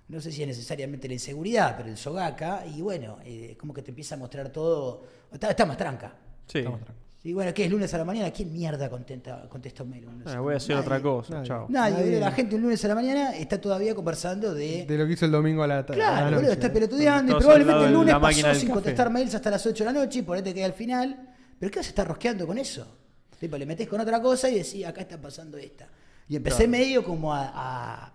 no sé si es necesariamente la inseguridad, pero el sogaca, y bueno, eh, como que te empieza a mostrar todo, está, está más tranca. Sí. Estamos tranquilos. Y bueno, ¿qué es lunes a la mañana? ¿Quién mierda contenta, contesta un mail? un lunes Ah, la voy a hacer otra cosa. Nadie. Chao. Nadie, la gente un lunes a la mañana está todavía conversando de... De lo que hizo el domingo a la tarde. Claro, boludo, está pelotudeando y probablemente el lunes la pasó sin contestar mails hasta las 8 de la noche y por ahí te queda al final. ¿Pero qué vas a estar rosqueando con eso? Tipo, le metés con otra cosa y decís, acá está pasando esta. Y empecé Claro. medio como a, a,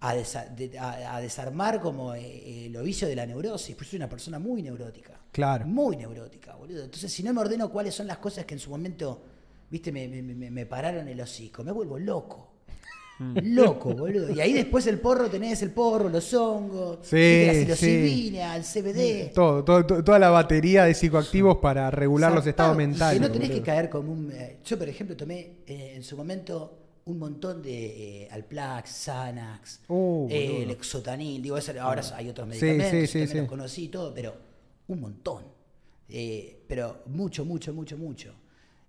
a desa- de- a- a desarmar como eh, el ovicio de la neurosis. Pues soy una persona muy neurótica. Claro. Muy neurótica, boludo. Entonces, si no me ordeno cuáles son las cosas que en su momento, viste, me, me- me- me pararon el hocico, me vuelvo loco. Loco, boludo. Y ahí después el porro tenés el porro, los hongos, Sí, la sí. psilocibina, el CBD. Todo, todo- toda la batería de psicoactivos para regular los estados mentales. Que no tenés boludo. que caer como un. eh, yo, por ejemplo, tomé eh, en su momento un montón de eh, Alplax, Xanax, Uh, eh, el Exotanil. Digo, eso- ahora hay otros Sí, medicamentos, sí, yo sí, también sí. los conocí y todo, pero un montón. Eh, pero mucho, mucho, mucho, mucho.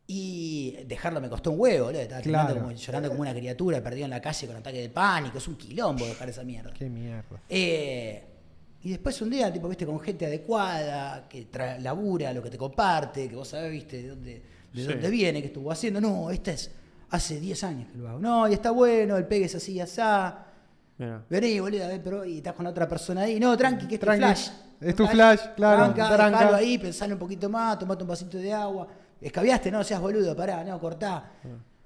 Y dejarlo me costó un huevo, boludo. Estaba Claro. como- llorando como una criatura, perdido en la calle con ataque de pánico. Es un quilombo dejar esa mierda. Qué mierda. Eh, y después un día, tipo, viste, con gente adecuada, que labura, lo que te comparte, que vos sabés, viste, de dónde, de Sí. dónde viene, que estuvo haciendo. No, esta es hace 10 años que lo hago. No, y está bueno, el pegue es así, asá. Mirá. Vení, boludo, a ver, pero y estás con otra persona ahí. No, tranqui, que es Tranqui. flash. Es tu flash, claro, Tranca, tranca. dejalo ahí, pensalo un poquito más, tomate un vasito de agua. Escabiaste, no, seas boludo, pará, no, cortá.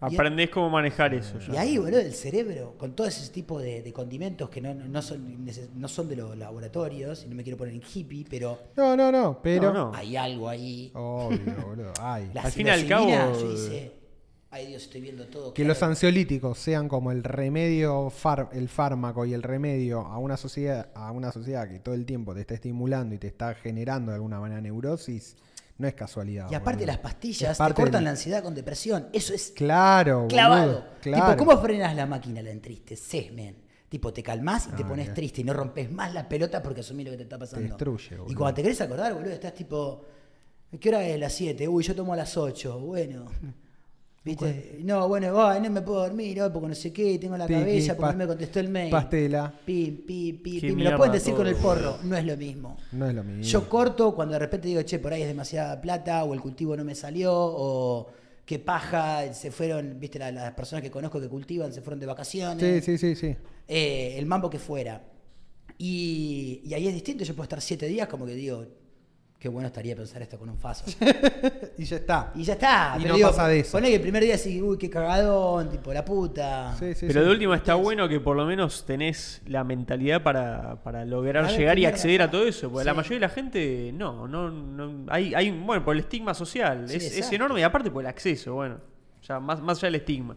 Y- Aprendés cómo manejar eso. ya. Y ahí, boludo, el cerebro, con todo ese tipo de, de condimentos que no, no son, no son de los laboratorios, y no me quiero poner en hippie, pero No, no, no, pero. No, no. hay algo ahí. Obvio, boludo. Ay. La Al fin y al cabo, psilocibina, Yo hice, ay Dios, estoy viendo todo. Que claro. los ansiolíticos sean como el remedio, far- el fármaco y el remedio a una sociedad, a una sociedad que todo el tiempo te está estimulando y te está generando de alguna manera neurosis, no es casualidad. Y aparte boludo. las pastillas te cortan del- la ansiedad con depresión. Eso es Claro, clavado. boludo, claro. Tipo, ¿cómo frenas la máquina, la entristeces, men? Tipo, te calmás y te Ah, pones triste y no rompes más la pelota porque asumís lo que te está pasando. destruye, Y cuando te querés acordar, boludo, estás tipo, ¿qué hora es? Las 7. Uy, yo tomo a las 8. Bueno. ¿Viste? No, bueno, no me puedo dormir hoy porque no sé qué, tengo la Tiki, cabeza porque no me contestó el mail. Pastela. Pim, pim, pim, pim. Me lo pueden decir con el porro, no es lo mismo. No es lo mismo. Yo corto cuando de repente digo, che, por ahí es demasiada plata, o el cultivo no me salió, o qué paja, se fueron, viste, la- las personas que conozco que cultivan se fueron de vacaciones, Sí, sí, sí, sí. Eh, el mambo que fuera. Y, y ahí es distinto, yo puedo estar siete días como que digo, qué bueno estaría pensar esto con un faso. Y ya está. Y ya está. Y pero no digo, pasa de eso. Poné que el primer día sí, uy, qué cagadón, tipo, la puta. Sí, sí, Pero sí. de última está bueno que por lo menos tenés la mentalidad para, para lograr ver, llegar y acceder a todo eso. Porque la mayoría de la gente no, no, no hay, hay, bueno, por el estigma social. Sí, es, es enorme y aparte por el acceso, bueno. Ya más, más allá del estigma.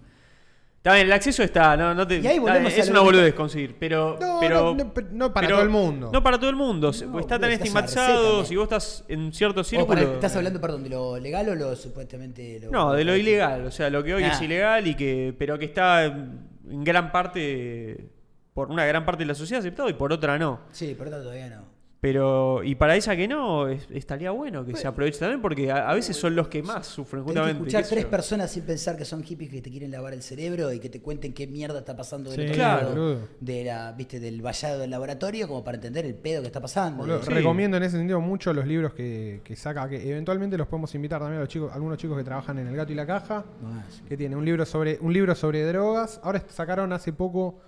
Está bien, el acceso está, no, no te, Y ahí volvemos está es a una que- boludez conseguir, pero, No, pero, no, no, pero no para todo el mundo. No para todo el mundo, está tan estigmatizado, si vos estás en cierto círculo. para- ¿Estás hablando, perdón, de lo legal o lo supuestamente lo No, de lo ilegal, o sea, lo que hoy Ah. es ilegal y que pero que está en gran parte por una gran parte de la sociedad aceptado y por otra no. Sí, por tanto todavía no. Pero y para esa que no es- estaría bueno que se aproveche también porque a, a veces son los que más sufren que justamente. escuchar tres yo. personas sin pensar que son hippies que te quieren lavar el cerebro y que te cuenten qué mierda está pasando del Sí, otro claro, lado de la, viste, del vallado del laboratorio como para entender el pedo que está pasando. Boludo, Sí. Recomiendo en ese sentido mucho los libros que, que saca, que eventualmente los podemos invitar también a los chicos, algunos chicos que trabajan en El Gato y la Caja, Más. que tiene un libro sobre, un libro sobre drogas. Ahora sacaron hace poco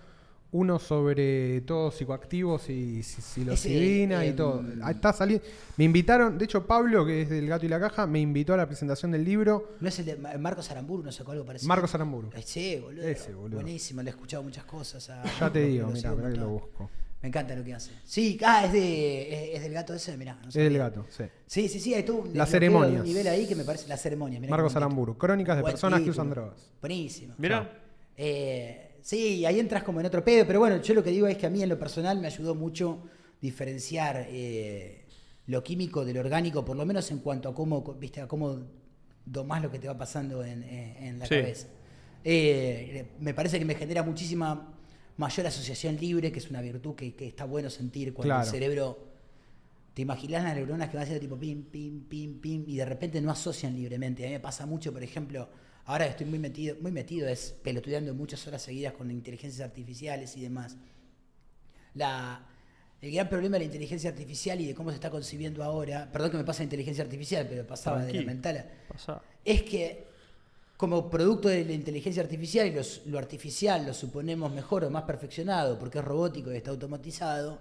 uno sobre todos psicoactivos y si- psilocibina y em, todo. Ahí Está saliendo. Me invitaron, de hecho Pablo, que es del Gato y la Caja, me invitó a la presentación del libro. ¿No es el de Ma- Marcos Aramburu? ¿No sacó algo parecido? Marcos Aramburu. Eh, Sí, boludo. Ese, boludo. Buenísimo, le he escuchado muchas cosas. a- Ya te digo, mira, mirá que lo busco. Me encanta lo que hace. Sí, ah, es, de, es, es del gato ese, mirá. no Es del gato, sí. Sí, sí, sí, hay todo un, Las lo ceremonias. veo a un nivel ahí que me parece la ceremonia. mirá Marcos. Aramburu, Crónicas de personas que usan drogas. Buenísimo. Mira, Eh, sí, ahí entras como en otro pedo, pero bueno, yo lo que digo es que a mí en lo personal me ayudó mucho diferenciar eh, lo químico del orgánico, por lo menos en cuanto a cómo, viste, a cómo domás lo que te va pasando en, en- en la Sí. cabeza. Eh, me parece que me genera muchísima mayor asociación libre, que es una virtud que, que está bueno sentir cuando Claro. el cerebro... Te imaginas las neuronas que van haciendo tipo pim, pim, pim, pim, y de repente no asocian libremente. A mí me pasa mucho, por ejemplo, ahora estoy muy metido, muy metido es pelotudeando muchas horas seguidas con inteligencias artificiales y demás. La, el gran problema de la inteligencia artificial y de cómo se está concibiendo ahora, perdón que me pasa inteligencia artificial, pero pasaba de la mental, es que como producto de la inteligencia artificial y los- lo artificial lo suponemos mejor o más perfeccionado porque es robótico y está automatizado,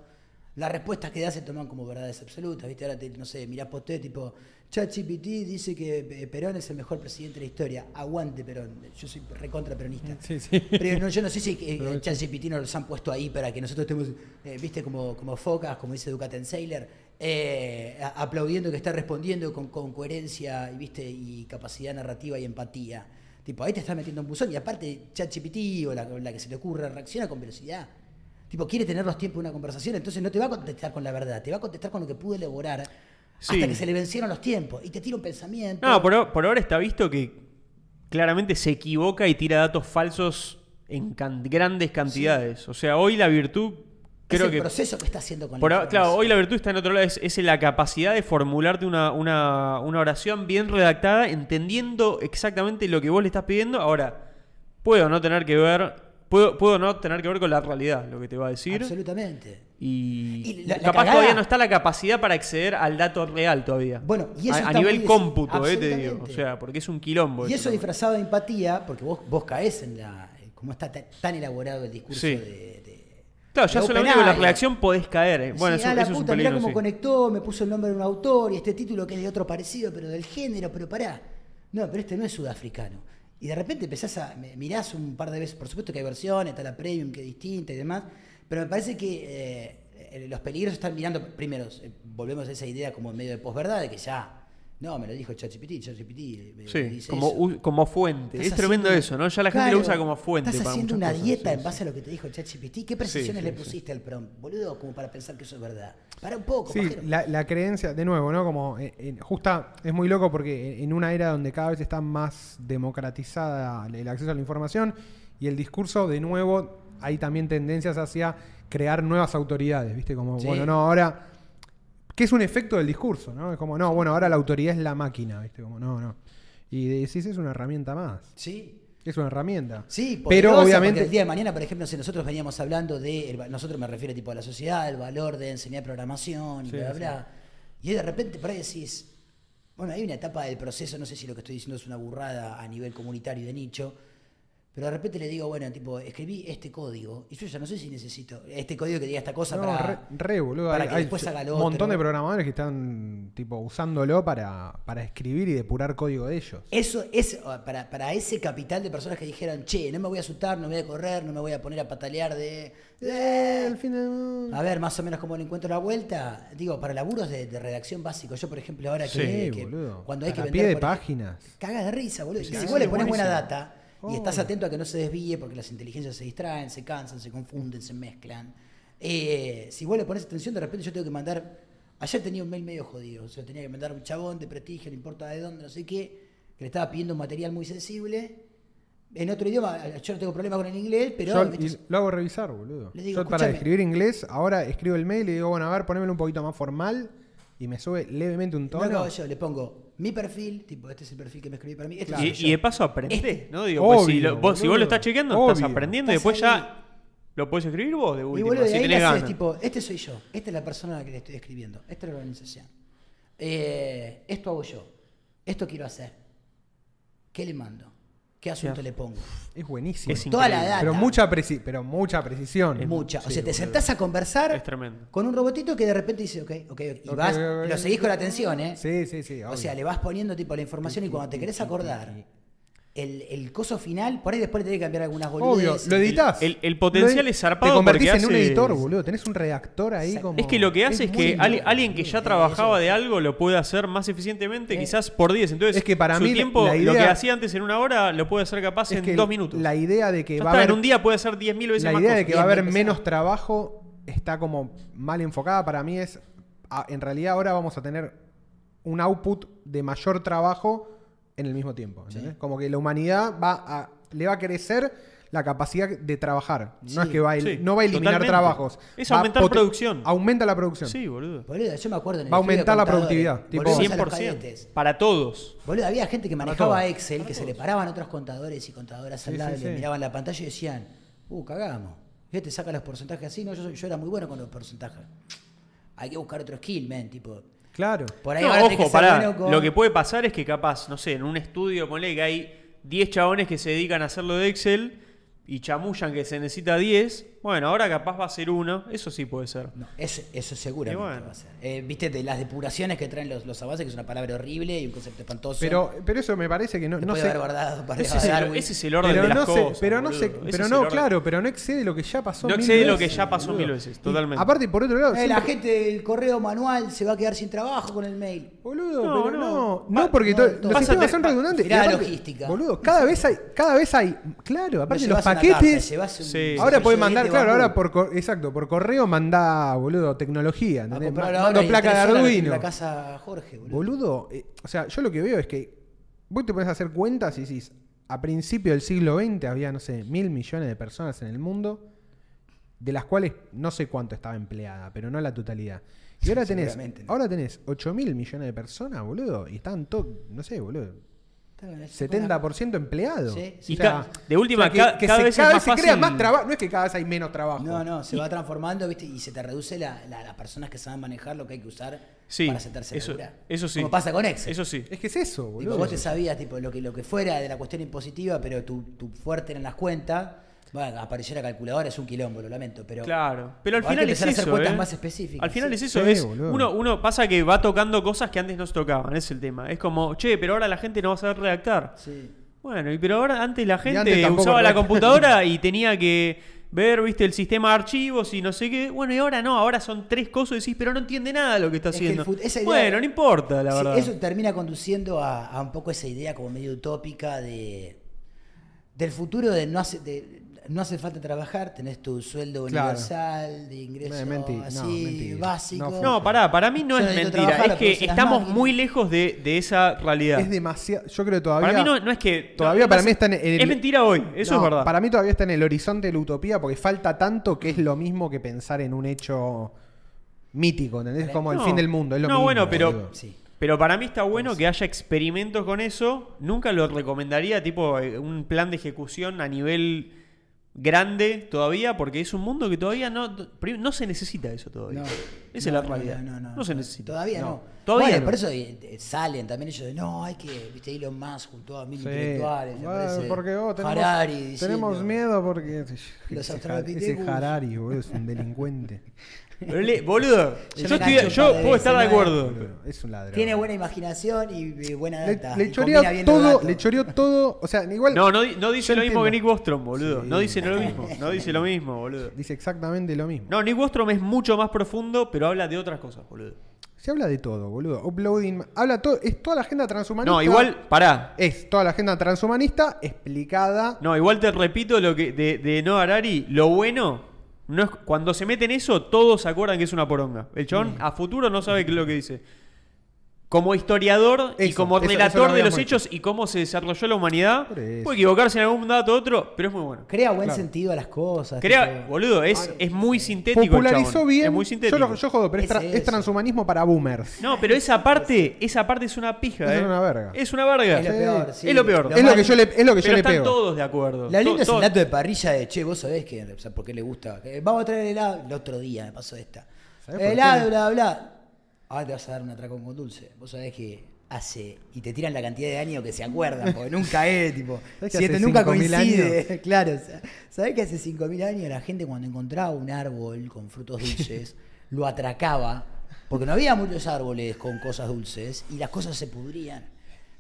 las respuestas que da se toman como verdades absolutas. ¿viste? Ahora, te, no sé, mirás posté tipo, ChatGPT dice que eh, Perón es el mejor presidente de la historia. Aguante Perón. Yo soy recontra peronista. Sí, sí. Pero no, yo no sé si eh, ChatGPT nos los han puesto ahí para que nosotros estemos, eh, viste, como, como focas, como dice Ducaten Sailor, eh, aplaudiendo que está respondiendo con, con coherencia y, viste, y capacidad narrativa y empatía. Tipo, ahí te está metiendo un buzón y aparte ChatGPT o la, la que se te ocurra reacciona con velocidad. Tipo, quiere tener los tiempos de una conversación, entonces no te va a contestar con la verdad, te va a contestar con lo que pudo elaborar Sí. hasta que se le vencieron los tiempos y te tira un pensamiento. No, por, por ahora está visto que claramente se equivoca y tira datos falsos en can- grandes cantidades. O sea, hoy la virtud es creo el que proceso que está haciendo con Por la claro, hoy la virtud está en otro lado, es, es la capacidad de formularte una, una- una oración bien redactada, entendiendo exactamente lo que vos le estás pidiendo. Ahora, puedo no tener que ver, puedo, puedo no tener que ver con la realidad, lo que te va a decir. Absolutamente. Y, Y la- la capaz cagada- todavía no está la capacidad para acceder al dato real todavía. Bueno, y eso a, a nivel cómputo, eh, te digo. O sea, porque es un quilombo. Y eso disfrazado de empatía, porque vos, vos caes en la. como está ta- tan elaborado el discurso Sí. de, Claro, ya solamente con la OpenAI. redacción podés caer. eh. Bueno, Sí, eso, ah, la eso es un puta, mirá peligro. cómo sí. conectó, me puso el nombre de un autor y este título que es de otro parecido, pero del género, pero pará. No, pero este no es sudafricano. Y de repente empezás a. mirás un par de veces, por supuesto que hay versiones, está la premium que es distinta y demás, pero me parece que eh, eh, los peligros están mirando. Primero, eh, volvemos a esa idea como medio de posverdad de que ya. No, me lo dijo ChatGPT, ChatGPT. me- me Sí, dice como, eso. u- como fuente. Estás Es tremendo haciendo- eso, ¿no? Ya la gente lo usa como fuente. Estás para haciendo una cosas, dieta sí, en sí. base a lo que te dijo ChatGPT. ¿Qué precisiones sí, le sí. pusiste al prompt, boludo? Como para pensar que eso es verdad. Para un poco, Sí, la, la creencia, de nuevo, ¿no? Como eh, en- justa, es muy loco porque en una era donde cada vez está más democratizada el acceso a la información y el discurso, de nuevo, hay también tendencias hacia crear nuevas autoridades, ¿viste? Como, Sí. bueno, no, ahora. ¿Qué es un efecto del discurso, no? Es como, no, bueno, ahora la autoridad es la máquina, ¿viste? Como, no, no. Y decís, es una herramienta más. Sí. Es una herramienta. Sí, pero obviamente. el día de mañana, por ejemplo, si nosotros veníamos hablando de, el nosotros me refiero tipo a la sociedad, el valor de enseñar programación y Sí, bla, bla, sí. bla. Y de repente por ahí decís, bueno, hay una etapa del proceso, no sé si lo que estoy diciendo es una burrada a nivel comunitario de nicho, pero de repente le digo, bueno, tipo, escribí este código y yo ya no sé si necesito este código que diga esta cosa No, para... re, re, boludo. para hay, que hay después haga lo un montón otro. de programadores que están tipo usándolo para, para escribir y depurar código de ellos. Eso es para, para ese capital de personas que dijeron, che, no me voy a asustar, no me voy a correr, no me voy a poner a patalear de... Eh, al final. A ver, más o menos cómo le encuentro la vuelta. Digo, para laburos de, de redacción básico. Yo, por ejemplo, ahora que, Sí, que cuando hay que A vender. pie de páginas. Caga de risa, boludo. Y si vos le pones buena buenísimo. Y estás atento a que no se desvíe porque las inteligencias se distraen, se cansan, se confunden, se mezclan. eh, si vos le pones atención, de repente yo tengo que mandar. Ayer tenía un mail medio jodido. O sea, tenía que mandar un chabón de prestigio, no importa de dónde, no sé qué, que le estaba pidiendo un material muy sensible. En otro idioma, yo no tengo problema con el inglés, pero. Lo hago revisar, boludo. Digo, Yo para escribir inglés, ahora escribo el mail y digo, bueno, a ver, ponémelo un poquito más formal y me sube levemente un No tono. hago yo, le pongo mi perfil, tipo, este es el perfil que me escribí para mí. Este Claro. Y, y de paso aprendés, Este- ¿no? Digo, pues, si, lo- vos, si vos boludo. lo estás chequeando, estás aprendiendo y después ahí. ya lo podés escribir vos de Y última, boludo, de si ahí le tenés haces, ganas. tipo, este soy yo, esta es la persona a la que le estoy escribiendo, esta es la organización. Eh, esto hago yo, esto quiero hacer. ¿Qué le mando? ¿Qué asunto le pongo? Es buenísimo. Es Toda la data. pero mucha preci- pero mucha precisión. Es Mucha. Sí, o sea, te sentás a conversar Es tremendo. con un robotito que de repente dice, ok, ok, ok, y vas, ok, lo seguís con atención, ¿eh? Sí, sí, sí. O sea, le vas poniendo tipo la información y cuando te querés acordar el, el coso final, por ahí después le tenés que cambiar algunas Obvio, boludeces. lo editas. El- el potencial es zarpado Te convertís porque en un hace- editor, boludo. Tenés un redactor ahí Exacto. como. Es que lo que hace es, que alguien que ya trabajaba de algo lo puede hacer más eficientemente, Eh. quizás por 10. Entonces, Es que para su mí la- tiempo, la lo que idea- hacía antes en una hora, lo puede hacer capaz Es en dos minutos. La idea de que Ya va está, a haber en un día puede hacer 10.000 veces la más idea cosas. de que va a haber menos trabajo está como mal enfocada para mí es ah, en realidad ahora vamos a tener un output de mayor trabajo en el mismo tiempo ¿entendés? como que la humanidad va a le va a crecer la capacidad de trabajar no es que va a, sí, no va a eliminar totalmente. trabajos Es va aumentar producción. aumenta la producción Sí, boludo. Boludo, yo me acuerdo en el Va a aumentar la productividad, tipo- a los 100%. cadetes. Para todos. Boludo, había gente que manejaba. Excel, que se le paraban otros contadores y contadoras al lado sí, y le sí. miraban la pantalla y decían, uh, cagamos. ¿Qué te saca los porcentajes así? No, yo, yo era muy bueno con los porcentajes. Hay que buscar otro skill, man, tipo. Claro Por ahí No, ojo, que pará. bueno con- Lo que puede pasar es que capaz, no sé, en un estudio, ponle que hay 10 chabones que se dedican a hacerlo de Excel y chamullan que se necesita 10. Bueno, ahora capaz va a ser uno. Eso sí puede ser. No, eso, eso seguramente bueno. va a ser. Eh, Viste, de las depuraciones que traen los, los avances, que es una palabra horrible y un concepto espantoso. pero pero eso me parece que no, no puede sé haber guardado para Ese es, el, ese es el orden pero de las no sé, cosas. pero no boludo. sé, Ese pero no, claro, pero no excede lo que ya pasó. No mil excede lo que ya pasó boludo. mil veces, Y totalmente. aparte, por otro lado, Eh, la siempre- gente del correo manual se va a quedar sin trabajo con el mail. Boludo, No, pero no. no. Porque no, to- todo. los sistemas son redundantes. mirá la logística. Boludo, cada vez hay, cada vez hay. Claro, aparte los paquetes. carta, un Sí. Ahora puedes de mandar, claro, ahora por exacto, por correo manda, boludo, tecnología, ¿entendés? Mando placa de Arduino. la casa Jorge, boludo. Boludo, eh, o sea, yo lo que veo es que vos te pones a hacer cuentas y decís, a principio del siglo XX había, no sé, mil millones de personas en el mundo, de las cuales no sé cuánto estaba empleada, pero no la totalidad. Y ahora tenés, no. ahora tenés 8 mil millones de personas, boludo, y están todos, no sé, boludo, 70% empleados. Sí, Y ca- de última, que, ca- que cada se, vez es cada más vez se crea más trabajo. No es que cada vez hay menos trabajo. No, no, se va transformando, ¿viste? Y se te reduce la, la- las personas que saben manejar lo que hay que usar Sí, para sentarse eso, eso sí. Como pasa con Excel. Eso sí. Es que es eso, Tipo, boludo. vos te sabías tipo, lo, que, lo que fuera de la cuestión impositiva, pero tu, tu fuerte eran las cuentas. Bueno, apareció la calculadora, es un quilombo, lo lamento, pero. Claro, pero al Hay que final es empezar a hacer eso. cuentas ¿eh? más específicas, Al final sí. es eso. Sí, es, uno, uno pasa que va tocando cosas que antes no se tocaban, es el tema. Es como, che, pero ahora la gente no va a saber redactar. Sí. Bueno, y pero ahora antes la gente antes tampoco usaba la computadora y tenía que ver, viste, el sistema de archivos y no sé qué. Bueno, y ahora no, ahora son tres cosas y decís, pero no entiende nada lo que está Es haciendo. fut- esa idea- bueno, no importa, la Sí, verdad. eso termina conduciendo a, a un poco esa idea como medio utópica de del futuro de no hace de- no hace falta trabajar, tenés tu sueldo Claro. universal de ingreso Eh, menti- no, así mentira. básico. No, No, pará, para mí no Yo es mentira. trabajar, Es que estamos máquinas. muy lejos de, de esa realidad. Es demasiado. Yo creo que todavía. para mí no, no es que. todavía no, para no mí es- está en el- Es mentira hoy, eso No, es verdad. Para mí todavía está en el horizonte de la utopía porque falta tanto que es lo mismo que pensar en un hecho mítico, ¿entendés? Como el No. fin del mundo. Es lo no, mismo, bueno, pero. Sí. pero para mí está bueno que haya experimentos con eso. Nunca lo recomendaría, tipo, eh, un plan de ejecución a nivel grande todavía, porque es un mundo que todavía no, no se necesita eso todavía. No. Esa es la realidad. No, no, No se necesita. Todavía no. No. Todavía Bueno, no. por eso eh, eh, salen también ellos de no, hay que, viste, Elon Musk junto a mil Sí. intelectuales. Bueno, porque vos tenemos, Harari tenemos miedo porque Los ese, ese. Harari, boludo, es un delincuente. Pero le- boludo, Yo estoy- yo puedo estar de acuerdo. Boludo, es un ladrón. Tiene buena imaginación y, y buena Le, data. le y choreó todo, le choreó todo, o sea, igual No, no, di- no dice lo mismo que. Nick Bostrom, boludo. Sí. No dice lo mismo. No dice lo mismo, boludo. dice exactamente lo mismo. No, Nick Bostrom es mucho más profundo, pero habla de otras cosas, boludo. Se habla de todo, boludo. Uploading, habla todo, es toda la agenda transhumanista. No, igual, pará. es toda la agenda transhumanista explicada. No, igual te repito lo que de, de No Harari, lo bueno no es cuando se mete en eso, todos se acuerdan que es una poronga. El chabón a futuro no sabe qué es lo que dice. Como historiador y como eso- eso relator lo de los hechos y cómo se desarrolló la humanidad, puede equivocarse en algún dato u otro, pero es muy bueno. Crea buen Claro. sentido a las cosas. Crea, tipo- boludo, es, es muy sintético. el Popularizó bien. Es muy sintético. Yo, lo- yo jodo, pero es, Es tra- es transhumanismo para boomers. No, pero esa parte, esa parte es una pija, Eso ¿eh? es una verga. Es una verga. Es lo peor. sí. Es lo peor. es, lo que yo le, es lo que yo pero le están pego. todos de acuerdo. Lo lindo To- es el to- dato de parrilla de, che, vos sabés que, o sea, por qué le gusta. vamos a traer helado. El otro día me pasó esta. ¿Sabés por Helado, bla, bla. Ahora te vas a dar un atracón con dulce. Vos sabés que hace. Y te tiran la cantidad de años que se acuerdan, porque nunca es, tipo. ¿Sabés que Si hace este nunca 5.000 coincide. Claro, o sea, ¿sabés que hace 5.000 años la gente cuando encontraba un árbol con frutos dulces, lo atracaba? Porque no había muchos árboles con cosas dulces y las cosas se pudrían.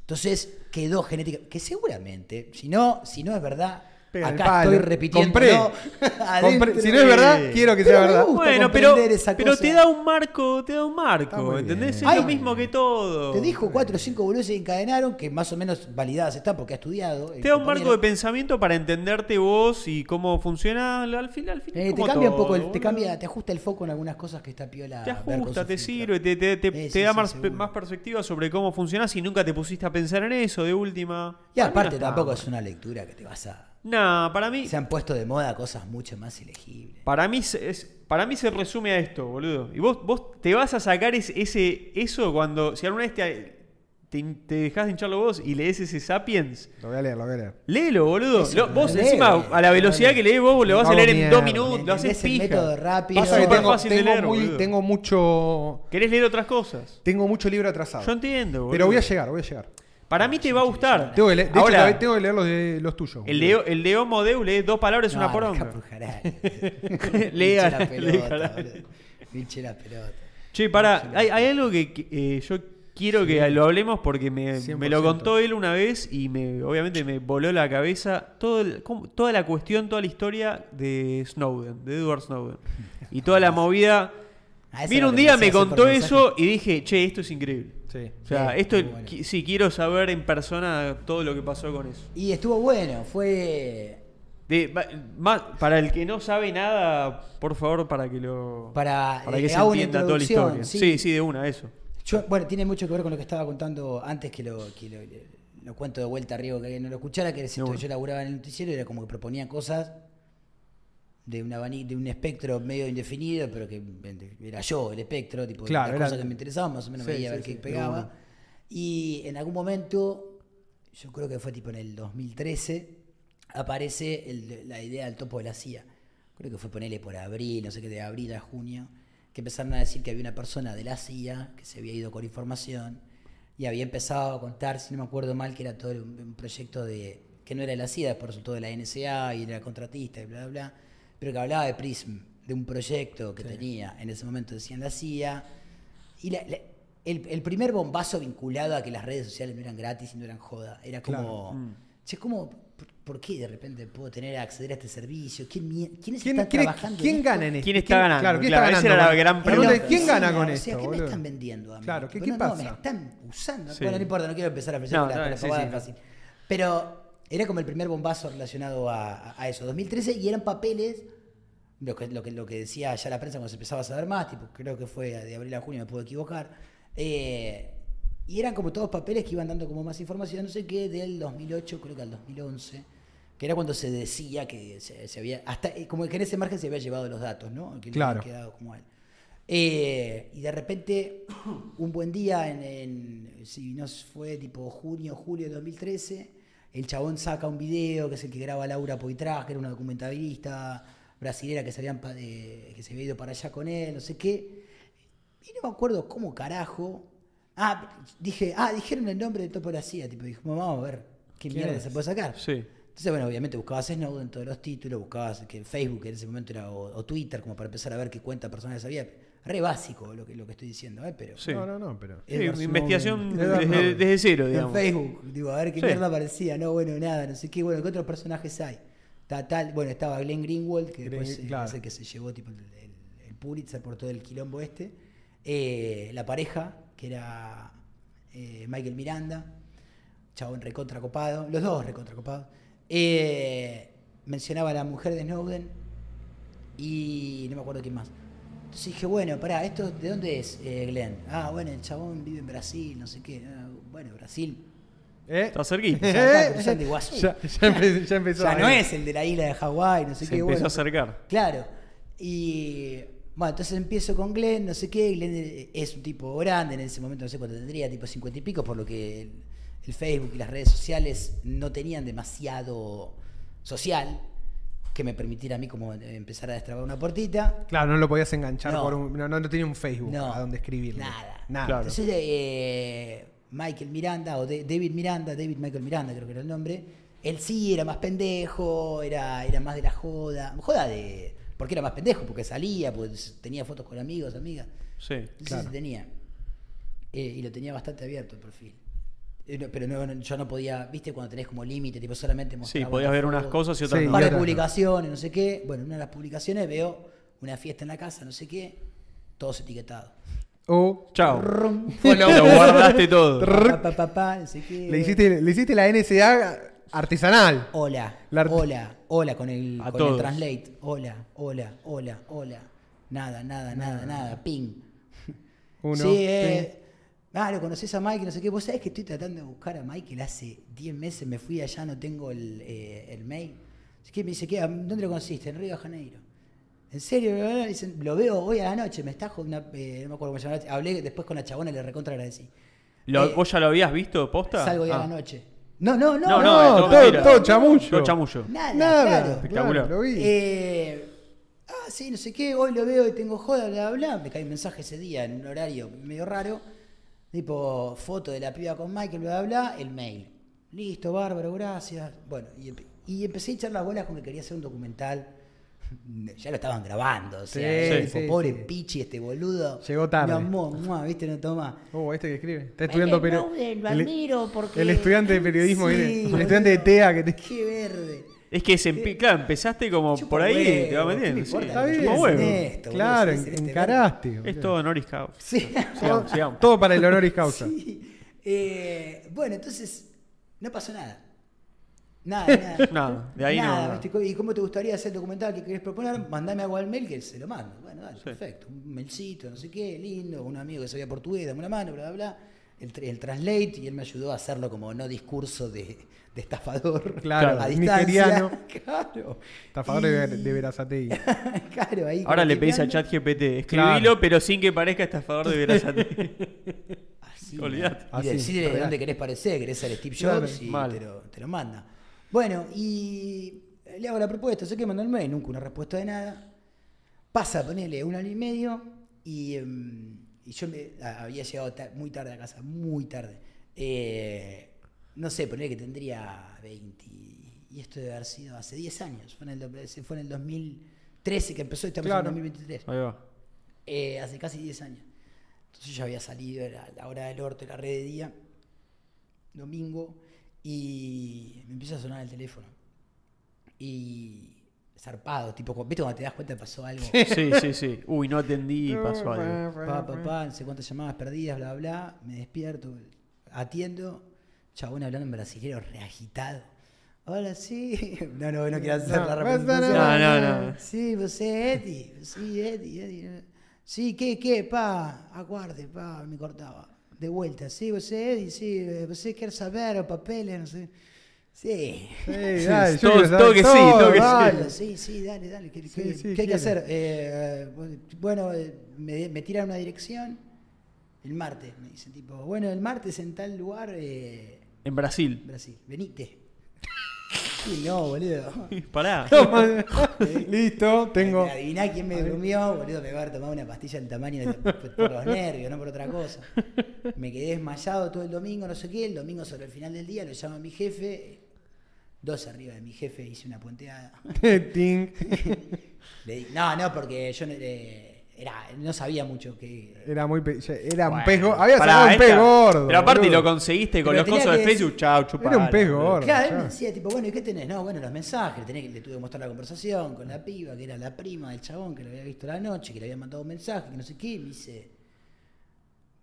Entonces quedó genética. Que seguramente, si no, si no es verdad, Pega el acá palo. estoy repitiendo. Compré. Compré. Si no es verdad, quiero que sea verdad. Bueno, pero, pero te da un marco, te da un marco, muy ¿entendés? Es lo mismo que todo. Te dijo cuatro o cinco boludos se encadenaron, que más o menos validadas están porque ha estudiado. Te da un compañero. marco de pensamiento para entenderte vos y cómo funciona al final. Al final Eh, te cambia un poco, el- te cambia, te ajusta el foco en algunas cosas que está piola. Te ajusta, te sirve, te, te, te- Eh, te sí, da sí, más, más perspectiva sobre cómo funcionás y nunca te pusiste a pensar en eso de última. Y aparte tampoco es una lectura que te vas a... No, para mí, Se han puesto de moda cosas mucho más elegibles. para mí se- es, para mí se resume a esto, boludo. Y vos, vos te vas a sacar ese, ese eso cuando si alguna vez te, te, te dejás de hincharlo vos y lees ese Sapiens. Lo voy a leer, lo voy a leer. Léelo, boludo. Eso, Lo- vos encima, a la velocidad que lees vos, lo vas a leer en mierda. dos minutos, lo haces ¿Entendés el pija. método rápido? Pasa que tengo, fácil de leer, muy- tengo mucho. ¿Querés leer otras cosas? Tengo mucho libro atrasado. Yo entiendo, boludo. pero voy a llegar, voy a llegar. Para mí te va a gustar. Tengo que leer, de Ahora, hecho, tengo que leer los, de, los tuyos. el de, el de Homo Deus lees dos palabras, No, una poronga. Capru Harari. Lee Pinche a- la lee pelota. Pinche la pelota. Che, para, hay, hay algo que, que, eh, yo quiero que lo hablemos porque me, 100%. me lo contó él una vez y me obviamente me voló la cabeza todo el- toda la cuestión, toda la historia de Snowden, de Edward Snowden. Y toda la movida. Era un que día, me contó eso y dije, che, esto es increíble. Sí. O sea, Sí, esto bueno. sí, quiero saber en persona todo lo que pasó con eso. Y estuvo bueno, fue De- va- más, para el que no sabe nada, por favor, para que lo. Para, para eh, que se entienda toda la historia. sí. Sí, sí, de una, eso. Yo, bueno, tiene mucho que ver con lo que estaba contando antes que lo, que lo, lo cuento de vuelta arriba, que no lo escuchara, que era cierto bueno. que yo laburaba en el noticiero y era como que proponía cosas de un abanico, de un espectro medio indefinido, pero que era yo el espectro, tipo Claro, las era- cosas que me interesaban, más o menos Sí, veía a sí, ver sí, qué pegaba. una. Y en algún momento, yo creo que fue tipo en el 2013, aparece el- la idea del topo de la CIA. Creo que fue ponerle por abril, no sé qué, de abril a junio, que empezaron a decir que había una persona de la CIA que se había ido con información y había empezado a contar, si no me acuerdo mal, que era todo un, un proyecto de que no era de la CIA, después resultó de la NSA y era contratista y bla, bla, bla, pero que hablaba de Prism, de un proyecto que tenía, en ese momento decían la CIA, y la- la- el, el primer bombazo vinculado a que las redes sociales no eran gratis y no eran joda, era como, Claro. che, ¿cómo, por, por qué de repente puedo tener acceder a este servicio? ¿Quién, ¿Quiénes ¿Quién, están quién- trabajando quién gana en esto? ¿Quién está ganando? Claro, ¿quién Claro, está esa ganando? era la gran Pero ¿dónde- pregunta. ¿Quién gana con o esto? sea, ¿qué me están vendiendo a mí? Claro, ¿qué- qué no, no, pasa? me están usando. Sí. Bueno, no importa, no quiero empezar a No, la, no, la sí, pavada sí. fácil. Pero era como el primer bombazo relacionado a, a- eso. 2013 y eran papeles, lo que, lo, que, lo que decía ya la prensa cuando se empezaba a saber más, tipo, creo que fue de abril a junio, me puedo equivocar. eh, y eran como todos papeles que iban dando como más información, no sé qué, del 2008 creo que al 2011, que era cuando se decía que se, se había, hasta eh, como que en ese margen se había llevado los datos, ¿no? Que Claro. habían quedado como él. Eh, y de repente, un buen día, en, en- si no fue tipo junio, julio de 2013, el chabón saca un video que es el que graba Laura Poitras, que era una documentalista brasilera que pa- eh, que se había ido para allá con él, no sé qué. Y no me acuerdo cómo carajo. Ah, dije, ah, dijeron el nombre de Topo CIA, tipo, dije, vamos a ver qué ¿Quién mierda es? se puede sacar. Sí. Entonces, bueno, obviamente buscabas Snowden en todos los títulos, buscabas que Facebook en ese momento era o, o Twitter, como para empezar a ver qué cuenta personales había. Re básico lo que, lo que estoy diciendo, ¿eh? Pero Sí. No, no, no, pero. Sí, investigación desde, cero, en digamos. Facebook, digo, a ver qué Sí. mierda aparecía. No, bueno, nada, no sé qué. Bueno, ¿qué otros personajes hay? Tal, bueno, estaba Glenn Greenwald, que Green- después claro. es el que se llevó tipo, el, el- el Pulitzer por todo el quilombo este. Eh, la pareja, que era eh, Michael Miranda, chabón recontra copado, los dos recontra copados. Eh, mencionaba a la mujer de Snowden y no me acuerdo quién más. Entonces dije, bueno, pará, ¿esto de dónde es eh, Glenn? Ah, bueno, el chabón vive en Brasil, no sé qué. Ah, bueno, Brasil. ¿Eh? Está cerquita. Ya está cruzando Iguazú. Ya, ya empe- ya empezó. Ya a- no es el de la isla de Hawái, no sé Se qué. empezó bueno, a acercar. Claro. Y bueno, entonces empiezo con Glenn, no sé qué. Glenn es un tipo grande, en ese momento no sé cuánto tendría, tipo 50 y pico, por lo que el, el Facebook y las redes sociales no tenían demasiado social que me permitiera a mí como empezar a destrabar una portita. Claro, no lo podías enganchar No. por un. No, no tenía un Facebook No, a donde escribirle. nada. Nada. Claro. Entonces, eh, Michael Miranda, o de- David Miranda, David Michael Miranda, creo que era el nombre, él sí era más pendejo, era, era más de la joda. Joda de. Porque era más pendejo, porque salía, porque tenía fotos con amigos, amigas. Sí. Entonces Claro. tenía. Eh, y lo tenía bastante abierto el perfil. Eh, no- Pero no, no- yo no podía, viste, cuando tenés como límite, tipo solamente Sí, podías ver unas cosas y otras Sí, un no. par y de no. publicaciones, no sé qué. Bueno, en una de las publicaciones veo una fiesta en la casa, no sé qué, todos etiquetados. O. Chao. Rum, Lo guardaste todo. pa, pa, pa, pa, no sé qué. Le hiciste, le hiciste la NSA artesanal. Hola, art- hola, hola con el, A con el todos. translate. Hola, hola, hola, hola. Nada, nada, nada, nada. Ping. Uno. sí, eh. Ah, lo conoces a Michael, no sé qué. Vos sabés que estoy tratando de buscar a Michael hace 10 meses. Me fui allá, no tengo el, eh, el mail. Así que me dice, ¿qué? ¿dónde lo conociste? En Río de Janeiro. ¿En serio? Dicen, lo veo hoy a la noche. Me está jodiendo. eh, no me acuerdo cómo se llama. Hablé después con la chabona y le recontra agradecí. Lo- Eh, ¿Vos ya lo habías visto, posta? Salgo hoy a Ah. la noche. No, no, no. No, No, no, todo, todo chamullo. Todo chamullo. Nada, Nada. claro. Espectacular. Claro, lo vi. Eh, ah, sí, no sé qué, hoy lo veo y tengo joda, bla, bla, bla. Me cae un mensaje ese día en un horario medio raro. Tipo, foto de la piba con Michael, bla, bla, bla, el mail. Listo, bárbaro, gracias. Bueno, y, empe- y empecé a echar las bolas con que quería hacer un documental. Ya lo estaban grabando, o sea, Sí, tipo, sí, pobre sí. Pichi, este boludo. Llegó tarde. Mi amor, mua, viste, no toma. Oh, este que escribe. Está estudiando pero el, admiro porque- el estudiante de periodismo, Sí, ¿viste? el estudiante de TEA que te. Qué verde. Es que se empe- claro, empezaste como por ahí huevo, te va ¿qué me metiendo. sí. Está bien. huevo. esto, claro, encaraste. Es todo honoris causa. Sí. Sigamos, sigamos. Todo para el honoris causa. Sí. Eh, bueno, entonces no pasó nada. Nada, nada. Nada, de ahí no- Nada, ¿viste? ¿Y cómo te gustaría hacer el documental que querés proponer? Mandame algo al mail que se lo mando. Bueno, dale, Sí. perfecto. Un mailcito, no sé qué, lindo. Un amigo que sabía portugués, dame una mano, bla, bla, bla. El, tr- el translate y él me ayudó a hacerlo como no discurso de, de estafador. Claro, a distancia. nigeriano. Claro. Estafador Y- de, de Verazategui. claro, ahí. Ahora le pedís a. ChatGPT, escribilo, Claro. pero sin que parezca estafador de Verazate. Así, Olvidate. Y decirle de dónde querés parecer, querés ser Steve Claro, Jobs y te lo, te lo manda. Bueno, y le hago la propuesta, sé que mandó el mail, nunca una respuesta de nada. Pasa, ponele un año y medio y, em, y yo me- había llegado ta- muy tarde a casa, muy tarde. Eh, no sé, poner que tendría 20. Y esto debe haber sido hace 10 años. Fue en el, fue en el 2013 que empezó, estamos Claro. en el 2023. Ahí va. Eh, hace casi 10 años. Entonces yo ya había salido, era la hora del orto, la red de día, domingo, y me empieza a sonar el teléfono. Y zarpado, tipo, ¿viste cuando te das cuenta que pasó algo? Sí, sí, sí. Uy, no atendí y pasó algo. Pa, pa, pa, no sé cuántas llamadas perdidas, bla, bla, me despierto, atiendo, chabón hablando en brasilero, reagitado. Hola, sí. No, no, no quiero hacer No, la no, representación. no, no, no. Sí, vos Eddie. Sí, Eddie, Eddie. Sí, ¿qué, qué, pa? Aguarde, pa, me cortaba. De vuelta, sí, vos Eddie, sí, eh, vos quer saber, o papeles, no sé. Sí. Sí, dale, todo- que sí, todo que sí. dale. Sí, sí, dale, dale. ¿Qué, Sí, qué- sí, qué hay que hacer? Eh, bueno, eh, me, me tiran una dirección el martes. Me dicen, tipo, bueno, el martes en tal lugar, eh, En Brasil. Brasil, venite. Y no, boludo. Pará. Listo, tengo. Adiviná quién me durmió, boludo, me va a haber tomado una pastilla del tamaño de, por los nervios, no por otra cosa. Me quedé desmayado todo el domingo, no sé qué. El domingo sobre el final del día lo llama mi jefe. Dos arriba de mi jefe hice una puenteada. Ting. Le di- no, no, porque yo no, eh, era, no sabía mucho que. Era muy. pe- Era un pez gordo. Había sacado un pez gordo. Pero aparte boludo. lo conseguiste con Pero los cosos de que Facebook. Chao, chupala. Era un pez gordo. Claro, él me decía, tipo, bueno, ¿y qué tenés? No, bueno, los mensajes. Le, tenés que- le tuve que mostrar la conversación con la piba, que era la prima del chabón que lo había visto la noche, que le había mandado un mensaje, que no sé qué. Me dice,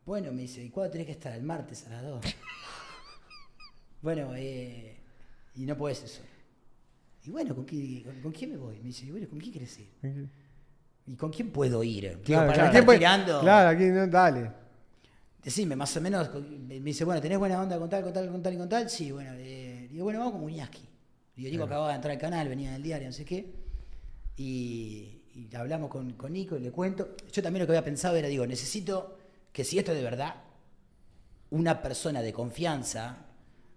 bueno, me dice, ¿y cuándo tenés que estar? El martes a las 2. bueno, eh, y no puedes eso. Y bueno, ¿con, qué, con, con quién me voy? Me dice, bueno, ¿con quién querés ir? ¿Y con quién puedo ir? Claro, para claro, no ¿quién estar puede-. Claro, aquí no, dale. Decime, más o menos, me dice, bueno, ¿tenés buena onda con tal, con tal, con tal y con tal? Sí, bueno, eh, digo, bueno, vamos con Muñaski. Digo, Nico acababa de entrar al canal, venía del diario, no sé qué. Y, y hablamos con, con Nico y le cuento. Yo también lo que había pensado era, digo, necesito que si esto es de verdad, una persona de confianza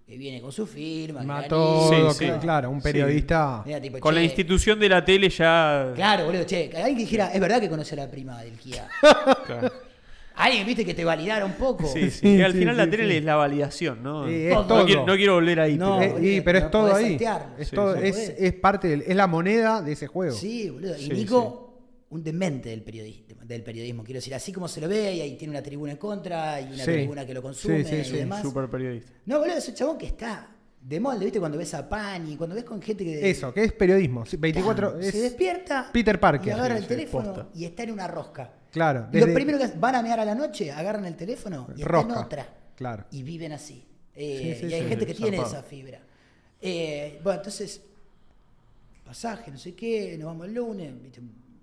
que viene con su firma, Mató, Sí, sí. cl- claro, un Sí. periodista. Mira, tipo, Con la institución de la tele ya. Claro, boludo, che, alguien que dijera, es verdad que conoce a la prima del Kia. Claro. alguien, viste, que te validara un poco. Sí, sí. Al sí, final sí, la tele sí. es la validación, ¿no? Sí, es no, todo. quiero, no quiero volver ahí. No, pero- Eh, pero no es todo ahí. Es, Sí, todo, sí. es, Podés. es parte del, es la moneda de ese juego. Sí, boludo. Y Sí, Nico, un demente del periodismo, del periodismo, quiero decir, así como se lo ve, y ahí tiene una tribuna en contra, y una Sí. tribuna que lo consume Sí, sí, y demás. Super periodista. No, boludo, es un chabón que está de molde, ¿viste? Cuando ves a Pani, cuando ves con gente que. Eso, que es periodismo. sí, 24 ¡Pam! es- se despierta. Peter Parker. Y agarra el teléfono posta. y está en una rosca. Claro. Y lo desde- primero que van a mear a la noche, agarran el teléfono y Rosca, en otra. claro. Y viven así. Eh, y hay gente que tiene zarpado. esa fibra. Eh, bueno, entonces, pasaje, no sé qué, nos vamos el lunes. ¿viste?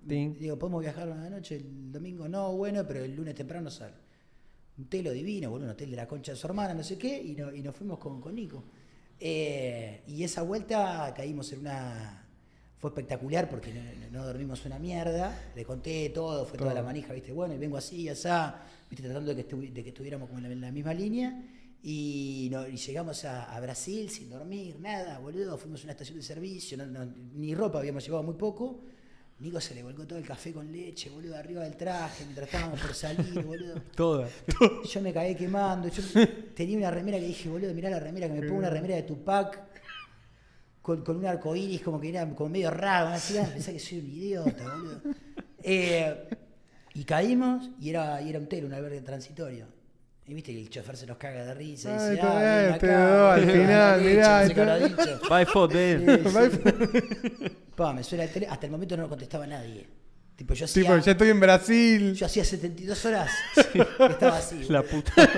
Ting. Digo, podemos viajar una noche, el domingo no, bueno, pero el lunes temprano sale. Un telo divino, boludo, un hotel de la concha de su hermana, no sé qué, y, no- y nos fuimos con, con Nico. Eh, y esa vuelta caímos en una. Fue espectacular porque no, no- dormimos una mierda. Le conté todo, fue toda Todo. la manija, ¿viste? Bueno, y vengo así, asá, ¿viste? Tratando de que, de que estuviéramos como en la, en la misma línea. Y, no- y llegamos a, a Brasil sin dormir, nada, boludo. Fuimos a una estación de servicio, no- no- ni ropa habíamos llevado muy poco. Nico se le volcó todo el café con leche, boludo, arriba del traje, mientras estábamos por salir, boludo. Toda. Yo me caí quemando. Yo tenía una remera que dije, boludo, mirá la remera que me pongo una remera de Tupac con, con un arco iris como que era como medio raro. ¿no? Así, pensé que soy un idiota, boludo. Eh, y caímos y era, y era un telo, un albergue transitorio. Y viste que el chofer se nos caga de risa. Y dice, ah, acá, doy al boludo, final, mirá, no sé qué Sí, sí. Pa, me suena el tele. Hasta el momento no contestaba nadie. Tipo, yo hacía, Tipo, ya estoy en Brasil. yo hacía 72 horas que estaba así. La puta.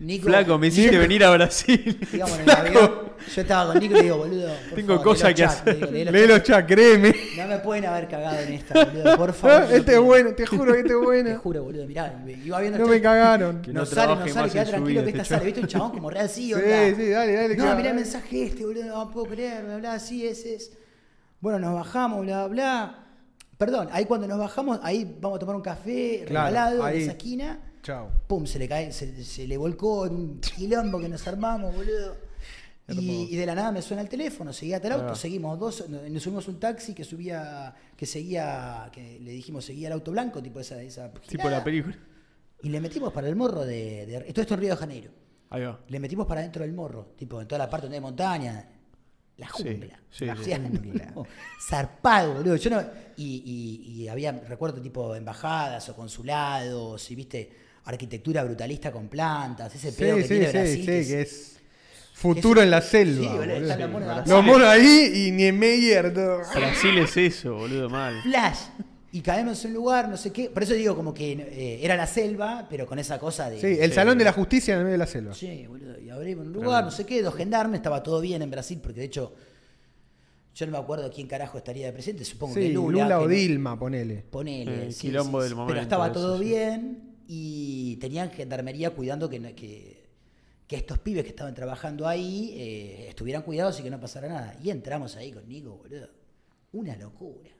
Nico, Flaco, me hiciste Nico, venir a Brasil. digamos, en el avión, yo estaba con Nico y le digo, boludo. por Tengo cosas que los hacer. los Léelo chats. ya, créeme. No me pueden haber cagado en esta, boludo. Por favor. este es no bueno, te juro que este es Te bueno. juro, boludo, mirá. Iba viendo No me cagaron. Que No, no sale, no trabaje sale, su tranquilo que este esta sale. ¿Viste un chabón como real sí, Sí, onda? sí, dale, dale. No, mirá el mensaje este, boludo, no puedo creer, bla, bla, sí, ese es. Bueno, nos bajamos, bla, bla. Perdón, ahí cuando nos bajamos, ahí vamos a tomar un café Claro, regalado en esa esquina. Chao. Pum, se le cae, se, se le volcó en un quilombo que nos armamos, boludo. Y, y de la nada me suena el teléfono, seguía hasta el auto, Ah. seguimos dos, nos subimos un taxi que subía, que seguía, que le dijimos seguía el auto blanco, tipo esa, esa Tipo la película. Y le metimos para el morro de, de- Todo esto en Río de Janeiro. Ahí va. Le metimos para adentro del morro, tipo en toda la parte donde hay montaña. La Sí, jungla. sí, la sí. jungla. Zarpado, boludo. Yo no, y, y- y había, recuerdo, tipo embajadas o consulados, y viste, arquitectura brutalista con plantas, ese Sí, pedo que sí, tiene sí, Brasil. sí, que es- que es futuro en la selva. Sí, boludo, están los monos Brasil. Los abajo. monos ahí y Niemeyer. todo. Brasil es eso, boludo, mal. Flash. Y caemos en un lugar, no sé qué. Por eso digo como que eh, era la selva, pero con esa cosa de. Sí, el Sí. salón de la justicia en el medio de la selva. Sí, boludo. Y abrimos un lugar, no sé qué, dos gendarmes, estaba todo bien en Brasil, porque de hecho, yo no me acuerdo quién carajo estaría de presidente, supongo Sí, que Lula. Lula, que o no- Dilma, ponele. Ponele. El sí, quilombo sí, del momento, Pero estaba eso, todo sí. bien y tenían gendarmería cuidando que, que, que estos pibes que estaban trabajando ahí eh, estuvieran cuidados y que no pasara nada. Y entramos ahí con Nico, boludo. Una locura.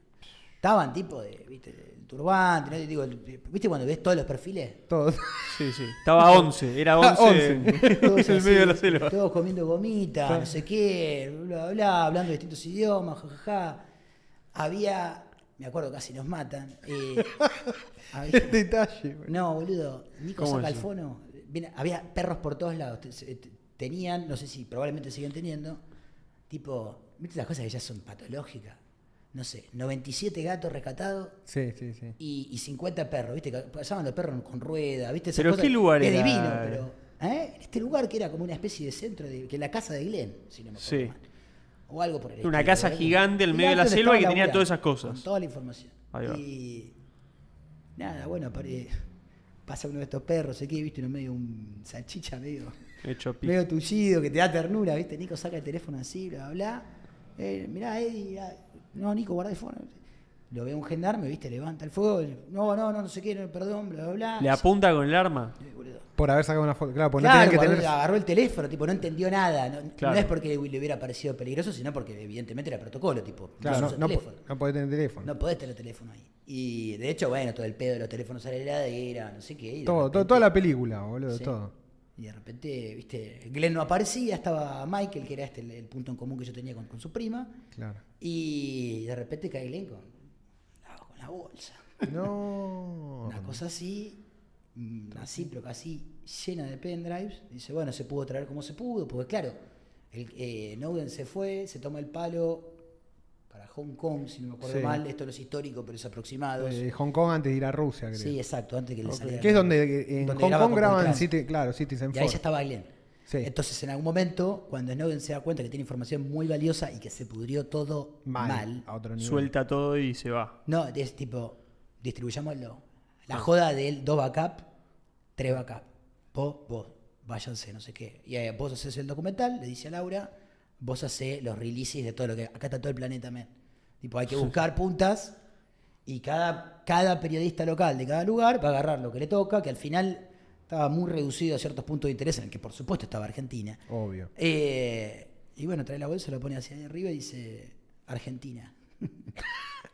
Estaban tipo de, viste, el turbante, ¿no? Digo, el- ¿viste cuando ves todos los perfiles? Todos. Sí, sí. Estaba 11, era 11 en, en Todos el así, medio de la selva. Todos comiendo gomita, no sé qué, bla, bla, hablando distintos idiomas, jajaja. Había, me acuerdo, casi nos matan. eh, había- El detalle. boludo. no, boludo, Nico ¿Cómo saca el eso? fono. Viene- había perros por todos lados. Tenían, no sé si probablemente siguen teniendo, tipo, ¿viste las cosas que ya son patológicas? No sé, 97 gatos rescatados Sí, sí, sí. y, y 50 perros, ¿viste? Pasaban los perros con rueda, ¿viste? Esas ¿Pero cosas qué lugar que era? Es divino, pero. ¿eh? En este lugar que era como una especie de centro, de, que la casa de Glenn, si no me acuerdo Sí. mal. O algo por el Una casa ¿verdad? gigante en medio de la selva que tenía todas esas cosas. Con toda la información. Ahí va. Y. Nada, bueno, apare- pasa uno de estos perros, sé qué, viste, uno medio un salchicha medio Hecho medio tullido, que te da ternura, ¿viste? Nico saca el teléfono así, bla, bla, bla. Eh, mirá, Eddie, ah, no, Nico, guarda el teléfono. Lo ve un gendarme, ¿viste? Levanta el fuego. No, no, no, no sé qué, no, perdón, bla, bla, bla. Le apunta con el arma. Boludo. Por haber sacado una foto. Claro, pues Claro, no que tener. agarró el teléfono, tipo, no entendió nada. No, es porque le, le hubiera parecido peligroso, sino porque evidentemente era protocolo, tipo. Claro, no, no, teléfono. no podés tener teléfono. No podés tener teléfono ahí. Y de hecho, bueno, todo el pedo de los teléfonos a la heladera, no sé qué. todo, todo- repente- toda la película, boludo, Sí. todo. Y de repente, viste, Glenn no aparecía, estaba Michael, que era este el, el punto en común que yo tenía con, con su prima. Claro. Y de repente cae Glenn con, la- bolsa. No. Una cosa así, mm, así, pero casi llena de pendrives. Dice, bueno, se pudo traer como se pudo, porque claro, el, eh, Snowden se fue, se toma el palo para Hong Kong, si no me acuerdo Sí. mal. Esto no es histórico, pero es aproximado. Eh, Hong Kong antes de ir a Rusia, creo. sí, exacto, antes que le Ok. saliera. Que es donde en donde Hong Kong graban. City, claro, Citizen Y ahí ya estaba Glenn. Sí. Entonces, en algún momento, cuando Snowden se da cuenta que tiene información muy valiosa y que se pudrió todo Mal, mal, a otro nivel. Suelta todo y se va. no, es tipo, distribuyámoslo. La joda del dos backup, tres backup. Vos, vos, váyanse, no sé qué. Y eh, vos haces el documental, le dice a Laura, vos hacés los releases de todo lo que. Acá está todo el planeta, men. Tipo, hay que buscar puntas y cada, cada periodista local de cada lugar va a agarrar lo que le toca, que al final estaba muy reducido a ciertos puntos de interés, en el que por supuesto estaba Argentina. Obvio. Eh, y bueno, trae la bolsa, lo pone hacia ahí arriba y dice Argentina.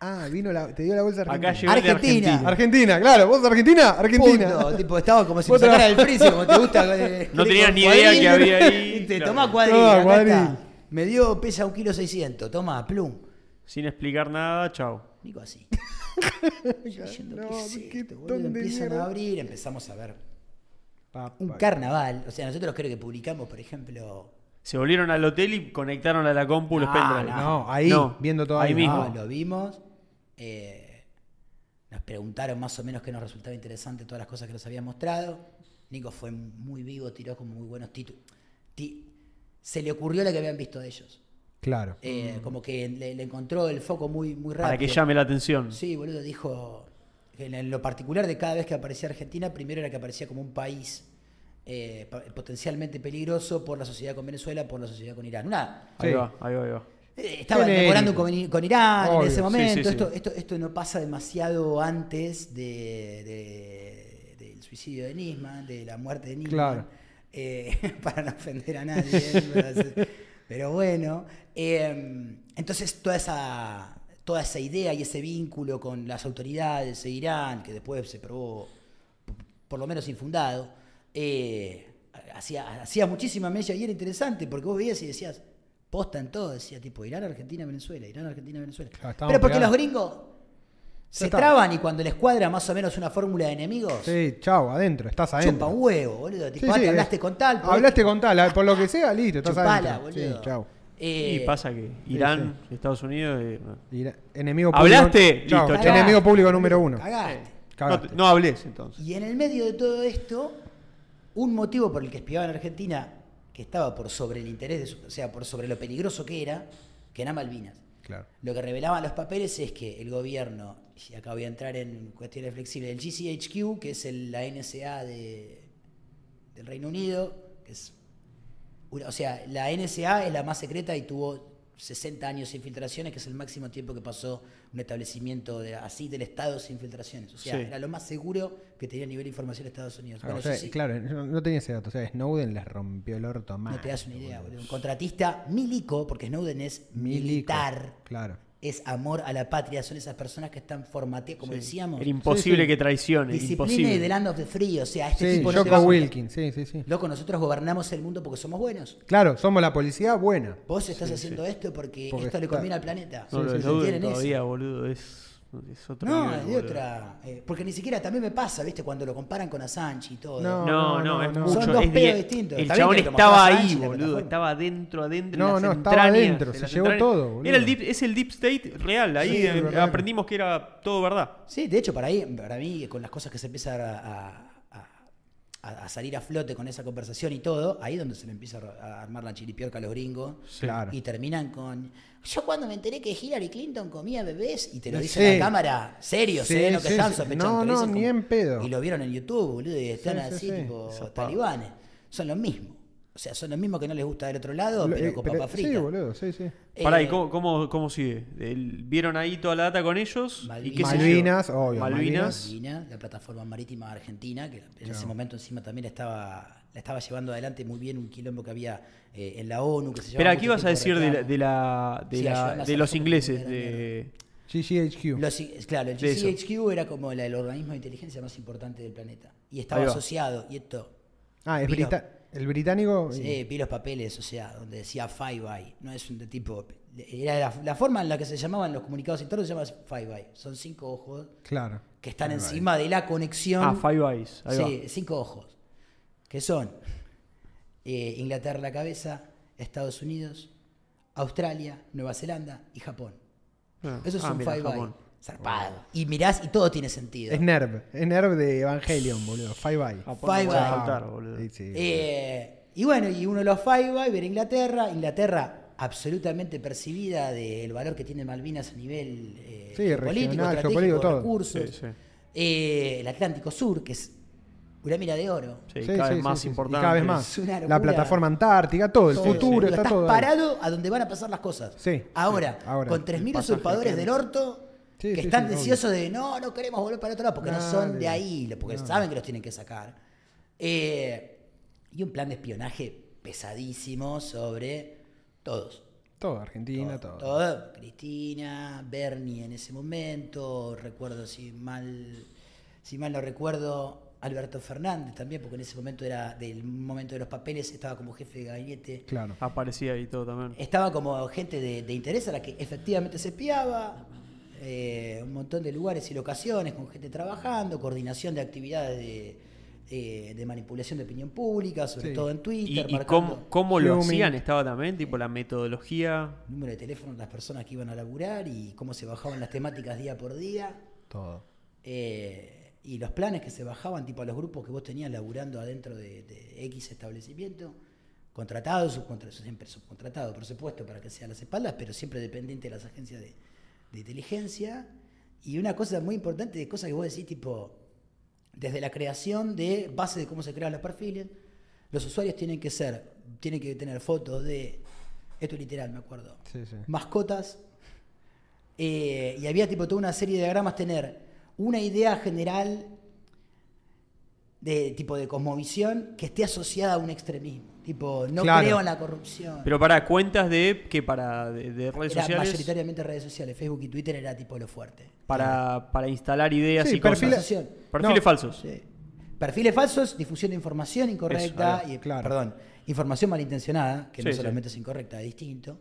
Ah, vino la, te dio la bolsa Acá argentina. llegó Argentina. Argentina. Argentina, claro, vos de Argentina, Argentina. Punto. Tipo, estaba como si me sacara del freezer, como te gusta. eh, No tenías ni idea que había ahí, Te claro. tomá cuadril, Toma, acá cuadril. está. Me dio, pesa un kilo 600, toma, plum. Sin explicar nada, chao. Nico así. Yo diciendo, No, ¿qué es qué esto, boludo? ton de Empiezan a abrir, empezamos a ver Un carnaval. O sea, nosotros creo que publicamos, por ejemplo... Se volvieron al hotel y conectaron a la compu los No, pendrives. No, ahí, No, viendo todo ahí mismo. No, lo vimos. eh, nos preguntaron más o menos qué nos resultaba interesante todas las cosas que nos había mostrado. Nico fue muy vivo, tiró como muy buenos títulos. Ti- se le ocurrió lo que habían visto de ellos. Claro. Eh, Como que le, le encontró el foco muy, muy rápido. Para que llame la atención. Sí, boludo, dijo en lo particular de cada vez que aparecía Argentina, primero era que aparecía como un país eh, potencialmente peligroso por la sociedad con Venezuela, por la sociedad con Irán. Ahí Sí. va, ahí va, ahí va. eh, Estaba Genérico. mejorando con, con Irán Obvio, en ese momento. sí, sí. Esto, esto, esto no pasa demasiado antes de, de- del suicidio de Nisman, de la muerte de Nisman. Claro. Eh, para no ofender a nadie. pero- pero bueno. eh, entonces toda esa, toda esa idea y ese vínculo con las autoridades de Irán, que después se probó por lo menos infundado, eh, hacía, hacía muchísima mella y era interesante porque vos veías y decías, posta en todo, decía tipo Irán, Argentina, Venezuela, Irán, Argentina, Venezuela. Claro, Pero porque los gringos Se está. traban y cuando les cuadra más o menos una fórmula de enemigos, Sí, chao, adentro, estás adentro. chupa un huevo, boludo. Tipo, Sí, ah, sí, te es- hablaste con tal. Hablaste con tal, por lo que sea, listo, estás Chupala, adentro. boludo. Sí, chao. Eh, y pasa que Irán, Estados Unidos. eh, enemigo público. ¿Hablaste? Listo, chao. enemigo público número uno. Cagaste. no, Cagaste. no hables entonces. Y en el medio de todo esto, un motivo por el que espiaban a Argentina, que estaba por sobre el interés, de su- o sea, por sobre lo peligroso que era, que era Malvinas. Claro. Lo que revelaban los papeles es que el gobierno, y acá voy a entrar en cuestiones flexibles, el GCHQ, que es el- la NSA de, del Reino Unido, que es o sea, la NSA es la más secreta y tuvo 60 años sin filtraciones, que es el máximo tiempo que pasó un establecimiento de- así del Estado sin filtraciones. O sea, Sí. era lo más seguro que tenía a nivel de información de Estados Unidos. Ah, Bueno, o sea, eso sí, Claro, no, no tenía ese dato. O sea, Snowden les rompió el orto más. no te das una idea, boludo. Un contratista milico, porque Snowden es Milico. militar, Claro. Es amor a la patria, son esas personas que están formateadas, como decíamos, Era imposible Sí, sí. que traicione. disciplina imposible. y the land of the free. O sea, este Sí, tipo no te Wilkins, sí, sí, sí. Loco, nosotros gobernamos el mundo porque somos buenos. Claro, somos la policía buena. Vos estás haciendo esto porque, Porque esto le conviene al planeta. No, lo de eso. todavía, boludo, es, es otro No, nivel, es de otra. eh, porque ni siquiera también me pasa, ¿viste? Cuando lo comparan con Assange y todo. No, No, no, no, es mucho. Son dos es pedos distintos. El chabón estaba ahí, boludo. Estaba adentro, adentro. No, en las no, estaba adentro, de se llevó todo, boludo. Era el deep, es el deep state real. Ahí Sí, eh, aprendimos que era todo verdad. Sí, de hecho, para, ahí, para mí, con las cosas que se empiezan a, a- a- a salir a flote con esa conversación y todo, ahí es donde se le empieza a, armar la chiripiorca a los gringos. Claro. Y terminan con. Yo cuando me enteré que Hillary Clinton comía bebés y te lo Sí. dice en la cámara, serio, Sí, sé lo que están sospechando. No, lo no, ni como- en pedo. Y lo vieron en YouTube, boludo, y están Sí, sí, así, sí. tipo talibanes. Son los mismos. O sea, son los mismos que no les gusta del otro lado, Lo- pero eh, con pero- papa frita. Sí, boludo, sí, sí. Eh, Pará, ¿y cómo, cómo, cómo sigue? El- ¿Vieron ahí toda la data con ellos? ¿Y qué se Malvinas, obvio, Malvinas. Malvinas, la plataforma marítima argentina, que en ese momento encima también estaba, la estaba llevando adelante muy bien un quilombo que había eh, en la ONU. Que se ¿qué mucho ibas a decir de la, de, la, de, Sí, la- de los ingleses? De... GGHQ. Los- claro, el. GCHQ era como la- el organismo de inteligencia más importante del planeta. Y estaba asociado, y esto, ah, es brita- el británico. sí, vi los papeles, o sea, donde decía Five Eye, no es un de tipo... Era la, la forma en la que se llamaban los comunicados internos se llama Five Eye. Son cinco ojos Claro. que están Five Eye. encima de la conexión. Ah, Five Eyes. Ahí Sí, cinco ojos. Que son eh, Inglaterra la cabeza, Estados Unidos, Australia, Nueva Zelanda y Japón. ah, son mira, Five Eye. Japón. Zarpado. Y mirás y todo tiene sentido. Es Nerv. Es Nerv de Evangelion, boludo. Five Eye. No Five Eye. faltar, boludo. Sí, sí. Eh, y bueno, y uno de los Five Eye, ver Inglaterra. Inglaterra absolutamente percibida del valor que tiene Malvinas a nivel eh, Sí, regional, estratégico, geopolítico, todo. recursos. Sí, sí. Eh, el Atlántico Sur, que es una mira de oro. Sí, Sí, cada sí, vez sí, más sí, sí. Y importante. cada vez más. La plataforma antártica, todo, el futuro, está estás todo. ahí. parado a donde van a pasar las cosas. Sí, Ahora, sí, ahora. con 3.000 pasaje usurpadores del orto Sí, que sí, están sí, deseosos de no, no queremos volver para otro lado porque no son de ahí, porque No. saben que los tienen que sacar. Eh, y un plan de espionaje pesadísimo sobre todos. Todo, Argentina, todo. Todo. Cristina, Bernie en ese momento, recuerdo si mal, si mal no recuerdo, Alberto Fernández también, porque en ese momento era del momento de los papeles, estaba como jefe de gabinete. Claro. Aparecía ahí todo también. Estaba como gente de, de interés a la que efectivamente se espiaba, eh, un montón de lugares y locaciones con gente trabajando, coordinación de actividades de, eh, de manipulación de opinión pública, sobre Sí. todo en ¿Y, Twitter, y cómo, cómo lo hacían? Estaba también, tipo la metodología. número de teléfono de las personas que iban a laburar y cómo se bajaban las temáticas día por día. Todo. eh, y los planes que se bajaban, tipo a los grupos que vos tenías laburando adentro de, de X establecimiento, contratados, subcontratados, siempre subcontratado, por supuesto, para que sean las espaldas, pero siempre dependiente de las agencias de, de inteligencia. Y una cosa muy importante, de cosas que vos decís, tipo, desde la creación de base de cómo se crean los perfiles, los usuarios tienen que ser, tienen que tener fotos de, esto es literal, me acuerdo, Sí, sí. mascotas, eh, y había tipo toda una serie de diagramas, tener una idea general de tipo de cosmovisión que esté asociada a un extremismo. Tipo, no Claro. creo en la corrupción. Pero para cuentas de que para de, de redes era sociales mayoritariamente redes sociales, Facebook y Twitter era tipo lo fuerte. para, para instalar ideas Sí, y perfiles-. Perfiles No. falsos. Sí. Perfiles falsos, difusión de información incorrecta, Eso, y, claro. perdón, información malintencionada, que no Sí, solamente es incorrecta, es distinto.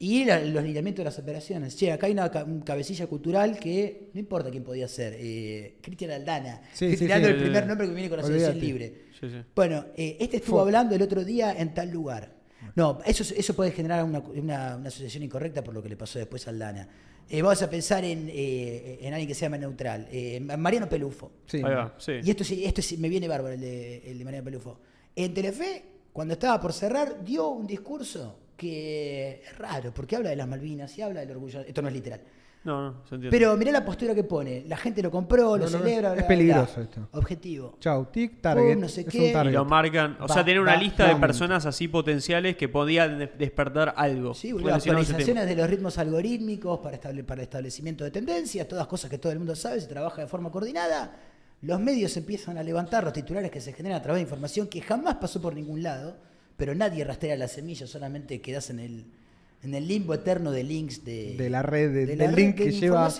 Y la- los lineamientos de las operaciones. Che, acá hay una ca- un cabecilla cultural que no importa quién podía ser. Eh, Cristian Aldana. Sí, Estoy sí, tirando sí. el primer nombre que viene con la selección libre. Sí, sí. Bueno, eh, este estuvo Fue. hablando el otro día en tal lugar. No, eso, eso puede generar una, una- una asociación incorrecta por lo que le pasó después a Aldana. Eh, vamos a pensar en, eh, en alguien que se llama neutral. Eh, Mariano Pelufo. Sí. Ahí va, sí. Y esto sí, esto sí me viene bárbaro, el de, el de Mariano Pelufo. En Telefe, cuando estaba por cerrar, dio un discurso que es raro, porque habla de las Malvinas y habla del orgullo. Esto no es literal. No, no, se entiende. Pero mirá la postura que pone. La gente lo compró, lo No, no, celebra. es bla, peligroso bla. esto. Objetivo. Chau, tic, target. Pum, no sé es qué. un y target. lo marcan, o Va- sea, tener una va- lista de personas así potenciales que podían de- despertar algo. Sí, boludo, relacionado a ese actualizaciones de los ritmos algorítmicos para, estable- para establecimiento de tendencias, todas cosas que todo el mundo sabe, se trabaja de forma coordinada. Los medios empiezan a levantar los titulares que se generan a través de información que jamás pasó por ningún lado, pero nadie rastrea la semilla, solamente quedas en el, en el limbo eterno de links de, de la red, de- de la del red link de que lleva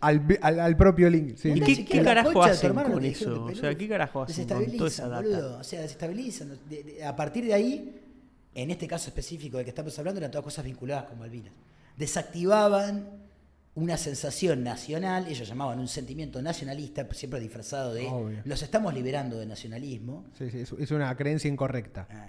al, al, al propio link. sí. ¿Y qué- carajo hacen con eso? O sea. ¿qué carajo hacen con toda esa data? boludo. O sea, desestabilizan. De- de- a partir de ahí, en este caso específico del que estamos hablando, eran todas cosas vinculadas con Malvinas. Desactivaban una sensación nacional, ellos llamaban un sentimiento nacionalista, siempre disfrazado de Obvio. los estamos liberando de nacionalismo. Sí, sí, es, es una creencia incorrecta. Ah,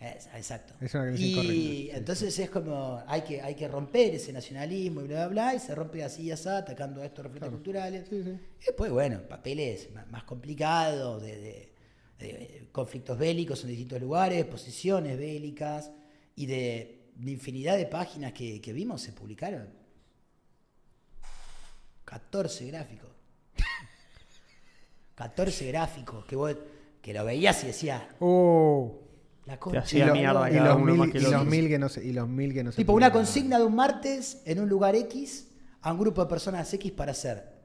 es- exacto. Es una y entonces es como, hay que, hay que romper ese nacionalismo y bla, bla, bla, y se rompe así y así, atacando a estos referentes culturales. Sí, sí. Y después, bueno, papeles más, más complicados, de, de- de conflictos bélicos en distintos lugares, posiciones bélicas, y de, de infinidad de páginas que, que vimos se publicaron. 14 gráficos. 14 gráficos que vos que lo veías y decías, Oh. La concha. hacía y, lo- mierda y cada los uno mil, más que y el los otro. mil que no se, y los mil que no se Tipo una consigna de un martes en un lugar X a un grupo de personas X para hacer.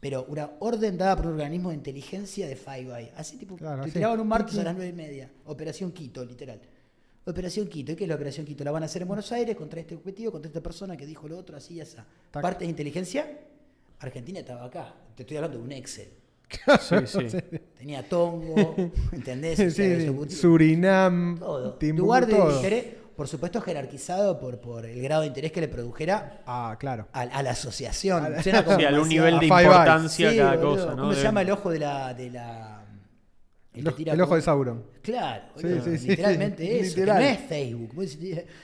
Pero una orden dada por un organismo de inteligencia de Five Eye. Así tipo, Claro, te así. tiraban un martes a las nueve y media. Operación Quito, literal. Operación Quito. ¿Y qué es la Operación Quito? La van a hacer en Buenos Aires contra este objetivo, contra esta persona que dijo lo otro, así y así. Tac. Parte de inteligencia, Argentina estaba acá. Te estoy hablando de un Excel. Sí, sí. Tenía Tongo, ¿entendés? O sea, Surinam, todo. Timbuktu, Lugar de todo. interés, por supuesto, jerarquizado por, por el grado de interés que le produjera Ah, claro. a, a la asociación. A la- Suena como Sí, a un nivel de importancia Sí, cada boludo. cosa, ¿no? ¿Cómo se llama el ojo de la. De la El, ojo- tira el ojo como- de Sauron. Claro, Sí, boludo, sí, sí, literalmente sí, eso. que no es Facebook.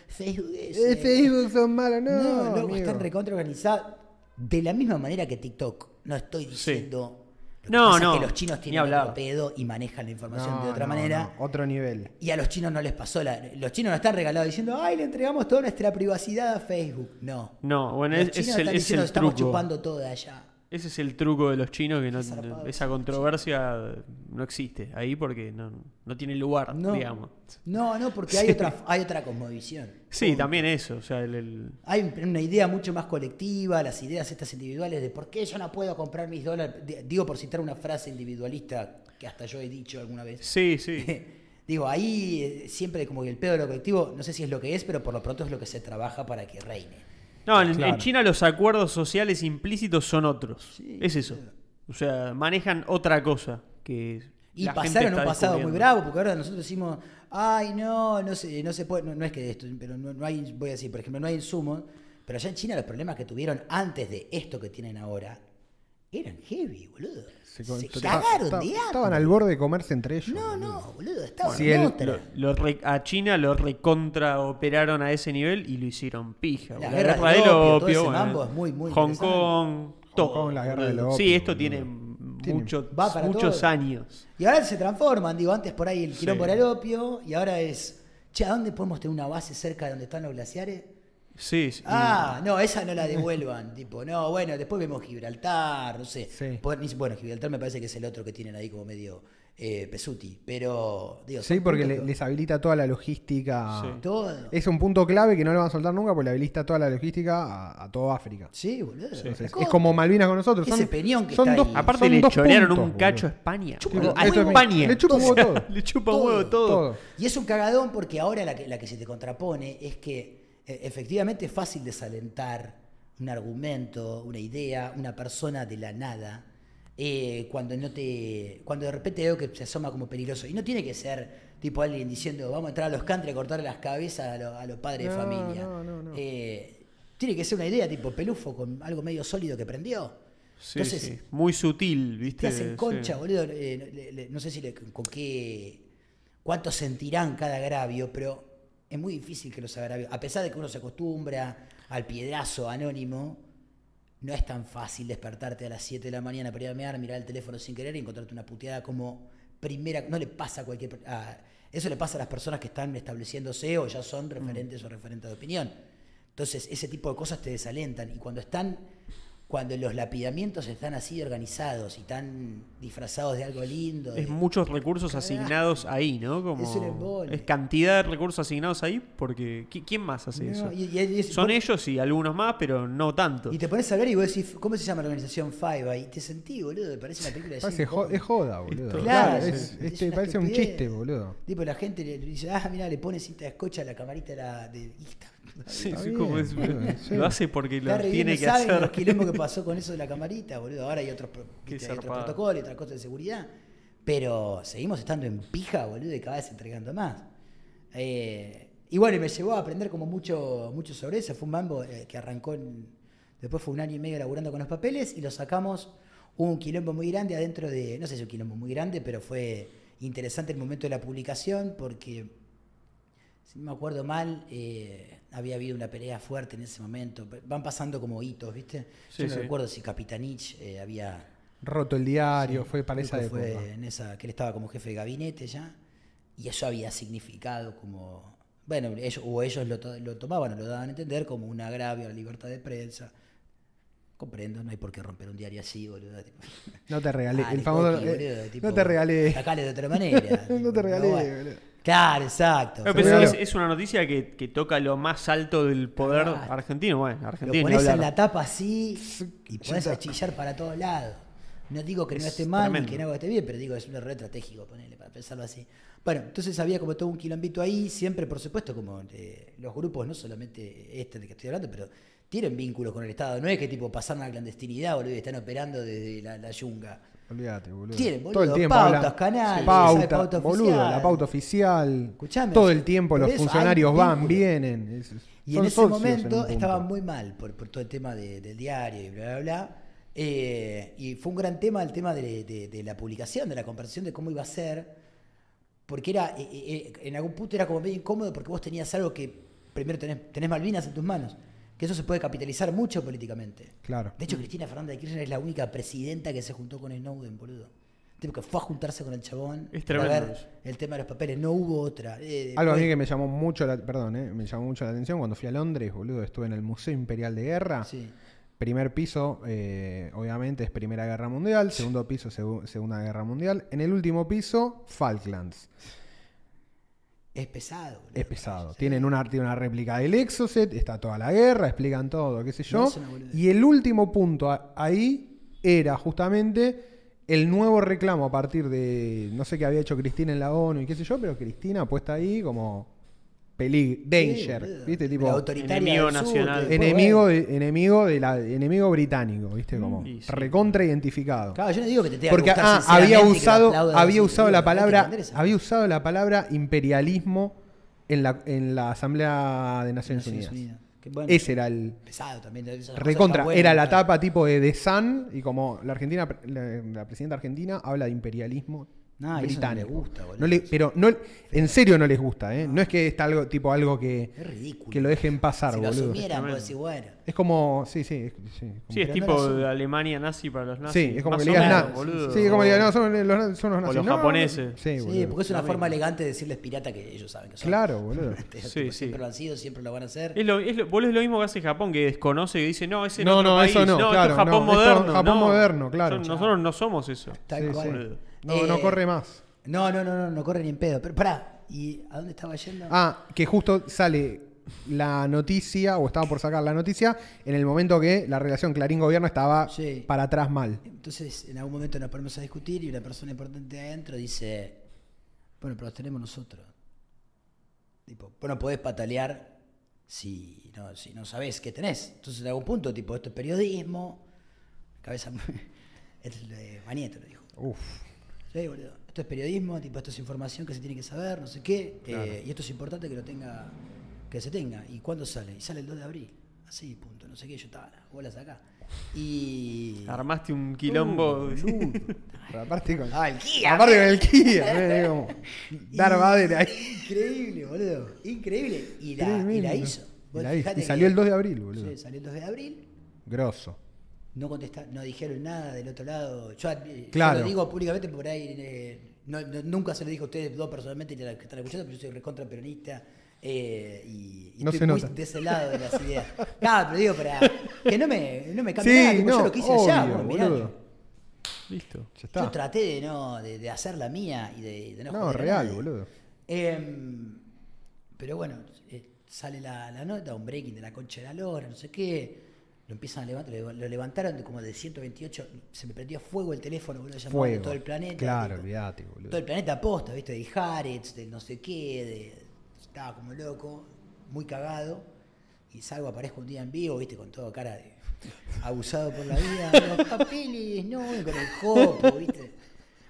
Facebook es. Eh, eh, Facebook son malos, no. No, amigo. están recontra organizados. De la misma manera que TikTok. No estoy diciendo. Lo que No, pasa es no, que los chinos tienen otro pedo y manejan la información No, de otra no, manera. no, Otro nivel. Y a los chinos no les pasó la. Los chinos no están regalados diciendo, ay, le entregamos toda nuestra privacidad a Facebook. No. No, bueno, los es, chinos es el, están es diciendo, el estamos truco. chupando todo de allá. Ese es el truco de los chinos que no, Qué zarpado. esa controversia no existe ahí porque no, no tiene lugar, No. digamos. No, no, porque hay otra, hay otra cosmovisión. Sí, también eso, o sea, el, el- Hay un- una idea mucho más colectiva, las ideas estas individuales de por qué yo no puedo comprar mis dólares. Di- Digo por citar una frase individualista que hasta yo he dicho alguna vez. Sí, sí. Digo, ahí eh, siempre como que el pedo de lo colectivo, no sé si es lo que es, pero por lo pronto es lo que se trabaja para que reine. No, en. China los acuerdos sociales implícitos son otros. Sí, es eso. O sea, manejan otra cosa que Y la gente pasaron está un pasado muy bravo, porque ahora nosotros decimos, ay, no, no se, no se puede, no, no es que esto, pero no, no hay, voy a decir, por ejemplo, no hay insumos, pero allá en China los problemas que tuvieron antes de esto que tienen ahora eran heavy, boludo. Se, con- cagaron de hambre. Estaban al borde de comerse entre ellos. No, no, boludo, estaban Si en el- otra. Lo- lo re- a China lo recontra operaron a ese nivel y lo hicieron pija. La La, guerra guerra del opio, todo opio, ese es muy, muy Hong. Kong, todo. Kong, la guerra del opio, Sí, esto boludo. tiene, Tiene- mucho- Va para muchos todo. años. Y ahora se transforman, digo, antes por ahí el quilombo Sí. era el opio, y ahora es, che, ¿a dónde podemos tener una base cerca de donde están los glaciares? Sí, sí. Ah, no, esa no la devuelvan. tipo, no, bueno, después vemos Gibraltar, no sé. Sí. Bueno, Gibraltar me parece que es el otro que tienen ahí como medio eh, pesuti. Pero, digo, Sí, porque puntos le- que- les habilita toda la logística. Sí. Todo. Es un punto clave que no lo van a soltar nunca porque le habilita toda la logística a, a toda África. Sí, boludo. Entonces, es como Malvinas con nosotros. Ese son- peñón que son está dos- ahí. Aparte son le dos chorearon puntos, un boludo. cacho a España. Chupa A. España. Le chupa huevo todo. Le chupa Todo, huevo todo. todo. Y es un cagadón porque ahora la que, la que se te contrapone es que efectivamente es fácil desalentar un argumento, una idea, una persona de la nada. eh, cuando no te cuando de repente veo que se asoma como peligroso. Y no tiene que ser tipo alguien diciendo, vamos a entrar a los country a cortarle las cabezas a, lo- a los padres de No, familia. no, no, no. Eh, tiene que ser una idea tipo pelufo con algo medio sólido que prendió. Sí, Entonces, sí. Muy sutil, ¿viste? te hacen concha, Sí. boludo. eh, le- le- no sé si le- con qué. cuánto sentirán cada agravio, pero es muy difícil que los agravios. A pesar de que uno se acostumbra al piedrazo anónimo, no es tan fácil despertarte a las 7 de la mañana para ir a mear, mirar el teléfono sin querer y encontrarte una puteada como primera. No le pasa a cualquier. eso le pasa a las personas que están estableciéndose o ya son referentes o referentes de opinión. Entonces, ese tipo de cosas te desalentan. Y cuando están, cuando los lapidamientos están así organizados y están disfrazados de algo lindo. Es de- muchos recursos asignados ahí, ¿no? Como Es un embole. es cantidad de recursos asignados ahí porque ¿qui- ¿quién más hace No, eso? y- y- y es- Son por- ellos y algunos más, pero no tanto. Y te pones a hablar y vos decís, ¿cómo se llama la organización Five? Y te sentí, boludo, parece una película de Parece James jo- Bond. es joda, boludo. Claro, es, es este, parece un chiste, boludo. Tipo, la gente le le dice, ah, mira, le pone cinta de escocha a la camarita de la. De, y está- Sí, sí, como es- sí. Lo hace porque lo tiene que saben hacer. los quilombos que pasó con eso de la camarita, boludo. Ahora hay otros, hay otros protocolos y otras cosas de seguridad. Pero seguimos estando en pija, boludo, y cada vez entregando más. Eh, y bueno, y me llevó a aprender como mucho, mucho sobre eso. Fue un mambo eh, que arrancó en- Después fue un año y medio laburando con los papeles y lo sacamos. Hubo un quilombo muy grande adentro de. No sé si un quilombo muy grande, pero fue interesante el momento de la publicación porque si no me acuerdo mal, eh, había habido una pelea fuerte en ese momento. Van pasando como hitos, ¿viste? Sí, Yo no sí. recuerdo si Capitanich eh, había... Roto el diario, fue para esa época. fue en esa, que él estaba como jefe de gabinete ya, y eso había significado como... Bueno, ellos, o ellos lo, lo tomaban o lo daban a entender como un agravio a la libertad de prensa. Comprendo, no hay por qué romper un diario así, boludo. tipo. No te regalé. Dale, el famoso. Coqui, eh, boludo, tipo, no te regalé. Sacale de otra manera. No te regalé, boludo. Claro, exacto. Pero Pero es, una noticia que, que toca lo más alto del poder Claro. argentino. Bueno, Lo argentino. ni pones en la tapa así y Ya pones a está. chillar para todos lados. No digo que no Es esté mal tremendo. ni que no esté bien, pero digo, es un error estratégico, ponerle para pensarlo así. Bueno, entonces había como todo un quilombito ahí, siempre, por supuesto, como eh, los grupos, no solamente este de que estoy hablando, pero tienen vínculos con el Estado. No es que tipo pasaron a la clandestinidad, boludo, y están operando desde la, la yunga. Olvídate, boludo. Tienen, Todo el boludo, tiempo pautas, hablan- canales, pauta, boludo, oficial. la pauta oficial. Escuchame, todo el tiempo los funcionarios van, vienen. es- Y en ese en momento punto. estaban muy mal por, por todo el tema de- del diario y bla, bla, bla. Eh, y fue un gran tema el tema de, de- de la publicación, de la conversación de cómo iba a ser. Porque era, eh, eh, eh, en algún punto era como medio incómodo porque vos tenías algo que primero tenés, tenés Malvinas en tus manos. Que eso se puede capitalizar mucho políticamente. Claro. De hecho, Cristina Fernández de Kirchner es la única presidenta que se juntó con Snowden, boludo. Tipo que fue a juntarse con el chabón Es para ver el tema de los papeles. No hubo otra. Eh, Algo a mí que me llamó mucho la, perdón, eh, me llamó mucho la atención cuando fui a Londres, boludo, estuve en el Museo Imperial de Guerra. Sí. Primer piso, eh, obviamente, es Primera Guerra Mundial. Segundo piso, segu- Segunda Guerra Mundial. En el último piso, Falklands. Es pesado, boludo. Es pesado. Tienen una, tiene una réplica del Exocet, está toda la guerra, explican todo, qué sé yo. y el último punto a- ahí era justamente el nuevo reclamo a partir de, no sé qué había hecho Cristina en la ONU y qué sé yo, pero Cristina puesta ahí como peligro, danger, boludo. ¿viste? Tipo, enemigo nacional. que enemigo, de, enemigo, de la, enemigo británico, ¿viste? Como Y sí. recontra identificado. Claro, yo no digo que te tenga Porque que gustar ah, había que usado, aplaudan había usado la que palabra, había usado la palabra imperialismo en la, en la Asamblea de Naciones, Naciones Unidas. Unidas. Que bueno, Ese era el pesado también. recontra, era la claro. tapa tipo de The Sun y como la Argentina, la, la presidenta argentina habla de imperialismo No, y eso no británico. le gusta, boludo. No le- pero no, en serio no les gusta, ¿eh? No es que está algo tipo algo que, Es ridículo. que lo dejen pasar, si lo boludo. asumieran, Tremendo. vos decís, bueno. Es como, sí, sí, es- sí, como- Sí, es no tipo lo son. de Alemania nazi para los nazis. Sí, es como Más que o le digas boludo. Sí, es como que le digas, O- no, son los, son los nazis. los No, japoneses. Sí, Sí, boludo. porque es una Lo forma elegante de decirles pirata que ellos saben que son. Claro, boludo. Sí, sí. Siempre lo han sido, siempre lo van a hacer. Es lo, es lo, boludo, es lo mismo que hace Japón, que desconoce y dice, no, ese es No, otro no, país. eso no, claro, es Japón no, es moderno. Japón no. moderno, claro. Nosotros no somos eso. Tal No, no Eh, corre más. No, no, no, no, no corre ni en pedo. Pero pará, ¿y a dónde estaba yendo? Ah, que justo sale la noticia, o estaba por sacar la noticia, en el momento que la relación Clarín-Gobierno estaba Sí. para atrás mal. Entonces, en algún momento nos ponemos a discutir y una persona importante adentro dice, bueno, pero los tenemos nosotros. Tipo, vos no podés patalear si no, si no sabés qué tenés. Entonces, en algún punto, tipo, esto es periodismo, cabeza... El de Manieto lo dijo. Uf. Sí, boludo. Esto es periodismo, tipo, esto es información que se tiene que saber, no sé qué. Claro. eh, y esto es importante que lo tenga, que se tenga. ¿Y cuándo sale? Y sale el 2 de abril. Así, punto. No sé qué, yo estaba las bolas acá. Y. Armaste un quilombo. Uh, aparte con, Ah, el Kia. aparte con el Kia. Como Darth Vader ahí. Increíble, boludo. Increíble. Y la, y la hizo. Y la hizo. Y salió el 2 de abril, boludo. Sí, salió el 2 de abril. Grosso. No contestaron, no dijeron nada del otro lado. Yo, eh, yo lo digo públicamente por ahí. eh, no- no- nunca se lo dijo a ustedes dos personalmente, ni a los que están escuchando, pero yo soy recontra peronista. eh, y, y No estoy se muy nota. de ese lado de las ideas. Claro, pero digo, para que no me, no me cambie Sí, nada, tipo, no, yo lo quise allá, obvio, bueno, mirá. Listo. Ya Yo está. traté de no, de, de hacer la mía y de, de no No, real, boludo. Em, pero bueno, eh, sale la, la nota, un breaking de la concha de la lora, no sé qué. Lo empiezan a levantar, lo, levantaron de como de 128, se me prendió fuego el teléfono, boludo, llamaban de todo el planeta. Claro, olvídate, boludo. Todo el planeta posta, viste, de Jarets, del no sé qué, de, estaba como loco, muy cagado. Y salgo, aparezco un día en vivo, viste, con toda cara de abusado por la vida, los papeles, no, y con el jopo, viste.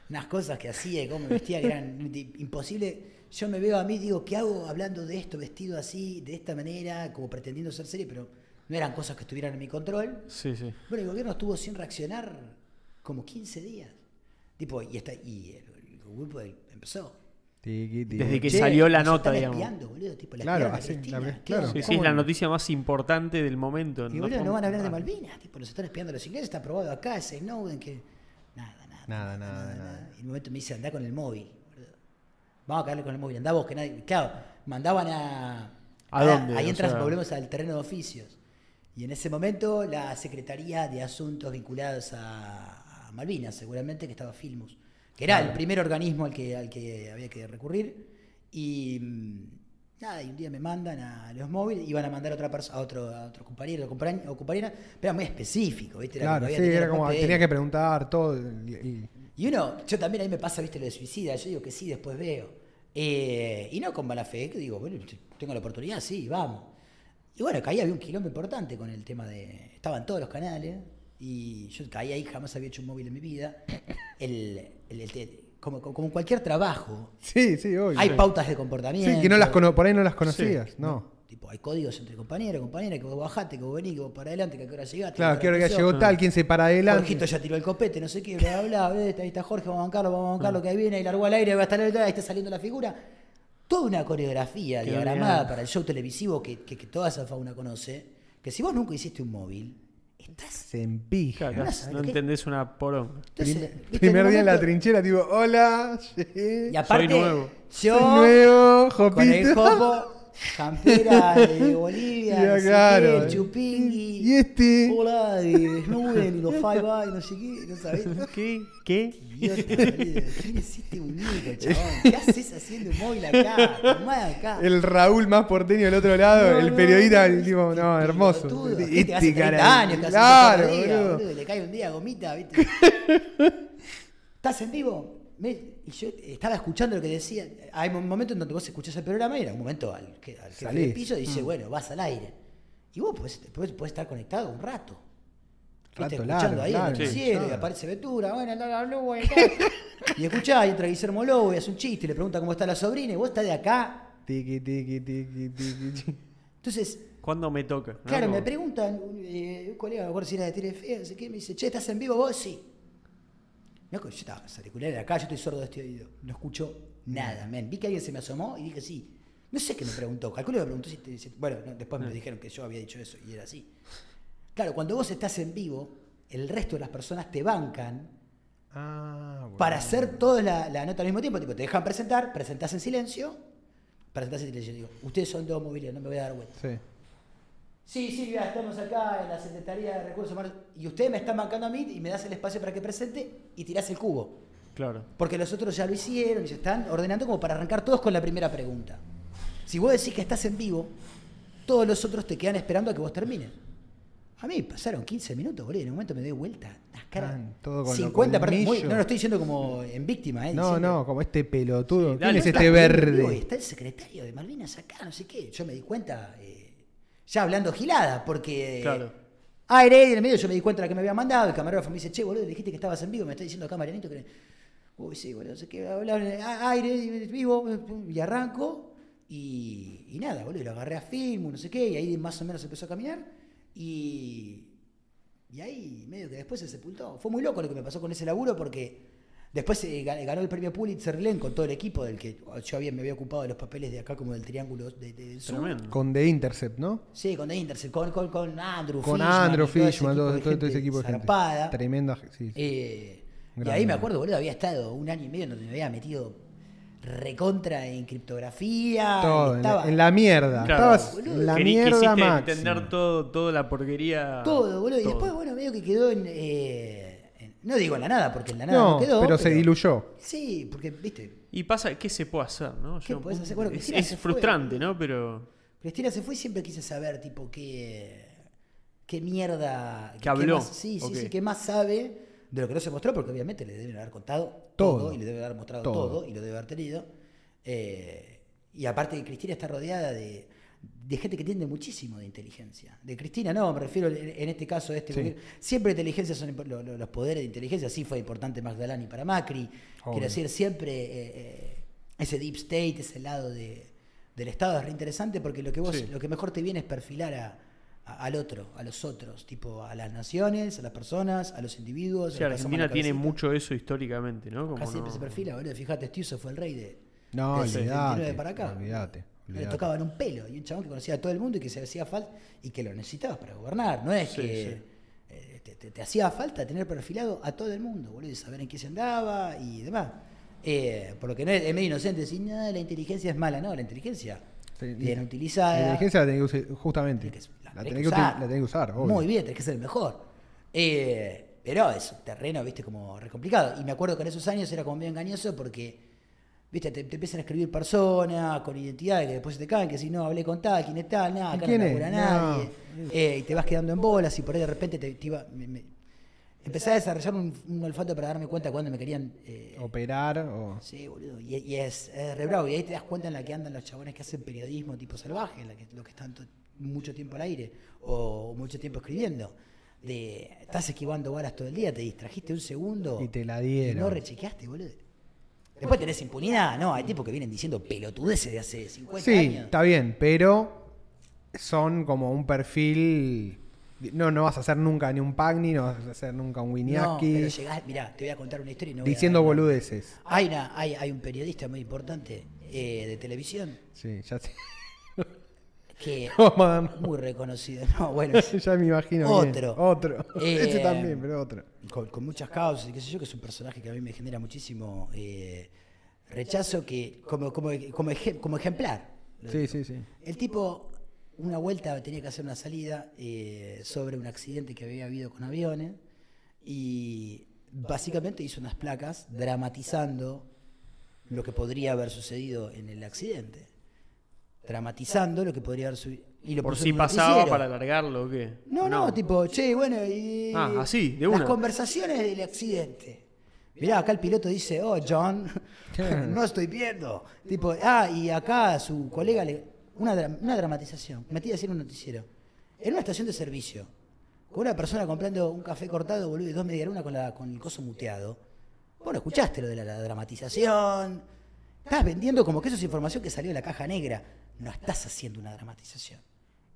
Unas cosas que hacía y cómo me vestía que eran imposible. Yo me veo a mí, digo, ¿qué hago hablando de esto, vestido así, de esta manera, como pretendiendo ser serio, pero no eran cosas que estuvieran en mi control. Sí, sí. Bueno, el gobierno estuvo sin reaccionar como 15 días. Tipo, y, está, y el, el grupo del- empezó. Desde que Che, salió la nota, están digamos. espiando, boludo, tipo, la Claro, espiaron a así, Cristina, la- ¿qué claro. Sí, sí, es ¿Cómo la no? noticia más importante del momento. Y boludo, no van a hablar de Malvinas, tipo, nos están espiando los ingleses, está aprobado acá, ese Snowden, que. Nada, nada. Nada, nada, nada. Y en un momento me dice, andá con el móvil. boludo. Vamos a caerle con el móvil, andá vos, que nadie. Claro, mandaban a. ¿A dónde? Ahí O entras, sea- volvemos al terreno de oficios. Y en ese momento la Secretaría de Asuntos vinculados a, a Malvinas, seguramente que estaba Filmus, que era el primer organismo al que, al que había que recurrir. Y mm, nada, y un día me mandan a los móviles, iban a mandar a otra persona, a otro, a otro compañero o compañ- o compañera, pero era muy específico, ¿viste? Era Claro, sí, era como tenía que preguntar todo. y- y- Y uno, yo también ahí me pasa, viste, lo de suicida, yo digo que sí, después veo. Eh, y no con mala fe, que digo, bueno, tengo la oportunidad, sí, vamos. Y bueno, ahí había un quilombo importante con el tema de. Estaban todos los canales, y yo caí ahí, jamás había hecho un móvil en mi vida. El, el- como, como cualquier trabajo, Sí, sí, obvio. hay pautas de comportamiento. Sí, que no las cono- por ahí no las conocías, no. Tipo, hay códigos entre compañeros, compañeras, que vos bajaste, que vos venís, que vos para adelante, que a qué hora llegaste. Claro, que ya empezó. llegó tal, quién se para adelante. Jorgito ya tiró el copete, no sé qué, bla, bla, bla, ahí está Jorge, vamos a bancarlo, vamos a bancarlo, que ahí viene, ahí largó al aire, va a estar ahí está saliendo la figura. Toda una coreografía Qué diagramada bien. para el show televisivo que, que- que toda esa fauna conoce, que si vos nunca hiciste un móvil, estás... Empija. Claro, No entendés una poronga. Entonces, Primer, ¿viste? primer En día en la trinchera, tipo, hola, Y aparte, nuevo. yo soy nuevo, con el jopito. jopo, campera de Bolivia, Ya, no sé claro. qué, el chupingui, Y este. hola, de Snowden y los Five no sé qué, no sabés. ¿Qué? ¿Qué? ¿Quién es este muñeco, chabón? ¿Qué haces haciendo móvil acá? El Raúl más porteño del otro lado, No, el no, periodista, no, el tipo, no, hermoso. Este gente que hace 30 cara- años que hace claro, un día, boludo. boludo, le cae un día gomita, ¿viste? ¿Estás en vivo? Me- y yo estaba escuchando lo que decía. Hay un momento en donde vos escuchás el programa y era un momento al, que, al Salís. del piso dice, bueno, vas al aire. Y vos podés, podés- podés estar conectado un rato. Rato escuchando largo, ahí claro, en el claro. y aparece Ventura, bueno, anda la Lobo, y acá. y escuchá, y entra Guillermo Lobo y hace un chiste y le pregunta cómo está la sobrina, y vos estás de acá. Tiqui, tiqui, tiqui, tiqui. Entonces, ¿Cuándo me toca? ¿no? Claro, me preguntan, eh, un colega, me acuerdo si era de Telefe, no sé qué, me dice, che, ¿estás en vivo vos? Sí. No, yo estaba los auriculares acá, yo estoy sordo de este oído, no escucho nada, men. Vi que alguien se me asomó y dije sí. No sé qué me preguntó, calculo que me preguntó si, te- si- bueno, no, después me dijeron que yo había dicho eso y era así. Claro, cuando vos estás en vivo, el resto de las personas te bancan Ah, bueno. para hacer toda la, la nota al mismo tiempo. Tipo, te dejan presentar, presentás en silencio, presentás en silencio. Digo, ustedes son dos movilidad, no me voy a dar vuelta. Sí. Sí, Silvia, estamos acá en la Secretaría de Recursos Humanos y usted me está bancando a mí y me das el espacio para que presente y tirás el cubo. Claro. Porque los otros ya lo hicieron y se están ordenando como para arrancar todos con la primera pregunta. Si vos decís que estás en vivo, todos los otros te quedan esperando a que vos termines. A mí pasaron 15 minutos, boludo, y en un momento me doy vuelta. Las caras. Todo con los 50 personas. muy- colmillos. No lo estoy diciendo como en víctima, ¿eh? No, diciendo- no, como este pelotudo. Sí, ¿Quién dale. es este bien, digo, verde? Está el secretario de Malvinas acá, no sé qué. Yo me di cuenta, eh, ya hablando gilada, porque Claro. Aire, y en el medio yo me di cuenta de la que me había mandado. El camarógrafo me dice, che, boludo, dijiste que estabas en vivo. Me está diciendo acá, Marianito, que. Uy, sí, boludo, no sé qué. Hablar aire, vivo, y arranco. Y, y nada, boludo, lo agarré a film, no sé qué. Y ahí más o menos empezó a caminar. Y. Y ahí, medio que después se sepultó. Fue muy loco lo que me pasó con ese laburo porque. Después eh, gan- ganó el premio Pulitzer Glenn con todo el equipo del que yo había, me había ocupado de los papeles de acá como del triángulo de, de- del sur. Tremendo. Con The Intercept, ¿no? Sí, con The Intercept, con, con, con Andrew Con Fishman, Andrew Fishman, todo, todo- ese equipo de gente. Tremenda. sí, sí. Eh, y ahí me acuerdo, boludo, había estado un año y medio donde me había metido recontra en criptografía. Todo, en, estaba la, en la mierda. Claro. Estabas en la Querí- mierda máxima. entender todo, toda la porquería. todo, boludo. Y después, bueno, medio que quedó en, eh, en- No digo en la nada, porque en la nada No, no, quedó. pero se diluyó. Sí, porque, viste, Y pasa, ¿qué se puede hacer, no? ¿Qué Llega un podés punto- hacer? Bueno, es, fue, frustrante. ¿no? Pero. Cristina se fue y siempre quise saber, tipo, qué, qué mierda. Que habló, más- sí, sí, sí, qué más sabe de lo que no se mostró, porque obviamente le deben haber contado todo, Todo. y le deben haber mostrado Todo. todo, y lo debe haber tenido. Eh, y aparte, Cristina está rodeada de, de gente que entiende muchísimo de inteligencia. De Cristina, no, me refiero en, en este caso a este Sí. gobierno. Siempre inteligencia son impo- lo- lo- los poderes de inteligencia, sí fue importante Magdalani para Macri. Obvio. Quiero decir, siempre eh, eh, ese deep state, ese lado de, del Estado es re interesante porque lo que vos, Sí. lo que mejor te viene es perfilar a- a- al otro, a los otros, tipo a las naciones, a las personas, a los individuos. Sí, a los Argentina tiene mucho eso históricamente, ¿no? Como Acá siempre no- se perfila, boludo. Fíjate, Stiuso fue el rey de. No, del 79 olvídate. para acá. Olvídate. Le tocaban un pelo y un chabón que conocía a todo el mundo y que se hacía falta y que lo necesitabas para gobernar. No es Sí, que sí. eh, te, te- te hacía falta tener perfilado a todo el mundo, boludo, y saber en qué se andaba y demás. Eh, por lo que no es, es medio inocente decir, nada, la inteligencia es mala. No, la inteligencia Sí, bien la- utilizada. La inteligencia la tenés que usar, justamente. tenés que- La tenés que usar. la tenés que usar, obvio. Muy bien, tenés que ser el mejor. Eh, pero es un terreno, viste, como re complicado. Y me acuerdo que en esos años era como medio engañoso porque, viste, te, te empiezan a escribir personas con identidades que después se te caen, que si no hablé con tal, quién es tal, nada, ¿Y acá no labura No. nadie. Eh, y te vas quedando en bolas y por ahí de repente te, te iba. me- me- empecé a desarrollar un, un olfato para darme cuenta cuando me querían. eh, Operar o. Sí, boludo. Y, y es, es re bravo. Y ahí te das cuenta en la que andan los chabones que hacen periodismo tipo salvaje, en la que, los que están mucho tiempo al aire o mucho tiempo escribiendo. De, estás esquivando balas todo el día, te distrajiste un segundo Y te la y dieron. no rechequeaste, boludo. Después tenés impunidad, ¿no? Hay tipos que vienen diciendo pelotudeces de hace 50 Sí, años. está bien, pero son como un perfil. No, no vas a hacer nunca ni un Pagni, no vas a hacer nunca un No, Winiarski pero llegás, mirá, te voy a contar una historia y no voy a diciendo boludeces. Hay, una, hay, hay un periodista muy importante eh, de televisión Sí, ya sé. Que dar- muy reconocido. No, bueno, ya me imagino. Otro. Otro. Eh, Ese también, pero otro. con, con muchas causas y qué sé yo, que es un personaje que a mí me genera muchísimo eh, rechazo que como, como, como ejemplar. Sí, sí, sí. El tipo, una vuelta tenía que hacer una salida eh, sobre un accidente que había habido con aviones y básicamente hizo unas placas dramatizando lo que podría haber sucedido en el accidente. Dramatizando lo que podría haber sucedido. Y lo Por si pasaba para alargarlo o qué. No, no, tipo, che, bueno, y. Ah, así, de Las una. conversaciones del accidente. Mirá, acá el piloto dice, oh, John, no estoy viendo. Tipo, ah, y acá su colega le. Una, dra- una dramatización, metida así en un noticiero. En una estación de servicio, con una persona comprando un café cortado, boludo, y dos media luna con, la, con el coso muteado. Bueno, escuchaste lo de la, la dramatización. Estás vendiendo como que eso es información que salió de la caja negra. No estás haciendo una dramatización.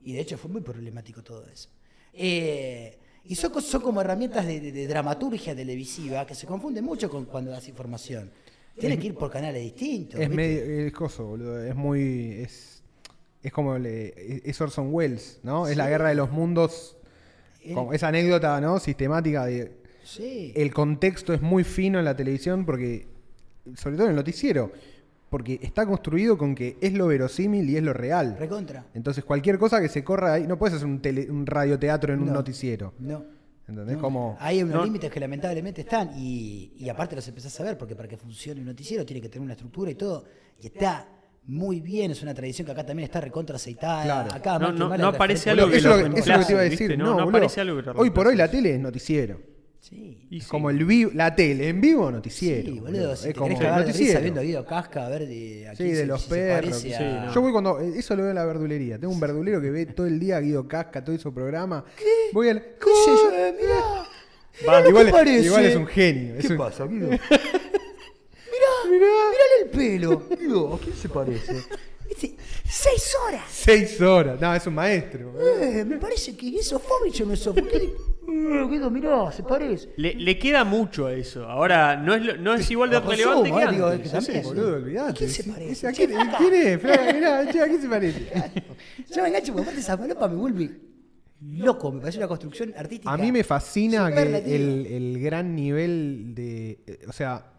Y de hecho fue muy problemático todo eso. Eh, y son, como herramientas de, de- de dramaturgia televisiva que se confunden mucho con cuando das información. Tienes que ir por canales distintos. Es medio. Es coso, boludo. Es muy. Es, es como. Le, es Orson Welles, ¿no? Es la guerra de los mundos. Eh, esa anécdota, ¿no? Sistemática de. Sí. El contexto es muy fino en la televisión porque. Sobre todo en el noticiero. Porque está construido con que es lo verosímil y es lo real. Recontra. Entonces, cualquier cosa que se corra ahí. No puedes hacer un, tele- un radioteatro en un No. noticiero. No. ¿Entendés? No, Como. Hay unos No. límites que lamentablemente están y, y aparte los empezás a ver porque para que funcione un noticiero tiene que tener una estructura y todo. Y está muy bien, es una tradición que acá también está recontra aceitada. Claro. Acá No, no- no aparece algo que lo es lo que- eso es lo que te iba a decir. ¿viste? No, No, aparece algo que lo Hoy por hoy la tele es noticiero. Sí. Y Es sí. como el vivo, la tele, en vivo noticiero. Sí, boludo. Es te como cagar noticiero. viendo a Guido Casca, a ver de a Sí, quién de los si se perros. parece sí. a- no. Yo voy cuando. Eso lo veo en la verdulería. Tengo un verdulero que ve todo el día a Guido Casca, todo su programa. Voy al. ¿Qué yo? Eh, mirá, Va, lo que igual, parece. igual es un genio. es ¿Qué un- pasa, Guido? mirá, mirale el pelo. Guido, ¿a quién se parece? Dice, seis horas. Seis horas. No, es un maestro. Eh, me parece que es Sofovich o no es. Eh, Guido, mirá, se parece. Le, le queda mucho a eso. Ahora, no es, lo- no es igual de Lo relevante consumo, que eh, digo, antes. es que Sí, también. sí. Boludo, olvidate. ¿A quién se Sí, parece? ¿a quién, ¿Quién es? Mirá, che, ¿a quién se parece? Yo me engancho porque aparte esa palopa me vuelve loco. Me parece una construcción artística. A mí me fascina que superlativa. el, el gran nivel de. eh, O sea,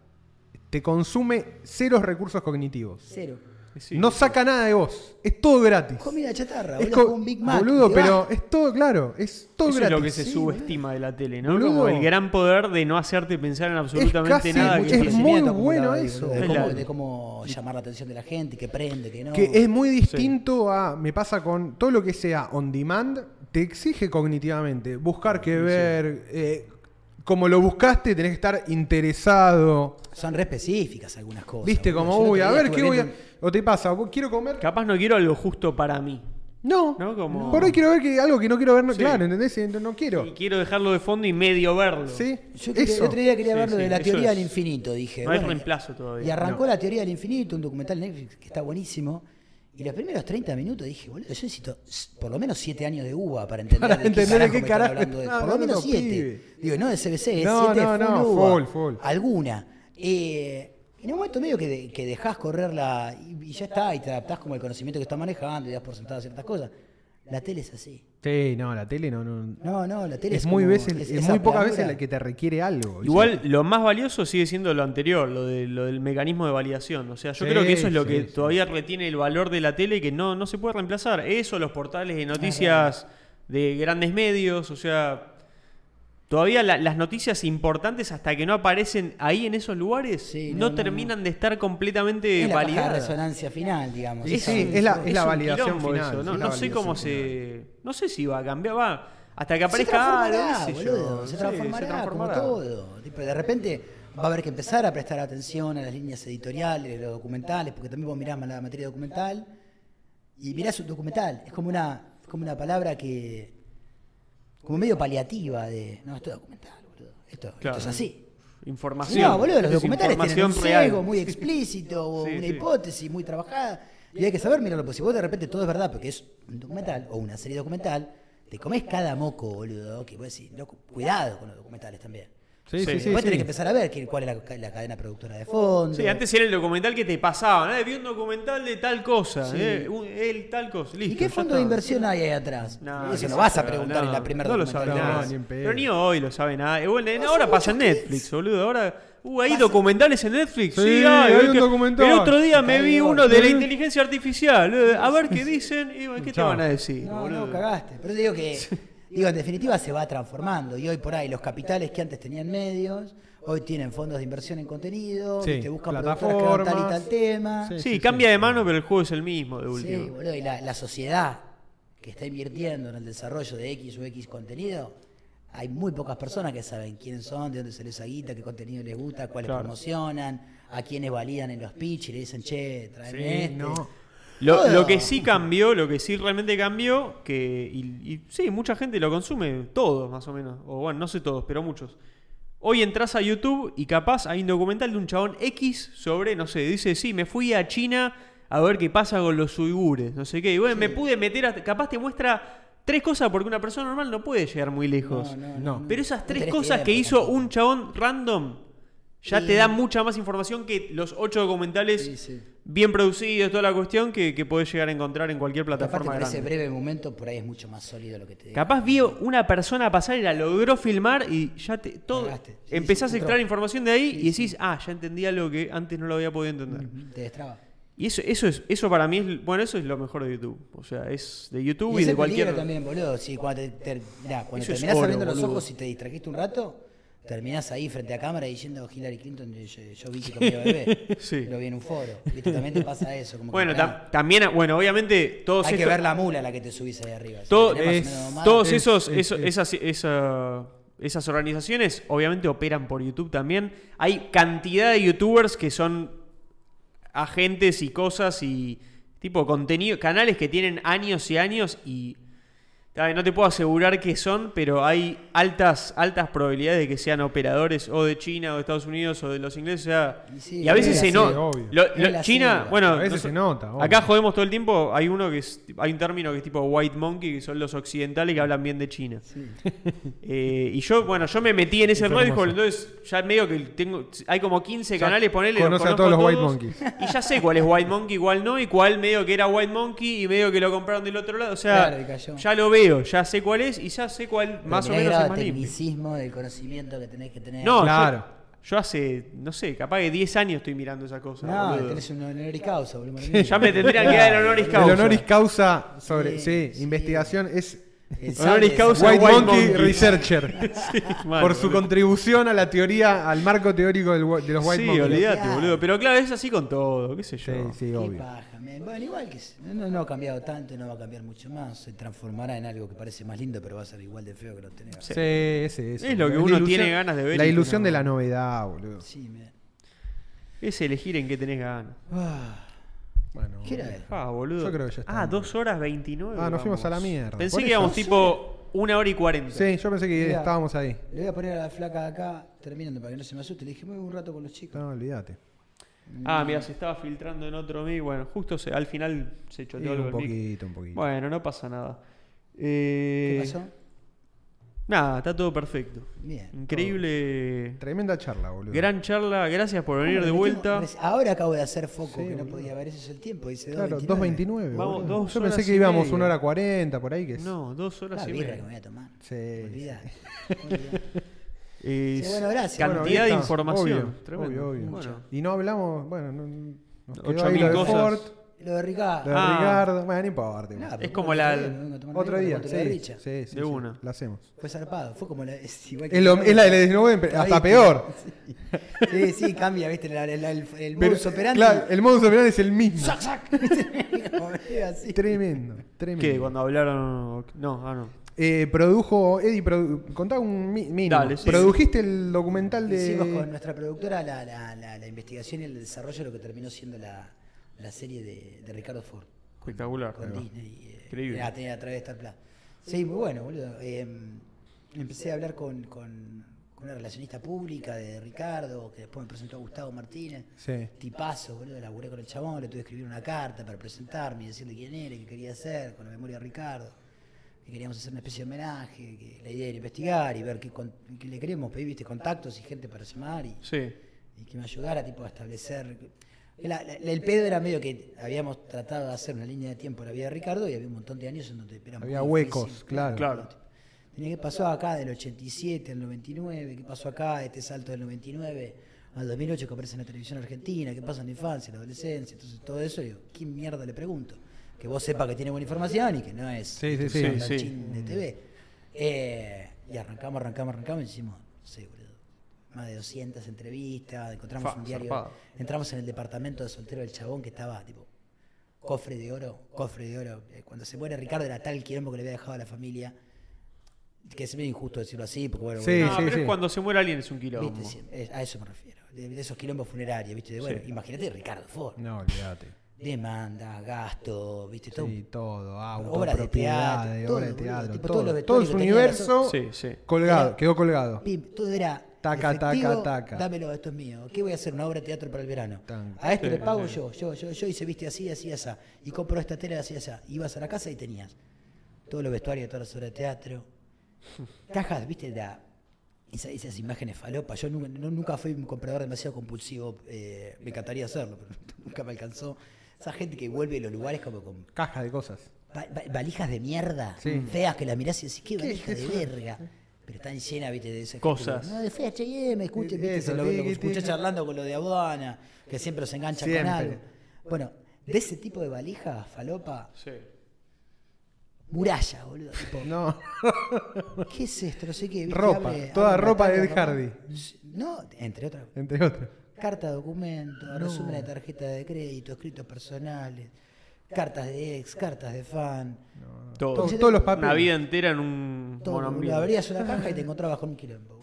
te consume ceros recursos cognitivos. Cero. Sí. no saca nada de vos. Es todo gratis. Comida chatarra, Es boludo, co- un Big Mac. boludo, pero va. es todo claro. Es todo Eso gratis. es lo que se Sí, subestima de la tele, ¿no? Boludo. Como el gran poder de no hacerte pensar en absolutamente casi nada. mucho que es muy bueno eso. De Es cómo, la- de cómo llamar la atención de la gente, que prende, que no. Que es muy distinto a. Me pasa con todo lo que sea on demand, te exige cognitivamente. Buscar que ver. eh, como lo buscaste, tenés que estar interesado. Son re específicas algunas cosas. Viste, como, uy, a ver qué voy a. O te pasa, ¿vos quiero comer? Capaz no quiero algo justo para mí. No. ¿No? Como- Por hoy quiero ver que, algo que no quiero ver, no- Sí. claro, ¿entendés? No, no quiero. Y quiero dejarlo de fondo y medio verlo. ¿Sí? Yo quería- el otro día quería Sí, ver lo sí, de la teoría es- del infinito, dije. no hay reemplazo todavía. Y arrancó No. la teoría del infinito, un documental Netflix que está buenísimo. Y los primeros 30 minutos dije, boludo, yo necesito por lo menos 7 años de uva para entender, Para de qué entender carajo qué me carajo hablando de- están Por lo menos los 7. pibes. Digo, no de CBC, es No, 7 no, full no, full, full. Alguna. Eh, en un momento medio que, de- que dejás correr la... Y, y ya está, y te adaptás como el conocimiento que estás manejando y das por sentadas ciertas cosas. La tele es así. Sí, no, la tele no. no. No, no, la tele es, es muy, como- veces, es muy pocas veces la que te requiere algo. Igual lo más valioso sigue siendo lo anterior, lo, de, lo del mecanismo de validación. O sea, yo Sí, creo que eso es lo sí, que sí. todavía retiene el valor de la tele y que no, no se puede reemplazar. Eso, los portales de noticias de grandes medios, o sea, todavía la- las noticias importantes hasta que no aparecen ahí en esos lugares Sí, no, no, no, terminan de estar completamente Es la validadas. resonancia final, digamos. Sí, Esa- sí, es la- es validación final, eso, No, es la no sé cómo se. No sé si va a cambiar. Va. Hasta que Se aparezca transformará, algo, sé yo. boludo, se Sí, transformará, se como transformará. todo. Tipo, de repente va a haber que empezar a prestar atención a las líneas editoriales, los documentales, porque también vos mirás la materia documental y mirás un documental. Es como una, como una palabra que. Como medio paliativa de. No, esto es documental, boludo. Esto, Claro. esto es así. Información. No, boludo, los es documentales tienen un sesgo muy explícito, o Sí, una sí. hipótesis muy trabajada. Y hay que saber mirarlo, porque si vos de repente todo es verdad, porque es un documental o una serie documental, te comes cada moco, boludo. Que vos decís, loco, cuidado con los documentales también. Sí, Sí. sí, sí. Después tenés sí. que empezar a ver que- cuál es la, la cadena productora de fondo. Sí, antes era el documental que te pasaban. ¿eh? Vi un documental de tal cosa. Sí. ¿eh? Un- tal cosa. Listo, ¿Y qué fondo de inversión hay ahí atrás? No, Eso no vas a preguntar no, en la primera No lo que nada. ni en. Pero ni hoy lo sabe nada. Eh, bueno, ahora pasa en que Netflix, es. boludo. Ahora. Uh, hay Pasa- documentales en Netflix. Sí, Sí, hay el un que- documental. El otro día me vi uno de la inteligencia artificial. eh, A ver qué dicen. Y, ¿Qué te van a decir? No, boludo? no, cagaste. Pero te digo que, digo, en definitiva se va transformando. Y hoy por ahí los capitales que antes tenían medios, hoy tienen fondos de inversión en contenido, Sí, te buscan hagan tal y plataformas. tal tema. Sí, Sí, sí, cambia sí. de mano, pero el juego es el mismo de Sí, último. boludo, y la, la sociedad que está invirtiendo en el desarrollo de X o X contenido, hay muy pocas personas que saben quiénes son, de dónde se les esa qué contenido les gusta, cuáles Claro. promocionan, a quiénes validan en los pitch y le dicen, che, Sí, este. no. Lo, que sí cambió, lo que sí realmente cambió, que y, y sí, mucha gente lo consume, todos más o menos, o bueno, no sé todos, pero muchos. Hoy entras a YouTube y capaz hay un documental de un chabón X sobre, no sé, dice, sí, me fui a China a ver qué pasa con los uigures, no sé qué. Y bueno, me pude meter, a- capaz te muestra tres cosas porque una persona normal no puede llegar muy lejos. No, no, No. Pero esas tres cosas que hizo un chabón random ya Sí. te dan mucha más información que los ocho documentales Sí, sí. Bien producidos, toda la cuestión que, que podés llegar a encontrar en cualquier Porque aparte plataforma por ese breve momento por ahí es mucho más sólido lo que te digo. Capaz vio una persona pasar y la logró filmar y ya te todo. Sí, empezás sí, a extraer información de ahí Sí, y decís, ah, ya entendí algo que antes no lo había podido entender. Te destraba. Y eso, eso es, eso para mí es, bueno, eso es lo mejor de YouTube. O sea, es de YouTube y, es de cualquier. también, boludo. Sí, cuando, te, cuando terminás oro, abriendo los ojos y te distrajiste un rato, terminás ahí frente a cámara diciendo Hillary Clinton, yo, yo vi que comía bebé. Sí. Lo vi en un foro. ¿Viste? También te pasa eso. Como que, Bueno, tam- también, bueno, obviamente todos hay que ver la mula a la que te subís ahí arriba. Todo- es- todos Es- esos, es- esos, es- esas- esa- esas organizaciones obviamente operan por YouTube también. Hay cantidad de youtubers que son agentes y cosas y tipo contenido, canales que tienen años y años y no te puedo asegurar que son, pero hay altas, altas probabilidades de que sean operadores o de China o de Estados Unidos o de los ingleses. o sea, Y sí, y a veces es se nota. China, bueno, A veces nos- se nota, obvio. acá jodemos todo el tiempo. Hay uno que es, hay un término que es tipo white monkey, que son los occidentales que hablan bien de China. Sí. Eh, y yo, bueno, yo me metí en ese hole, entonces ya medio que tengo, hay como 15 Ya canales, ponele, conoce a todos los White Monkeys. Y ya sé cuál es White Monkey, cuál no, y cuál medio que era White Monkey y medio que lo compraron del otro lado. O sea, Claro, ya lo veo, ya sé cuál es y ya sé cuál más o menos es más limpio. tecnicismo del conocimiento que tenés que tener. No, Claro. yo, yo hace, no sé, capaz que 10 años estoy mirando esa cosa. No, boludo. tenés un honoris causa, boludo. Ya me tendrían que dar el honoris causa. El honoris causa sobre. Sí, Sí, sí. investigación es. El Honoris causa de White, White Monkey, Monkey. Researcher. Mal, por su boludo. contribución a la teoría, al marco teórico del de los White Sí, Monkeys. olvídate, Claro. boludo. Pero claro, es así con todo, qué sé yo. Sí, sí, Qué obvio. paja. Bueno, igual que no, no ha cambiado tanto, no va a cambiar mucho más. Se transformará en algo que parece más lindo, pero va a ser igual de feo que lo tenés. Sí, ese, ese. Es lo que uno ilusión- tiene ganas de ver La ilusión no. de la novedad, boludo. Sí, men. Es elegir en qué tenés ganas. Ah, Bueno, ¿Qué era? Ah, boludo. Yo creo que ya está. Ah, 2 horas 29. Ah, nos fuimos a la mierda. Pensé Por que eso. íbamos tipo una hora y 40. Sí, yo pensé que Mirá. estábamos ahí. Le voy a poner a la flaca de acá, terminando para que no se me asuste. Le dije, me voy un rato con los chicos. No, olvídate. Ah, mira, se estaba filtrando en otro mic. Bueno, justo se- al final se Sí, choteó algo un el mic. poquito, un poquito. Bueno, no pasa nada. ¿Qué Eh, pasó? Nada, está todo perfecto. Bien. Increíble. Tremenda charla, boludo. Gran charla. Gracias por venir ¿Cómo de vuelta. Ahora acabo de hacer foco, Sí, que no boludo. podía ver, ese es el tiempo. Dice Claro, 2.29. 2.29. Vamos, dos Yo pensé que íbamos media. una hora 40 por ahí. Que es- No, dos horas La y birra que media. me voy a tomar. Sí, Olvidate. Sí, bueno, gracias. Cantidad Bueno, de información. Obvio, Tremendo. obvio, obvio. Bueno, Y no hablamos, bueno, no, nos quedó 8000 ahí lo de cosas. Ford, Lo de Ricardo. lo de Ah. Ricardo. Bueno, no importa. igual. Es como otro la- día me vengo a tomar Otro una día, la sí, Richa. sí, sí, De sí, una. La hacemos. Fue zarpado, fue como la, es igual Es, lo- es la del Snowden, pero hasta Ahí, peor. Sí, sí, cambia, viste, la- la- el, el Pero, modus operandi. claro, el modus operandi es el mismo. Medio así. Tremendo, tremendo. ¿Qué? Cuando hablaron. No, ah, no. Eh, produjo, Eddie, produ- contá un mi- mínimo. Dale, sí. Produjiste el documental de. Hicimos con nuestra productora la, la, la, la investigación y el desarrollo de lo que terminó siendo la, la serie de, de Ricardo Ford. Espectacular. Con Disney. eh, Increíble. A, a través de Star Plus. Sí, muy bueno, boludo. Eh, empecé a hablar con, con, con una relacionista pública de Ricardo, que después me presentó a Gustavo Martínez. Sí. Tipazo, boludo, laburé con el chabón, le tuve que escribir una carta para presentarme y decirle quién era, qué quería hacer, con la memoria de Ricardo. Que queríamos hacer una especie de homenaje, que la idea era investigar y ver qué, con- qué le queríamos pedir, viste, contactos y gente para llamar y, Sí. y que me ayudara tipo a establecer la- la- el pedo era medio que habíamos tratado de hacer una línea de tiempo en la vida de Ricardo y había un montón de años en donde era muy Había difícil. huecos, claro. Claro. Tenía que pasó acá del 87 al 99, qué pasó acá, este salto del 99 al 2008 que aparece en la televisión argentina, qué pasa en la infancia, en la adolescencia, entonces todo eso, digo, ¿qué mierda le pregunto? Que vos sepa que tiene buena información y que no es Sí, sí, de TV. Eh, y arrancamos, arrancamos, arrancamos y hicimos, boludo, más de 200 entrevistas, encontramos Fa, un diario, zarpado. entramos en el departamento de soltero del chabón que estaba tipo cofre de oro, cofre de oro. Eh, Cuando se muere Ricardo era tal quilombo que le había dejado a la familia, que es medio injusto decirlo así, porque bueno, Sí, no, bueno, pero sí. es cuando se muere alguien es un quilombo. viste, sí, es- a eso me refiero, de, de esos quilombos funerarios, viste, de, bueno, Sí. imagínate Ricardo Ford, No, olvídate. demanda, gasto, viste, todo, Sí, todo. Auto, obras de teatro, obras de todo, teatro. todo, todos los todo su tenía universo Sí, sí. colgado, Era- quedó colgado. Todo era Taca, taca, efectivo, taca. dámelo, esto es mío. ¿Qué voy a hacer? Una obra de teatro para el verano. Tan. A esto Sí, le pago sí. yo, yo, yo, yo, y se viste así, así, así. Y compro esta tela así, así. Ibas a la casa y tenías todos los vestuarios de todas las obras de teatro. Cajas, viste, la, esa- esas imágenes falopas. Yo nunca, no- nunca fui un comprador demasiado compulsivo. eh, me encantaría hacerlo, pero nunca me alcanzó. Esa gente que vuelve a los lugares como con Caja de cosas. Va- va- valijas de mierda, Sí. feas que las mirás y decís, qué ¿Qué- valija qué de verga. Pero están llenas, viste, de esas Cosas. No, de fea H&M, escuche, viste, Eso, se lo, escuché charlando con lo de aduana, que siempre se engancha Siempre. con algo. Bueno, de ese tipo de valija, falopa, Sí. muralla, boludo. Tipo, No. ¿qué es esto? No sé qué. ¿viste? Ropa, Hable- toda ropa de Ed Hardy. No, entre otras. Entre otros. Carta, documento, resumen de tarjeta de crédito, escritos personales, cartas de ex, cartas de fan. Todo. Todos- todos los papeles. Una vida entera en un. todo. Monoambiente. Abrías una caja y te encontrabas con un quilombo.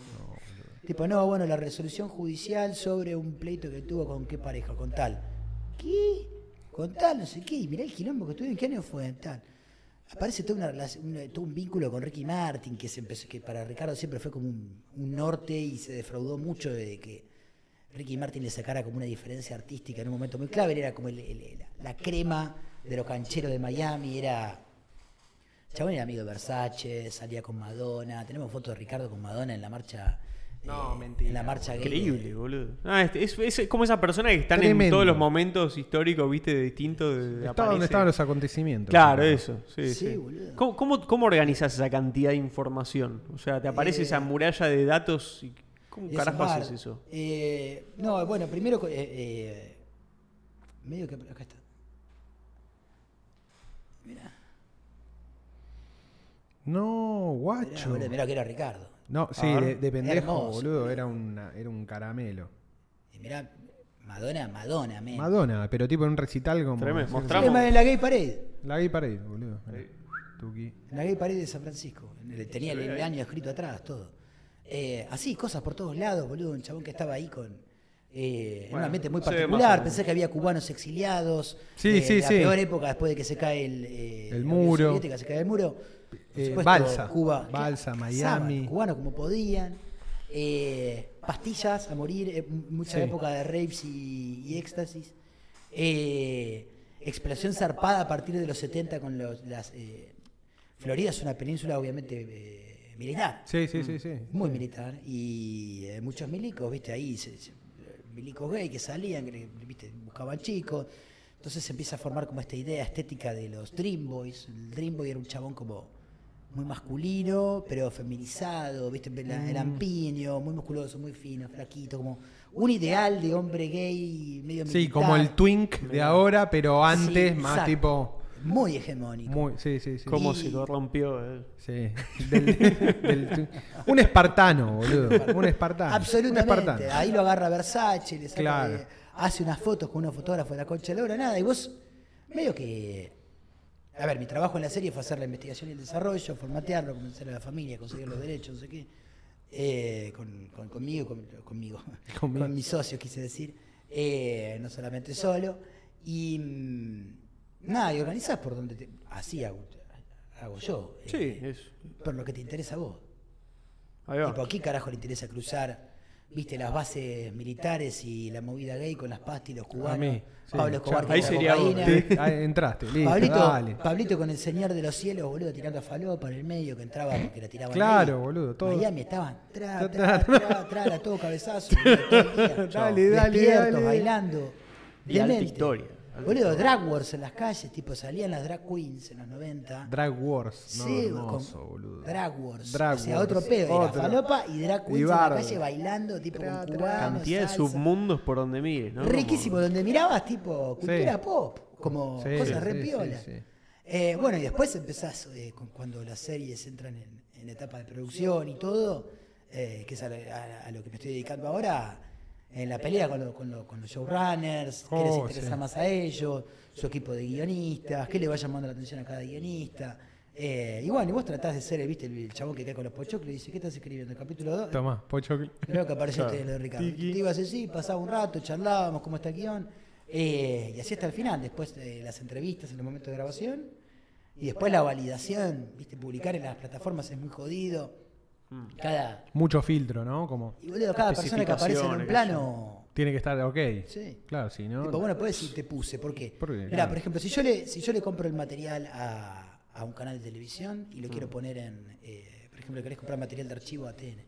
Tipo, no, bueno, la resolución judicial sobre un pleito que tuvo con qué pareja, con tal. ¿Qué? Con tal, no sé qué. Y mirá el quilombo que tuve, ¿en qué año fue? Tal. Aparece toda una relación, un- todo un vínculo con Ricky Martin, que, se empezó, que para Ricardo siempre fue como un, un norte y se defraudó mucho de que Ricky Martin le sacara como una diferencia artística en un momento muy clave. Él era como el- el- la, la crema de los cancheros de Miami, era Chabón era amigo de Versace, salía con Madonna. Tenemos fotos de Ricardo con Madonna en la marcha. No, eh, mentira, En la marcha Increíble, boludo. Ah, es, es como esa persona que están en todos los momentos históricos, viste, de distintos. de- Estaba aparece. donde estaban los acontecimientos. Claro, eso. Sí, Sí, sí. boludo. ¿Cómo, cómo, cómo organizas esa cantidad de información? O sea, te aparece Eh, esa muralla de datos y ¿cómo carajo haces eso? Eh, no, bueno, primero. eh, eh, medio que. Acá está. Mirá, No, mirá, guacho. boludo, mirá que era Ricardo. No, sí, A ver. de, de pendejo, Hermoso. boludo, era, una, era un caramelo. Y mirá, Madonna, Madonna, men. Madonna, pero tipo en un recital como. Tremendo, mostramos. En la Gay Parade. La gay parade, boludo. Tuki. En la Gay Parade de San Francisco. Le Tenía el, el año escrito atrás, todo. Eh, así, cosas por todos lados, boludo. Un chabón que estaba ahí con. eh, en un ambiente muy particular. Pensé que había cubanos exiliados. Sí, de sí, la sí. peor época después de que se cae el. eh, El muro. Soviética, se cae el muro. Eh, Balsa. Cuba. Balsa, ¿qué Miami. Cubanos como podían. Eh, pastillas a morir. eh, mucha Sí. época de rapes y, y éxtasis. Explosión zarpada a partir de los 70 con los, las. Florida es una península obviamente militar, Sí, sí, sí, sí. muy militar, y muchos milicos, viste, ahí, se- se- milicos gay que salían, que, viste, buscaban chicos, entonces se empieza a formar como esta idea estética de los Dream Boys, el Dream Boy era un chabón como muy masculino, pero feminizado, viste, el, Mm. el ampiño, muy musculoso, muy fino, flaquito, como un ideal de hombre gay medio Sí, militar. como el twink de ahora, pero antes, Sí, más exacto. tipo. Muy hegemónico. Muy, sí, sí, sí. ¿Cómo Y- se corrompió? Sí. Del- del twink. un espartano, boludo. Un espartano. Un Absolutamente. espartano. Ahí lo agarra Versace, le saca, Claro. hace unas fotos con unos fotógrafos de la Concha de la Lora, nada. Y vos, medio que. A ver, mi trabajo en la serie fue hacer la investigación y el desarrollo, formatearlo, convencer a la familia, conseguir los derechos, no sé qué. Eh, con, con- conmigo, con- conmigo, Conmigo. con mis socios, quise decir. Eh, no solamente solo. Y. mm, Nada, y organizás por donde te. Así hago, hago yo. Sí, eh, es. por lo que te interesa a vos. Tipo, ¿a qué carajo le interesa cruzar, viste, las bases militares y la movida gay con las pastas y los cubanos? A mí, sí. Pablo Escobar Ya. Ahí sería vos. ahí entraste, listo, Pablito, dale. Pablito con el señor de los cielos, boludo, tirando a falopa en el medio que entraba porque la tiraban Claro, ahí. boludo, todo. Miami estaban, tra, Tra, tra, tra, tra, todo cabezazo, boludo, todo. Dale, dale, dale. bailando. Y alta Demente. historia, alta Boludo, drag wars en las calles, tipo, salían las drag queens en los 90. Drag Wars. No, Sí, hermoso, con boludo. Drag Wars. Drag o sea, Wars. otro pedo. Era falopa y drag Y queens en la calle bailando, tipo Tra, con cubanos, Cantidad de submundos por donde mires, ¿no? Riquísimo, donde mirabas tipo cultura Sí. pop, como Sí, cosas re sí. Eh, bueno, y después empezás, eh, con- cuando las series entran en, en etapa de producción y todo, eh, que es a, la- a- a lo que me estoy dedicando ahora, en la pelea con, lo- con lo- con los showrunners, qué les Oh, interesa sí. más a ellos, su equipo de guionistas, qué le va llamando la atención a cada guionista. Eh, y bueno, y vos tratás de ser, viste, el, el chabón que cae con los pochoclos y dice, ¿qué estás escribiendo? ¿El capítulo 2? Tomá, pochoclo. Creo que apareció Claro. este lo de Ricardo. Tiki. Te ibas así, pasaba un rato, charlábamos cómo está el guion. eh, y así hasta el final, después de las entrevistas en el momento de grabación. Y después la validación, viste, publicar en las plataformas es muy jodido. Cada, Mucho filtro, ¿no? Como y boludo, cada persona que aparece en un plano. tiene que estar ok. Sí. Claro, sí, ¿no? Tipo, bueno, puedes decir te puse, ¿por qué? ¿Por qué? Mirá, Claro. por ejemplo, si yo le, si yo le compro el material a, a un canal de televisión y lo Mm. quiero poner en, eh, por ejemplo, querés comprar material de archivo a TN.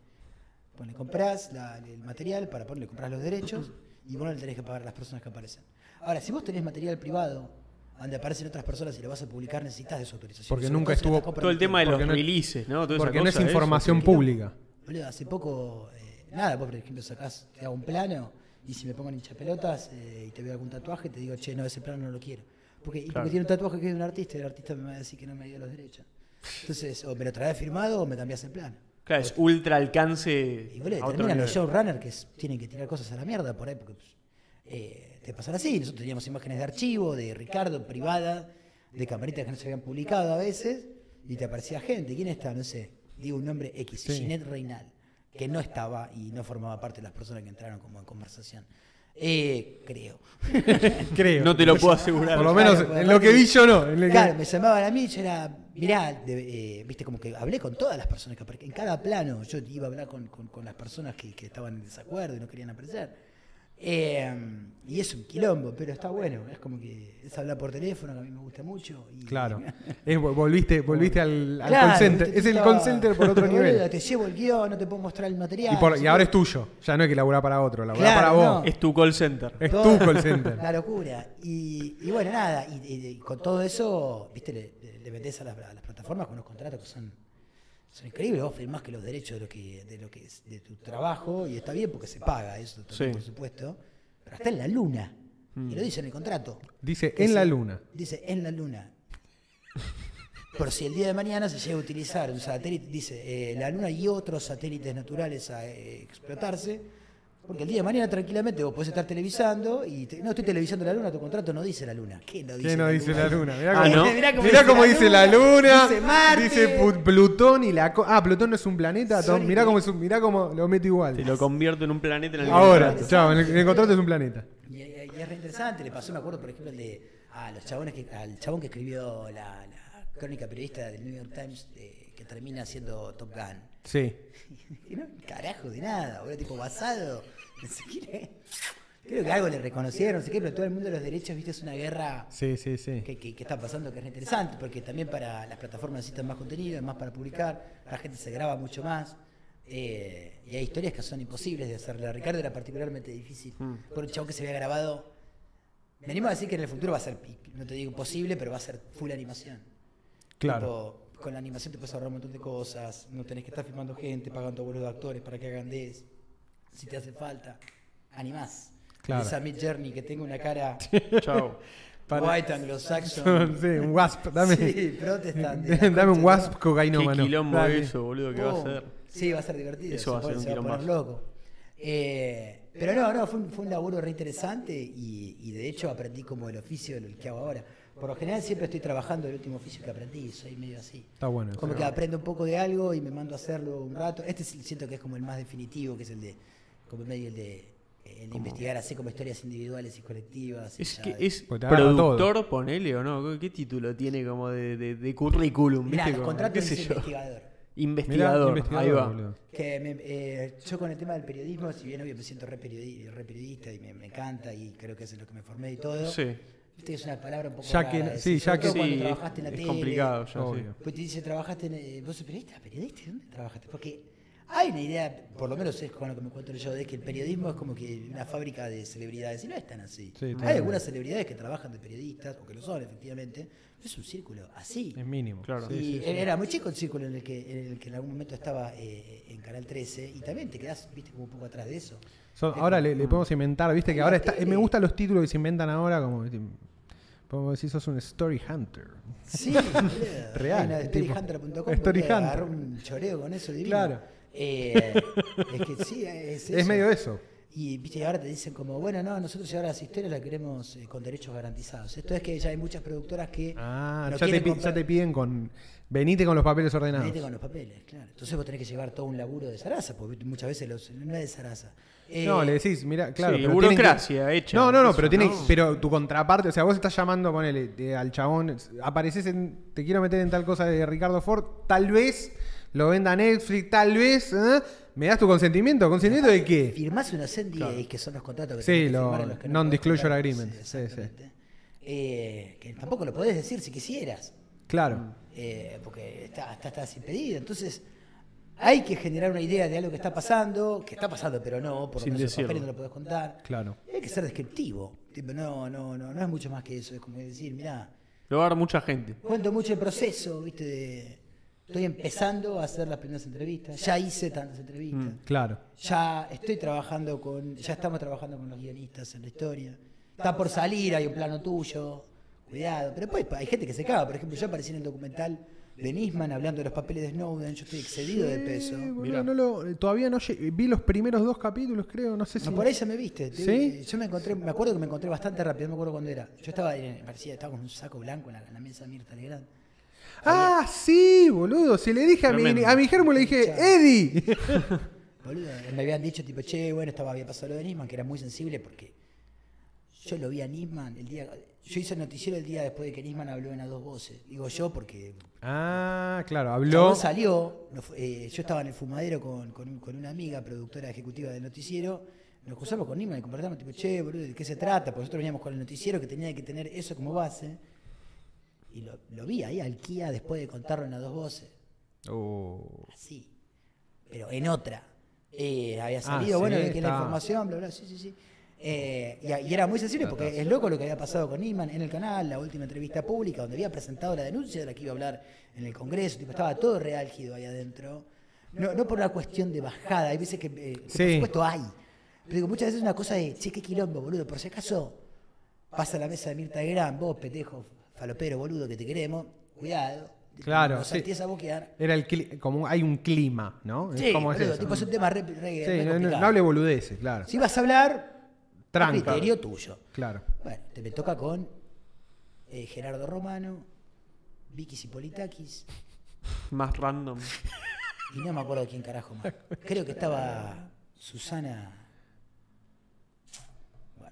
Pues le comprás la- el material para ponerle, comprar los derechos y vos no le tenés que pagar a las personas que aparecen. Ahora, si vos tenés material privado donde aparecen otras personas y lo vas a publicar, necesitas de su autorización. Porque nunca estuvo- Todo el tema de los no- releases, ¿no? Toda esa Porque no es eso, información pública. Boludo, hace poco, eh, nada, vos por ejemplo sacás, te hago un plano y si me pongo en hinchapelotas eh, y te veo algún tatuaje, te digo, che, no, ese plano no lo quiero. Porque, y Claro. porque tiene un tatuaje que es de un artista y el artista me va a decir que no me dio los derechos. Entonces, o me lo traes firmado o me cambias el plano. Claro, es ultra alcance. Y boludo, terminan los showrunners que tienen que tirar cosas a la mierda por ahí, porque pues, eh, te pasan así. Nosotros teníamos imágenes de archivo, de Ricardo, privada, de camaritas que no se habían publicado a veces, y te aparecía gente. ¿Quién está? No sé. digo un nombre X, Sí. Ginette Reinal, que no estaba y no formaba parte de las personas que entraron como en conversación. Eh, creo. Creo. No te lo puedo asegurar. Por lo menos Claro, en lo que vi yo no. en el que- Claro, me llamaban a mí, yo era, mirá, de- eh, viste, como que hablé con todas las personas que. En cada plano yo iba a hablar con, con- con las personas que, que estaban en desacuerdo y no querían aparecer. Eh, y es un quilombo, pero está bueno. Es como que es hablar por teléfono, que a mí me gusta mucho. y- Claro. Es, vol- volviste volviste al, al Claro, call center. Es el call center por otro nivel. Te llevo el guion, no te puedo mostrar el material. Y, por- ahora es tuyo. Ya no hay que laburar para otro, laburar Claro, para vos. no. Es tu call center. Es Todo- tu call center. La locura. Y, y bueno, nada, y, y- y con todo eso, viste, le, le- a las, a las plataformas con unos contratos que son, son increíbles. Vos firmás que los derechos de lo que, de lo que es de tu trabajo, y está bien porque se paga eso también, Sí. por supuesto. Pero está en la luna. Mm. Y lo dice en el contrato. Dice en la luna. Dice en la luna. Por si el día de mañana se llega a utilizar un satélite, dice eh, la luna y otros satélites naturales a eh, explotarse. Porque el día de mañana tranquilamente vos podés estar televisando y te- no estoy televisando la luna, tu contrato no dice la luna. ¿Qué no dice, ¿Qué no dice la luna? Mirá Ah, cómo, ¿no? Mirá cómo mirá dice cómo la dice la luna, luna. dice Marte. dice Plutón y la. Ah, Plutón no es un planeta. Tom. Mirá cómo, es un- mirá cómo lo meto igual. Te lo convierto en un planeta en el Ahora, contrato. chao, en el, en el contrato es un planeta. Y, y- y es re interesante, le pasó, me acuerdo, por ejemplo, el de a los chabones que, al chabón que escribió la, la crónica periodista del New York Times de- que termina siendo Top Gun. Sí. Y no, carajo de nada, boludo, tipo basado. No sé qué. Creo que algo le reconocieron, no sé qué, pero todo el mundo de los derechos, viste, es una guerra Sí, sí, sí. que, que- que está pasando que es re interesante, porque también para las plataformas necesitan más contenido, más para publicar, la gente se graba mucho más. eh, y hay historias que son imposibles de hacer. La Ricardo era particularmente difícil. Por un chavo que se había grabado. Venimos a decir que en el futuro va a ser, no te digo posible, pero va a ser full animación. Claro. Tipo, con la animación te puedes ahorrar un montón de cosas, no tenés que estar filmando gente, pagando vuelos de actores para que hagan des. Si te hace falta, animás. Claro. Esa Mid Journey que tenga una cara Chao. Para- white anglo-saxon. sí, un wasp. Dame, Sí, protestant, de la dame un wasp ¿no? Qué cocainómano. quilombo Dale. eso, boludo, que va a ser. Sí, va a ser divertido. Eso va a se ser un se loco. Eh, pero no, no, fue un, fue un laburo re interesante y, y de hecho aprendí como el oficio del que hago ahora. Por lo general siempre estoy trabajando el último oficio que aprendí, soy medio así. Está bueno. Como que aprendo un poco de algo y me mando a hacerlo un rato. Este siento que es como el más definitivo, que es el de, como medio el de, el de investigar así como historias individuales y colectivas. Es que de- Pues productor, ponele o no. ¿Qué título tiene como de, de, de currículum? Mirá, los contratos yo. investigador. Mirá, Investigador, ahí va. Que me- eh, yo con el tema del periodismo, si bien obvio me siento re, periodi- re periodista y me, me encanta y creo que es en lo que me formé y todo, Sí. Viste que es una palabra un poco Ya rara que- decir, sí, ya que- cuando Sí, trabajaste en la es tele, complicado ya, sí. Obvio. Pues te dice, trabajaste en, eh, vos sos periodista, periodista, ¿dónde trabajaste? Porque hay una idea, por lo menos es con lo que me encuentro yo, de que el periodismo es como que una fábrica de celebridades, y no es tan así. Sí, hay algunas celebridades que trabajan de periodistas, o que lo son efectivamente, pero es un círculo así. Es mínimo. Claro. Sí, y sí, sí. era muy chico el círculo en el que en el que en algún momento estaba eh, en Canal 13 y también te quedás, viste, como un poco atrás de eso. Ahora le, le podemos inventar, viste que ahora está, me gustan los títulos que se inventan ahora, como viste, podemos decir sos un story hunter. Sí. Real, storyhunter.com, Story Hunter. agarró un choreo con eso divino. Claro. Eh, es que sí, es, Es eso. medio eso. Y viste, y ahora te dicen como, bueno, no, nosotros ahora las historias las queremos eh, con derechos garantizados. Esto es que ya hay muchas productoras que Ah, no ya, te, ya te piden con. Venite con los papeles ordenados. Venite con los papeles, claro. Entonces vos tenés que llevar todo un laburo de Sarasa, porque muchas veces los, no es de Sarasa. Eh, No, le decís, mira, claro. Sí, pero que- burocracia hecha, No, no, no, eso, pero tiene, ¿no? pero tu contraparte, o sea, vos estás llamando, ponele, de- al chabón, apareces en, te quiero meter en tal cosa de Ricardo Ford, tal vez lo venda Netflix, tal vez, ¿eh? ¿Me das tu consentimiento? ¿Consentimiento de qué? Firmás unos NDAs, que son los contratos que Sí, que lo- firmar en los que no non-disclosure podés agreement, sí, exactamente. Eh, que tampoco lo podés decir si quisieras. Claro. eh, porque está, está, estás impedido. Entonces, hay que generar una idea de algo que está pasando, que está pasando, pero no, por lo Sin menos no lo podés contar. Claro. Y hay que ser descriptivo. Tipo, no, no, no, no es mucho más que eso. Es como decir, mirá, Lo va a dar mucha gente. cuento mucho el proceso, ¿viste? De, estoy empezando a hacer las primeras entrevistas. Ya hice tantas entrevistas. Claro. Ya estoy trabajando con, ya estamos trabajando con los guionistas en la historia. Está por salir, hay un plano tuyo, cuidado. Pero después hay gente que se caga. Por ejemplo, yo aparecí en el documental de Nisman hablando de los papeles de Snowden. Yo estoy excedido de peso. Boludo, no lo- todavía no vi los primeros dos capítulos, creo, no sé si. No, por ahí ya me viste. te- ¿Sí? Yo me encontré, me acuerdo que me encontré bastante rápido, no me acuerdo cuándo era. Yo estaba, en- parecía, estaba con un saco blanco en la, en la mesa de Mirta Legrand. Ah, sí, boludo. Si le dije a mi, Tremendo. a mi germo, le dije, Chao. Eddie. Boludo, me habían dicho, tipo, che, bueno, estaba, había pasado lo de Nisman, que era muy sensible porque yo lo vi a Nisman el día. Yo hice el noticiero el día después de que Nisman habló en a dos voces. Digo yo porque ah, claro, habló. chabón salió. eh, yo estaba en el fumadero con, con, un- con una amiga, productora ejecutiva del noticiero. Nos cruzamos con Nisman y conversamos, tipo, che, boludo, ¿de qué se trata? Porque nosotros veníamos con el noticiero que tenía que tener eso como base. Y lo, lo vi ahí al Kia después de contarlo en a dos voces. Oh. Así. Pero en otra. Eh, había Ah, salido, sí, bueno, de que la información, bla, bla, sí, sí, sí. Eh, y, y era muy sensible porque es loco lo que había pasado con Iman en el canal, la última entrevista pública, donde había presentado la denuncia de la que iba a hablar en el Congreso, tipo, estaba todo reálgido ahí adentro. No, no por una cuestión de bajada, hay veces que, eh, que Sí. por supuesto hay. Pero digo, muchas veces es una cosa de, che, qué quilombo, boludo, por si acaso pasa a la mesa de Mirta Gran, vos, petejo, falopero, boludo, que te queremos, cuidado. Claro, No sí. a boquear. Era el cli- como hay un clima, ¿no? Sí, como es boludo, eso. tipo, es un tema re, re- Sí, re no, no- complicado. no hable boludeces, claro. Si vas a hablar, Tranca. criterio tuyo. Claro. Bueno, te me toca con eh, Gerardo Romano, Vicky Cipolitakis, Más random. y no me acuerdo quién carajo más. Creo que estaba Susana.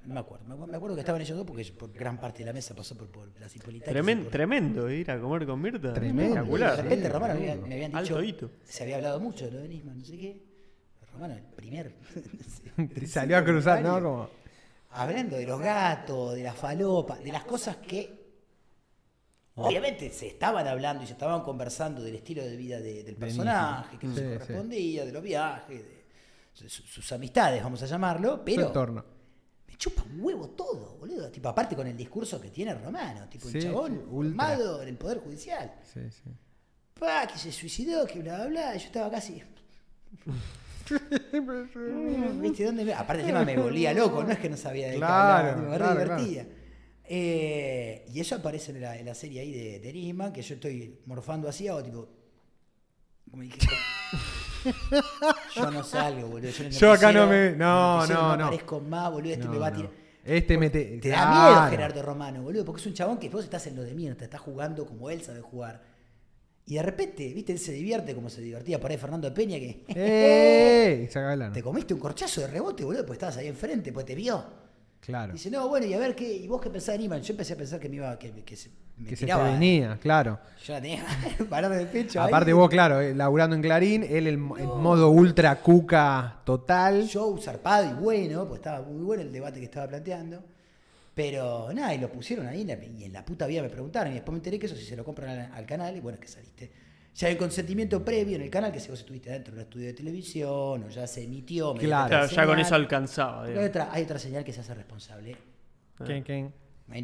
No me acuerdo. Me acuerdo- que estaban ellos dos porque por gran parte de la mesa pasó por, por la Cipolitakis. y Tremen- por- tremendo ir a comer con Mirta. Tremendo. Y de Espectacular. repente Romano me, habían Alto dicho. hito. Se había hablado mucho de lo de Nisman, no sé qué. Romano, el primer. Salió a cruzar, ¿no? Como... hablando de los gatos, de la falopa, de las cosas que obviamente se estaban hablando y se estaban conversando del estilo de vida de- del personaje, que Sí, se sí. correspondía, de los viajes, de su- su- sus amistades, vamos a llamarlo, Su pero entorno. Me chupa un huevo todo, boludo. Tipo, aparte con el discurso que tiene Romano, tipo Sí, un chabón formado en el Poder Judicial. Sí, sí. Pa, que se suicidó, que bla, bla, bla. y Yo estaba casi. ¿Viste dónde me- Aparte, encima me volvía loco, no es que no sabía de qué Claro, hablar, me re claro, divertía. Eh, y eso aparece en la, en la serie ahí de, de que yo estoy morfando así, hago tipo. Como dije, yo no salgo, boludo. Yo, en el Yo acá no me- no, noticiero no, no. aparezco más, boludo. Este No, me va a no. tirar. Este me te... Te da Claro. miedo Gerardo Romano, boludo, porque es un chabón que vos estás en lo de mierda, estás jugando como él sabe jugar. Y de repente, viste, él se divierte como se divertía por ahí Fernando Peña, que ¡Eh! Te comiste un corchazo de rebote, boludo, pues estabas ahí enfrente, pues te vio. Claro. Dice, no, bueno, y a ver qué, y vos qué pensás de Niman. Yo empecé a pensar que me iba, que, que se, me Que se te tiraba. venía, claro. Yo la tenía parado de pecho. ahí. Aparte vos, claro, eh, laburando en Clarín, él en, en modo ultra cuca total. show zarpado y bueno, pues estaba muy bueno el debate que estaba planteando. Pero nada, y lo pusieron ahí y en la puta vida me preguntaron. Y después me enteré que eso si se lo compran al, al canal, y bueno, es que saliste. Ya hay consentimiento previo en el canal, que si vos estuviste dentro de un estudio de televisión o ya se emitió. Claro. la Claro, ya con eso alcanzaba. Hay otra, hay otra señal que se hace responsable. ¿Quién, quién?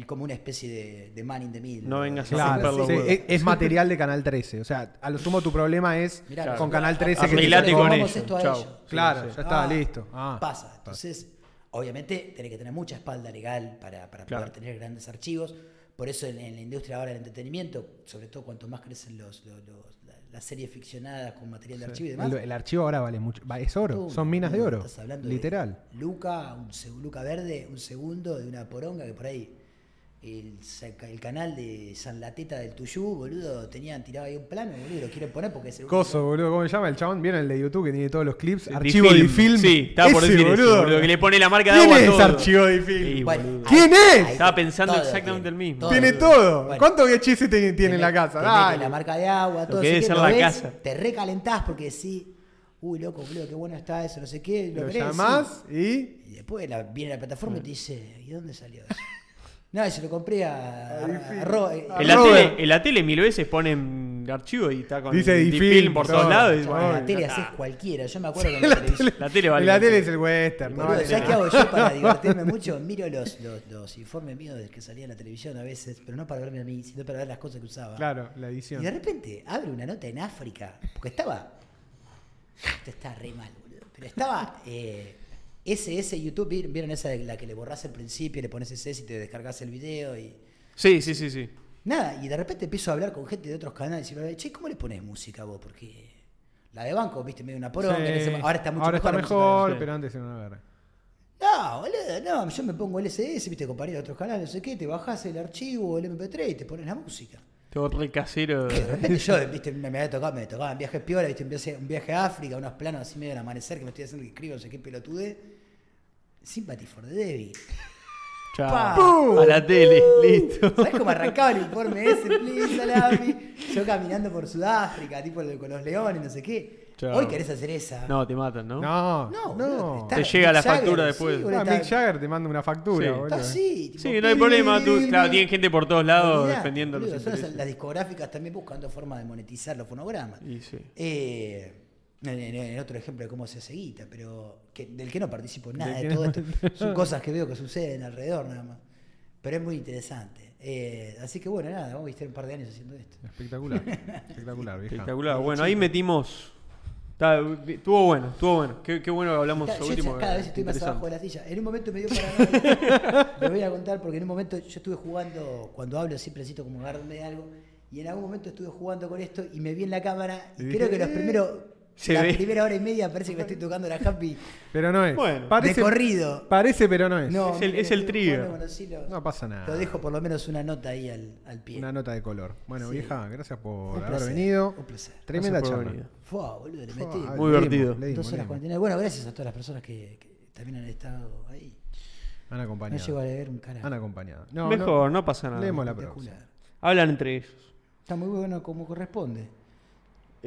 Como una especie de, de man in the middle. No vengas a Claro, sí, es, es material de Canal 13. O sea, a lo sumo tu problema es Mirá, con. Canal 13 que te con ellos. esto a Chau. ellos. Claro, Sí, sí. ya está, Ah, listo. Ah. Pasa. Entonces, obviamente, tenés que tener mucha espalda legal para, para Claro. poder tener grandes archivos. Por eso en, en la industria ahora del entretenimiento, sobre todo cuanto más crecen los, los- los- la- las series ficcionadas con material de archivo y demás. El, el archivo ahora vale mucho. Es oro, son minas de oro. estás hablando Literal. de Luca, un, Luca verde, un segundo de una poronga que por ahí el, saca- el canal de San Lateta del Tuyú, boludo, tenían tirado ahí un plano, boludo, lo quieren poner porque es el Coso, boludo, ¿cómo se llama? El chabón, ¿vieron el de YouTube que tiene todos los clips? Archivo de film. Sí, estaba por decir eso, boludo. boludo, que le pone la marca de ¿Quién agua a todo. Archivo de film? Sí, Bueno, boludo. ¿Quién es? Estaba pensando todo exactamente tiene, el mismo. todo Tiene todo. Bueno, ¿Cuántos VHS tiene, tiene en la casa? Dale. la marca de agua, todo que debe eso, ser lo la ves, casa. Te recalentás porque decís, uy, loco, boludo, qué bueno está eso, no sé qué. Lo, Lo querés, llamás y. sí. Y después la- viene la plataforma y te dice, ¿y dónde salió eso? no, se lo compré a, a- Difilm. a Ro- eh, A En la, tele, en la tele mil veces ponen archivo y está con Dice Difilm Difilm, por todo. todos lados. y en la tele haces cualquiera. Yo me acuerdo que en la televisión. La tele vale. La tele es el western, ¿no? ¿Sabes qué hago yo para divertirme mucho? Miro los, los, los informes míos del que salía en la televisión a veces, pero no para verme a mí, sino para ver las cosas que usaba. Claro, la Y edición. de repente abre una nota en África, porque estaba. Esto está re mal, boludo. Pero estaba eh, SS YouTube, ¿vieron- ¿vieron esa de la que le borras al principio, le pones SS y te descargas el video? y Sí, sí, sí, sí. Nada, y de repente empiezo a hablar con gente de otros canales y me che, ¿cómo le pones música vos? Porque la de banco, viste, medio una poronga. Sí. ahora está mucho Ahora está mejor. música mejor, pero antes era una verga. no, boludo, no, yo me pongo el SS, viste, compañero de otros canales, no sé qué, te bajás el archivo o el MP3 y te pones la música. Todo re casero. De repente yo, viste, me, me había tocado, me tocaba en viajes piola, viste, un viaje, un viaje a África, unos planos así medio del amanecer que me estoy haciendo que escribo, no sé qué pelotude. Sympathy for the Devil. Chao. A la tele, listo. ¿Sabes cómo arrancaba el informe ese? Please, salami. Yo caminando por Sudáfrica, tipo con los leones, no sé qué. Chao. Hoy querés hacer esa. No, te matan, ¿no? No, No, no. está Te llega la Jagger, factura sí, después. Ah, está- Mick Jagger te manda una factura, Sí. boludo. Está así. tipo, Sí, no hay problema. Tú, claro, tienen gente por todos lados defendiendo los las, intereses. las discográficas también buscando formas de monetizar los fonogramas. Y sí. Eh, en, en- en otro ejemplo de cómo se hace guita, pero que- del que no participo en nada de, todo no- esto. Son cosas que veo que suceden alrededor nada más. Pero es muy interesante. Eh, así que bueno, nada, vamos a estar un par de años haciendo esto. Espectacular. Espectacular, vieja. Espectacular. Bueno, ahí metimos. Está- Estuvo bueno, estuvo bueno. Qué, qué bueno que hablamos Está- yo último. cada vez estoy más abajo de la silla. En un momento me dio para. Me voy a contar porque en un momento yo estuve jugando, cuando hablo siempre necesito como agarrarme de algo. Y en algún momento estuve jugando con esto y me vi en la cámara y creo que los "Eh". primeros. Se la ve. primera hora y media parece que me estoy tocando la happy Pero no es. Bueno. parece, de corrido. Parece, pero no es. No, Es el- es el hilos. No pasa nada. Lo dejo por lo menos una nota ahí al, al pie. Una nota de color. Bueno, Sí. vieja, gracias por Un haber placer, venido. un placer. Tremenda charla. Fua, boludo, le metí. Muy divertido. dimos, horas dimos. 49. Bueno, gracias a todas las personas que, que también han estado ahí. Han No acompañado. llego a leer un carajo. Han acompañado. No, Mejor, no, pasa nada. Leemos la próxima. Hablan entre ellos. Está muy bueno como corresponde.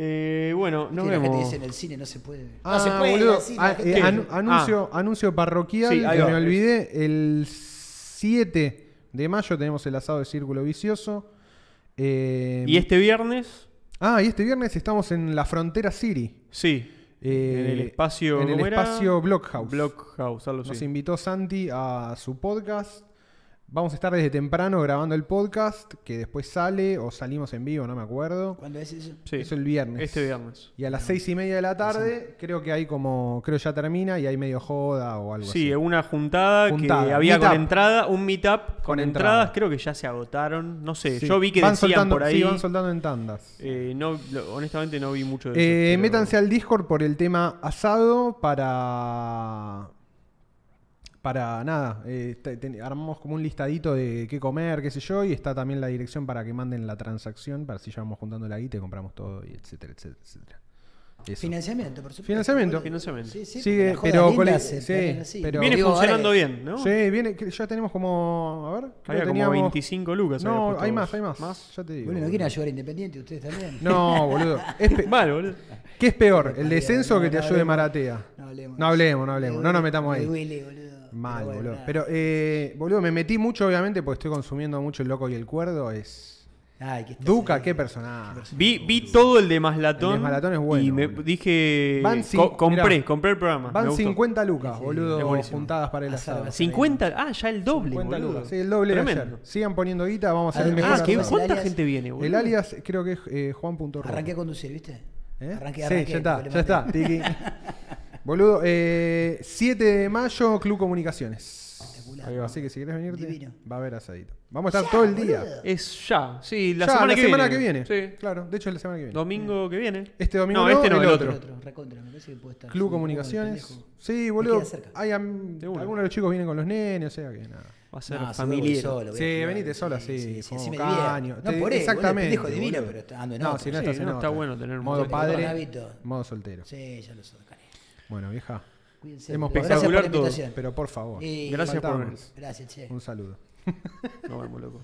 Eh, bueno, nos Que la gente vemos. dice en el cine no se puede. Ah, no se puede. boludo. la Ah, eh, anu- anuncio, anuncio parroquial Sí, que me olvidé. El 7 de mayo tenemos el asado de Círculo Vicioso. Eh, Y este viernes, Ah, y este viernes estamos en la Frontera City. sí. Eh, en el espacio. En el ¿cómo era? espacio Blockhouse. Blockhouse, algo Nos invitó Santi a su podcast. Vamos a estar desde temprano grabando el podcast, que después sale o salimos en vivo, no me acuerdo. ¿Cuándo es eso? Sí. Eso el viernes. Este viernes. Y a las seis y media de la tarde, creo que hay como, creo ya termina y hay medio joda o algo Sí, así. una juntada, Juntada, que había meetup. con entrada, un meetup con, Con entradas, entrada. creo que ya se agotaron. No sé, Sí. yo vi que van decían soltando, por ahí. Sí, van soltando en tandas. eh, no, lo- honestamente no vi mucho de Eh, eso. pero- Métanse al Discord por el tema asado para. Para nada. eh, te- te- armamos como un listadito de qué comer, qué sé yo. Y está también la dirección para que manden la transacción. Para si ya vamos juntando la guita y compramos todo, y etcétera, etcétera, etcétera. Eso. Financiamiento, por supuesto. Financiamiento. Financiamiento. Sí, sí, Sigue, pero sí, pero- Viene Digo, funcionando bien, ¿no? Sí, viene, ya tenemos como. A ver, creo Había que como teníamos- 25 lucas. No, hay más, hay más. Ya te digo. Bueno, ¿no boludo. quieren ayudar a Independiente ustedes también? No, boludo. Es pe- Mal, boludo. ¿Qué es peor? No, ¿El descenso o que te no ayude. Maratea? No hablemos. No hablemos, no hablemos. No nos duele, metamos me ahí. Boludo. Mal, Pero bueno, boludo. nada. Pero, eh, boludo, me metí mucho, obviamente, porque estoy consumiendo mucho el loco y el cuerdo. Es. Ay, que Duca, ahí. qué personaje. Vi, vi todo el de Maslatón. El de Maslatón es bueno, Y me boludo. dije. Van co- compré, mirá, compré el programa. Van gustó. 50 lucas, Sí, sí, boludo, buenísimo. juntadas para el asado. azar. 50. Ah, ya el doble. 50 boludo. lucas. Sí, el doble Tremendo. ayer. Sigan poniendo guita, vamos a hacer el Además, mejor Ah, ¿qué- ¿cómo asado. es el ¿cuánta alias? gente viene, boludo? El alias creo que es eh, Juan.ro. Arranqué a conducir, ¿viste? ¿Eh? Arranqué, sí, arranqué, ya está, ya está. Boludo, eh, 7 de mayo, Club Comunicaciones. Espectacular. Ahí va, Así que si querés venirte, Divino. va a haber asadito. Vamos a estar Ya, todo el día. boludo. Es ya. Sí, la Ya, semana, que, viene. que viene. Sí. Claro, de hecho es la semana que viene. Domingo que viene. Este domingo No, no, este no, el el otro. Recontra, me parece que puede estar. Club Comunicaciones. Sí, boludo. queda cerca. Hay am- De una. algunos de los chicos vienen con los nenes, o sea que nada. Va a ser No, familiar. solo, voy a Sí, jugar. venite sola, sí, sí, sí, como así me caño. divierto. No Te- por él, exactamente, Exactamente. divino, boludo. pero ando en No, otro. si no Sí, estás en no, está bueno tener un Modo de padre, modo soltero. Sí, ya lo soy. Bueno, vieja. Cuídense. Hemos espectacular todo. Pero por favor. Y- Gracias por venir. Gracias, che. Un saludo. Nos vemos, loco.